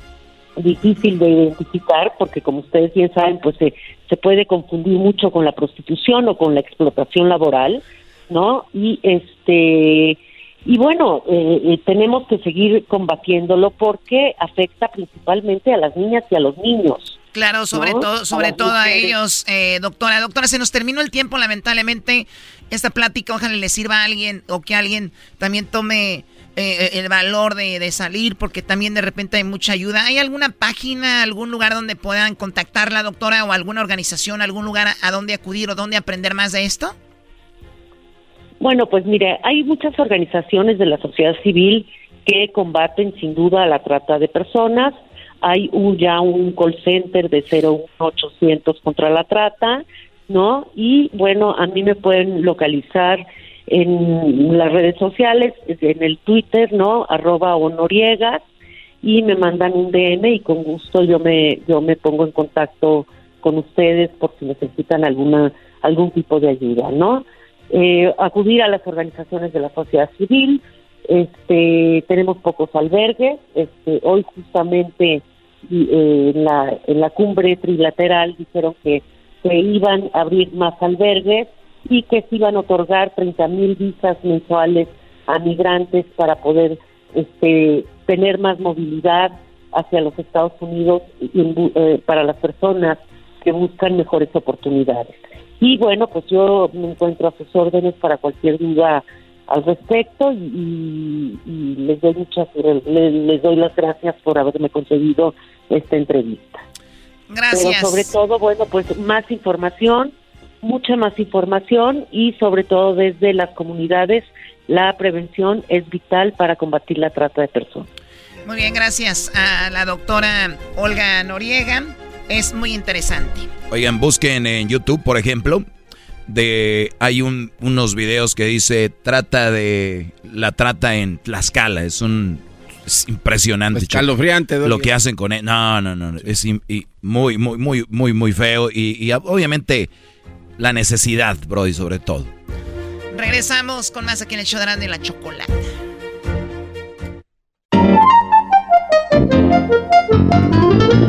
difícil de identificar porque como ustedes bien saben pues se, se puede confundir mucho con la prostitución o con la explotación laboral no y este y bueno eh, eh, tenemos que seguir combatiéndolo porque afecta principalmente a las niñas y a los niños Claro, sobre todo, sobre todo a ellos, eh, doctora. Doctora, se nos terminó el tiempo, lamentablemente. Esta plática, ojalá le sirva a alguien o que alguien también tome eh, el valor de, salir, porque también de repente hay mucha ayuda. ¿Hay alguna página, algún lugar donde puedan contactarla, doctora, o alguna organización, algún lugar a, donde acudir o donde aprender más de esto? Bueno, pues mire, hay muchas organizaciones de la sociedad civil que combaten sin duda la trata de personas. Hay un, ya un call center de 01800 contra la trata, ¿no? Y bueno, a mí me pueden localizar en las redes sociales, en el Twitter, ¿no? Arroba Honoriegas y me mandan un DM y con gusto yo me yo me pongo en contacto con ustedes por si necesitan alguna algún tipo de ayuda, ¿no? Eh, acudir a las organizaciones de la sociedad civil, este tenemos pocos albergues, este hoy justamente eh, en la en la cumbre trilateral dijeron que se iban a abrir más albergues y que se iban a otorgar 30 mil visas mensuales a migrantes para poder este, tener más movilidad hacia los Estados Unidos eh, para las personas que buscan mejores oportunidades. Y bueno, pues yo me encuentro a sus órdenes para cualquier duda al respecto y, les doy muchas les, doy las gracias por haberme concedido esta entrevista. Gracias. Pero sobre todo, bueno, pues más información mucha más información y sobre todo desde las comunidades la prevención es vital para combatir la trata de personas. Muy bien, gracias a la doctora Olga Noriega. Es muy interesante. Oigan, busquen en YouTube, por ejemplo, de hay un, unos videos que dice trata de la trata en Tlaxcala. Es un impresionante. Escalofriante. Lo que hacen con él. No, no, no. Es muy, muy, muy, muy, muy feo. Y, y obviamente la necesidad, Brody, sobre todo. Regresamos con más aquí en el show de la chocolate.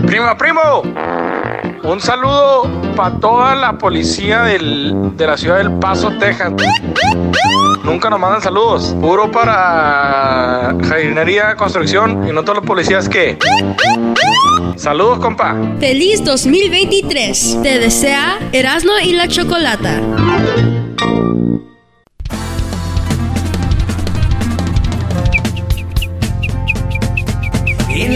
Primo, primo, un saludo para toda la policía del, de la ciudad del Paso, Texas. Nunca nos mandan saludos. Puro para jardinería, construcción y no todos los policías que. Saludos, compa. Feliz 2023. Te desea Erasmo y la Chocolata.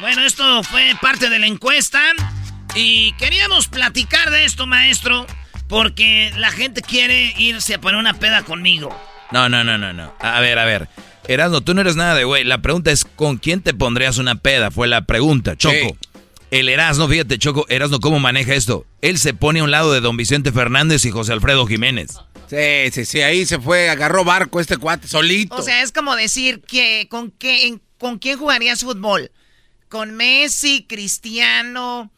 Bueno, esto fue parte de la encuesta y queríamos platicar de esto, maestro, porque la gente quiere irse a poner una peda conmigo. No, no, no, no, no. A ver, a ver. Erasmo, tú no eres nada de güey. La pregunta es, ¿con quién te pondrías una peda? Fue la pregunta, Choco. El Erasmo, fíjate, Choco, Erasmo, ¿cómo maneja esto? Él se pone a un lado de don Vicente Fernández y José Alfredo Jiménez. Sí, sí, sí, ahí se fue, agarró barco este cuate, solito. O sea, es como decir que con qué, en- con quién jugarías fútbol. Con Messi, Cristiano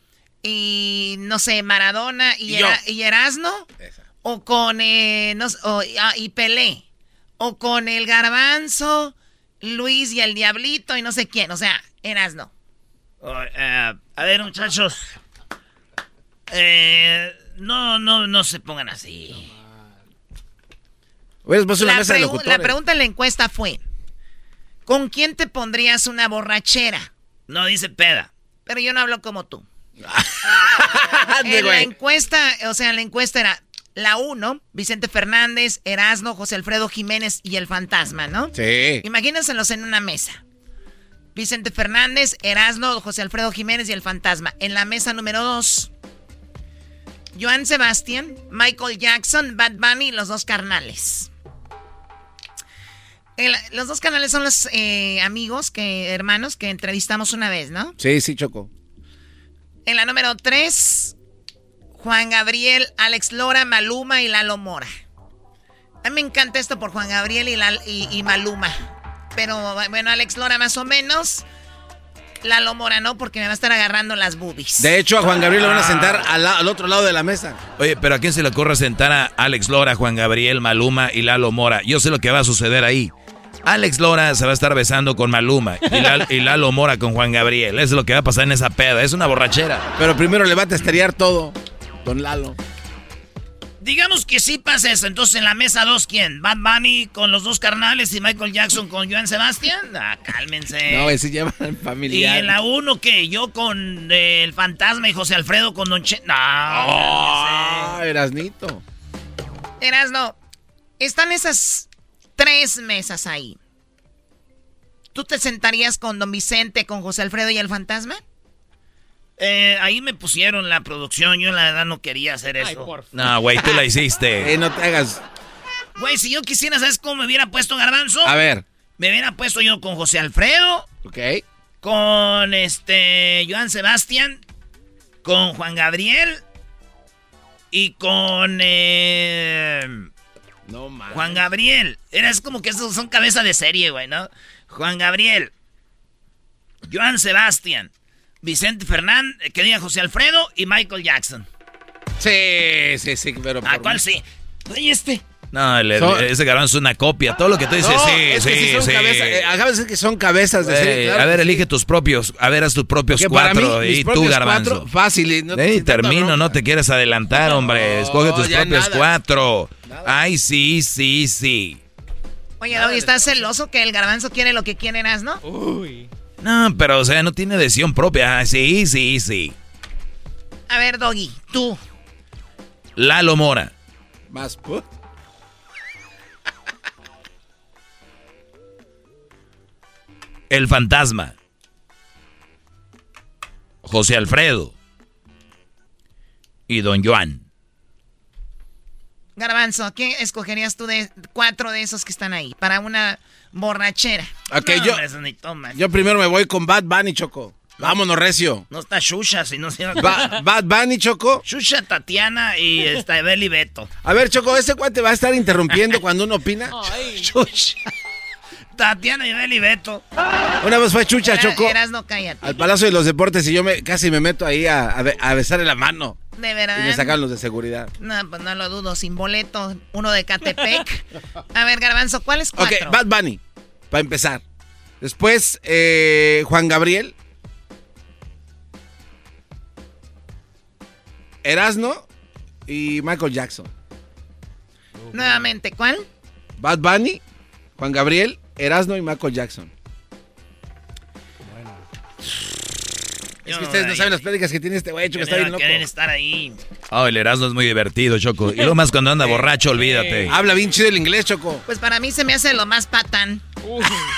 y no sé, Maradona y, Y yo. Era- y Erasno. O con eh, no sé, o- ah, y Pelé. O con el Garbanzo, Luis y el Diablito y no sé quién. O sea, Erasno. Oh, eh, a ver, muchachos. Eh, no, no, no se pongan así. Mesa pregu- la pregunta en la encuesta fue: ¿Con quién te pondrías una borrachera? No dice peda. Pero yo no hablo como tú. En la encuesta, o sea, la encuesta era la 1, Vicente Fernández, Erasno, José Alfredo Jiménez y el fantasma, ¿no? Sí. Imagínenselos en una mesa. Vicente Fernández, Erasno, José Alfredo Jiménez y el fantasma. En la mesa número 2, Joan Sebastián, Michael Jackson, Bad Bunny y los dos carnales. El- los dos canales son los eh, amigos, que hermanos que entrevistamos una vez, ¿no? Sí, sí, Choco. En la número 3, Juan Gabriel, Alex Lora, Maluma y Lalo Mora. A mí me encanta esto por Juan Gabriel y, Lal- y- y Maluma. Pero bueno, Alex Lora más o menos. Lalo Mora no, porque me va a estar agarrando las boobies. De hecho, a Juan Gabriel lo van a Ah. sentar al, al otro lado de la mesa. Oye, pero ¿a quién se le ocurre sentar a Alex Lora, Juan Gabriel, Maluma y Lalo Mora? Yo sé lo que va a suceder ahí. Alex Lora se va a estar besando con Maluma y, Lal- y Lalo Mora con Juan Gabriel. Eso es lo que va a pasar en esa peda. Es una borrachera. Pero primero le va a testear todo, don Lalo. Digamos que sí pasa eso. Entonces, en la mesa 2, ¿quién? Bad Bunny con los dos carnales y Michael Jackson con Joan Sebastián. Ah, cálmense. No, ese lleva y familiar. en la 1, ¿qué? Yo con eh, el fantasma y José Alfredo con Don Che. No. Ah, Erasnito. Erasno, están esas tres mesas ahí. ¿Tú te sentarías con Don Vicente, con José Alfredo y el fantasma? Eh, ahí me pusieron la producción. Yo, la verdad, no quería hacer eso. No, güey, tú la hiciste. Eh, no te hagas. Güey, si yo quisiera, ¿sabes cómo me hubiera puesto Garbanzo? A ver. Me hubiera puesto yo con José Alfredo. Ok. Con este. Joan Sebastián. Con Juan Gabriel. Y con. eh, No mames. Juan Gabriel. Era es como que esos son cabeza de serie, güey, ¿no? Juan Gabriel. Joan Sebastián. Vicente Fernández. Que diga José Alfredo. Y Michael Jackson. Sí, sí, sí, pero. ¿A cuál sí? Oye, este. No, el- Son- ese garbanzo es una copia. Todo lo que tú dices, No, sí, es que sí, sí son sí. cabezas. eh, acabas de decir que son cabezas de serie. claro a ver, sí. elige tus propios. A ver, haz tus propios cuatro. mí, y tú, garbanzo. cuatro, fácil. y no- Ey, termino, no te quieres adelantar, hombre. Escoge tus propios nada. cuatro. Ay, sí, sí, sí. Oye, Doggy, ¿estás celoso que el garbanzo quiere lo que quiere Erasno? No, pero o sea, no tiene decisión propia. Ah, sí, sí, sí. A ver, Doggy, tú. Lalo Mora. Más. pu- El fantasma. José Alfredo. Y Don Joan. Garbanzo, ¿qué escogerías tú de cuatro de esos que están ahí para una borrachera? Ok, No, yo, hombre, eso ni tomas. yo primero me voy con Bad Bunny, Choco. Vámonos, recio. No está Shusha, si no se Ba- Bad Bunny, Choco. Shusha, Tatiana y está Beli Beto. A ver, Choco, ¿ese cuate va a estar interrumpiendo cuando uno opina? Chush. Tatiana y Beto. Una vez fue Chucha, Era- Choco. Eras no cállate. Al Palacio de los Deportes y yo me, casi me meto ahí a, a, be- a besarle la mano. De verdad. Y me sacan los de seguridad. No, pues no lo dudo, sin boleto, uno de Catepec. A ver, Garbanzo, ¿cuáles Ok, cuatro? Bad Bunny, para empezar. Después, eh, Juan Gabriel. Erasno y Michael Jackson. Nuevamente, ¿cuál? Bad Bunny, Juan Gabriel, Erasno y Michael Jackson. Es que ustedes no saben las pláticas que tiene este güey, Choco, está bien loco. estar ahí. Oh, el Erasmo es muy divertido, Choco. Y lo más cuando anda borracho, olvídate. Habla bien chido el inglés, Choco. Pues para mí se me hace lo más patán. Sí,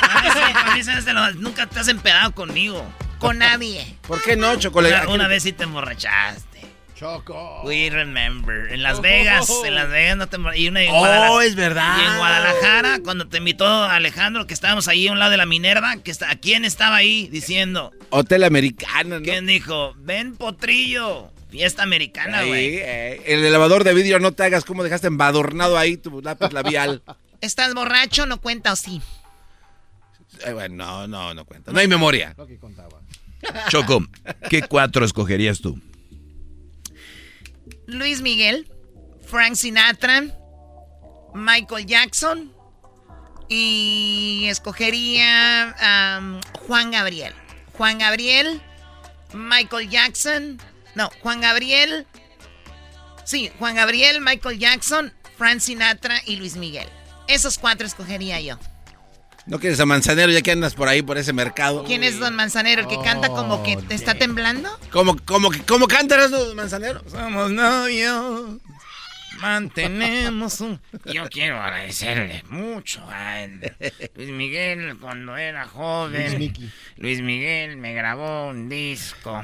para mí se me hace lo- Nunca te has empedado conmigo. Con nadie. ¿Por qué no, Choco? Una, una vez sí te emborrachaste. Choco. We remember. En Las Vegas, en Las Vegas no te y una en Oh, Guadalajara. es verdad. Y en Guadalajara, cuando te invitó Alejandro, que estábamos ahí a un lado de la Minerva, que está, ¿quién estaba ahí diciendo? Hotel americano, ¿no? ¿Quién dijo? Ven, potrillo. Fiesta americana, güey. eh, el elevador de vidrio no te hagas como dejaste embadornado ahí tu lápiz labial. ¿Estás borracho? ¿No cuenta o sí? Eh, bueno, no, no, no cuenta. No hay memoria. Choco, ¿qué cuatro escogerías tú? Luis Miguel, Frank Sinatra, Michael Jackson y escogería am, Juan Gabriel. Juan Gabriel, Michael Jackson, no, Juan Gabriel, sí, Juan Gabriel, Michael Jackson, Frank Sinatra y Luis Miguel. Esos cuatro escogería yo. ¿No quieres a Manzanero ya que andas por ahí, por ese mercado? ¿Quién es Don Manzanero? ¿El que canta como que te está temblando? ¿Cómo, cómo, cómo cantas, Don Manzanero? Somos novios. Mantenemos un. Yo quiero agradecerle mucho a él. Luis Miguel cuando era joven. Luis. Luis Miguel me grabó un disco.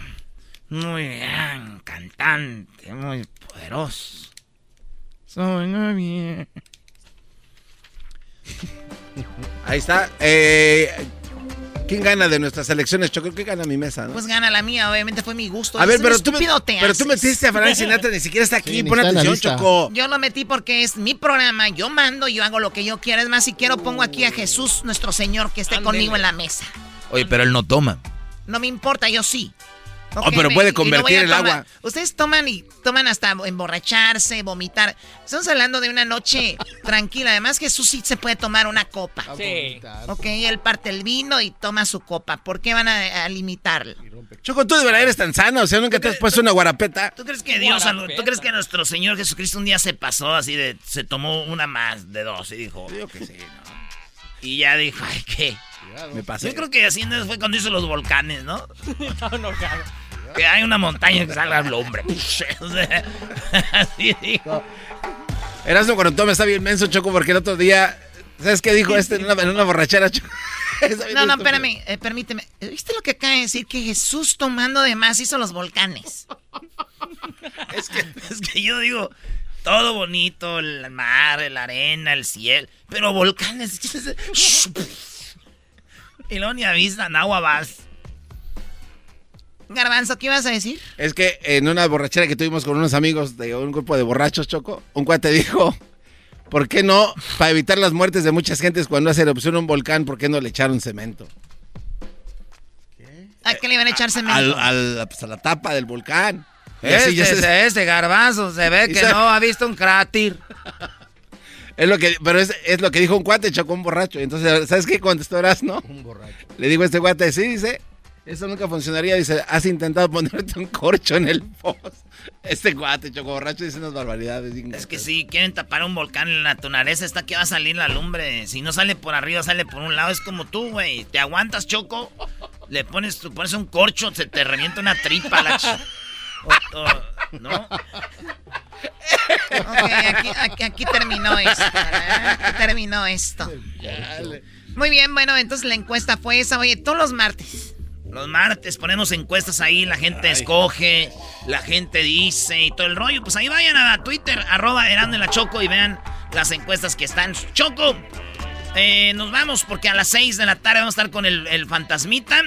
Muy gran cantante, muy poderoso. Soy novia. Ahí está. Eh, ¿Quién gana de nuestras elecciones, Choco? ¿Qué gana mi mesa? no? Pues gana la mía, obviamente fue mi gusto. a ver, Es pero tú, me- estúpido te pero tú haces. metiste a Frank Sinatra, ni siquiera está aquí. Sí, Pon atención. Choco. Yo lo metí porque es mi programa, yo mando, yo hago lo que yo quiera. Es más, si quiero pongo aquí a Jesús, nuestro Señor, que esté conmigo en la mesa. Oye, pero él no toma. No me importa, yo sí. Oh, Ok, pero puede convertir el tomar- agua. Ustedes toman y toman hasta emborracharse, vomitar. Estamos hablando de una noche tranquila. Además, Jesús sí se puede tomar una copa. Sí. Ok, él parte el vino y toma su copa. ¿Por qué van a, a limitarlo? Choco, tú de verdad eres tan sana. O sea, nunca te has puesto una guarapeta. ¿Tú crees que Dios, tú crees que nuestro Señor Jesucristo un día se pasó así de, se tomó una más de dos y dijo, Yo que sí, ¿no? y ya dijo, ay, ¿qué? Me pasé. Yo creo que así no fue cuando hizo los volcanes, ¿no? No, no, claro. Que hay una montaña que salga el hombre. Así dijo. Erasmo cuando toma está bien menso, Choco, porque el otro día... ¿Sabes qué dijo este en una, en una borrachera, Choco? No, no, espérame, eh, permíteme. ¿Viste lo que acaba de decir? Que Jesús tomando de más hizo los volcanes. Es que, es que yo digo, todo bonito, el mar, la arena, el cielo, pero volcanes. Y luego ni avisan, agua vas. Garbanzo, ¿qué ibas a decir? Es que en una borrachera que tuvimos con unos amigos de un grupo de borrachos, Choco, un cuate dijo, ¿por qué no, para evitar las muertes de muchas gentes cuando hace erupción un volcán, ¿por qué no le echaron cemento? ¿A qué le iban a echar Al, cemento? al- pues, a la tapa del volcán. Ya Este, se- este garbanzo se ve Y que sabe- no ha visto un cráter. Es lo que, pero es, es lo que dijo un cuate, Choco, un borracho. Entonces, ¿sabes qué contestó Erasmo? Un borracho. Le digo a este cuate, sí, dice, eso nunca funcionaría. Dice, has intentado ponerte un corcho en el post. Este cuate, Choco, borracho, dice unas barbaridades. Es que si quieren tapar un volcán en la naturaleza, está que va a salir la lumbre. Si no sale por arriba, sale por un lado. Es como tú, güey. Te aguantas, Choco. Le pones, tú pones un corcho, se te revienta una tripa. La ch- o- o- ¿No? Ok, aquí, aquí- aquí terminó esto. ¿verdad? Aquí terminó esto. Muy bien, bueno, entonces la encuesta fue esa. Oye, todos los martes. Los martes ponemos encuestas ahí, la gente escoge, la gente dice y todo el rollo. Pues ahí vayan a Twitter, arroba la Choco y vean las encuestas que están. Choco, eh, nos vamos porque a las 6 de la tarde vamos a estar con el, el fantasmita,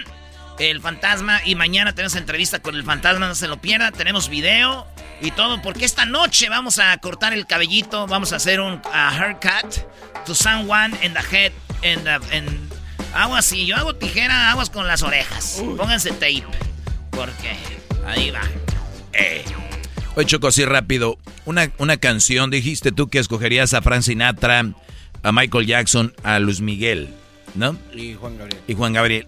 el fantasma, y mañana tenemos entrevista con el fantasma, no se lo pierda. Tenemos video y todo, porque esta noche vamos a cortar el cabellito, vamos a hacer un a haircut to someone in the head en, en aguas, si yo hago tijera, aguas con las orejas. Pónganse tape. Porque ahí va. Eh. Oye, Choco, así rápido. Una, una canción, dijiste tú que escogerías a Frank Sinatra, a Michael Jackson, a Luis Miguel, ¿no? Y Juan Gabriel. Y Juan Gabriel.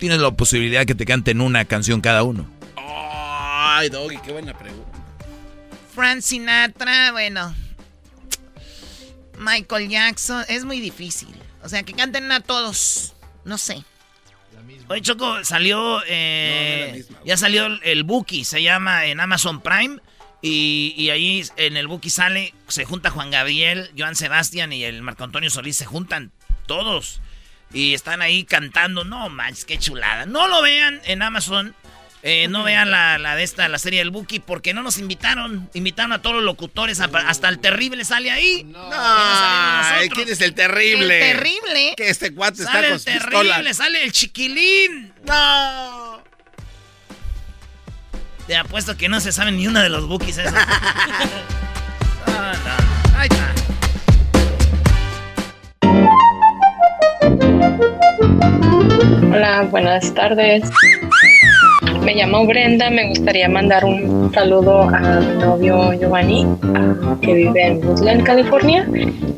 Tienes la posibilidad que te canten una canción cada uno. Ay, Doggy, qué buena pregunta. Frank Sinatra, bueno. Michael Jackson, es muy difícil. O sea, que canten a todos. No sé. Oye, Choco, salió. Eh, ya salió el, el Buki, se llama en Amazon Prime. Y, y, ahí en el Buki sale, se junta Juan Gabriel, Joan Sebastián y el Marco Antonio Solís, se juntan todos. Y están ahí cantando. No manches, qué chulada. No lo vean en Amazon. Eh, no vean la, la, de esta, la serie del Buki, porque no nos invitaron. Invitaron a todos los locutores, a, hasta el terrible sale ahí. No, ¿quién es el terrible? El terrible. Que este cuate sale está con el terrible, pistola. sale el chiquilín. No. Te apuesto que no se sabe ni una de los Bukis esos. no, no. Ahí está. Hola, buenas tardes. Me llamo Brenda, me gustaría mandar un saludo a mi novio Giovanni, que vive en Woodland, California.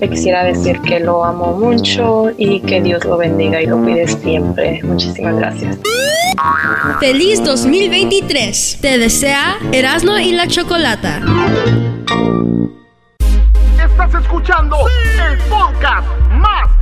Le quisiera decir que lo amo mucho y que Dios lo bendiga y lo cuide siempre. Muchísimas gracias. Feliz 2023. Te desea Erasmo y la Chocolata. Estás escuchando el podcast más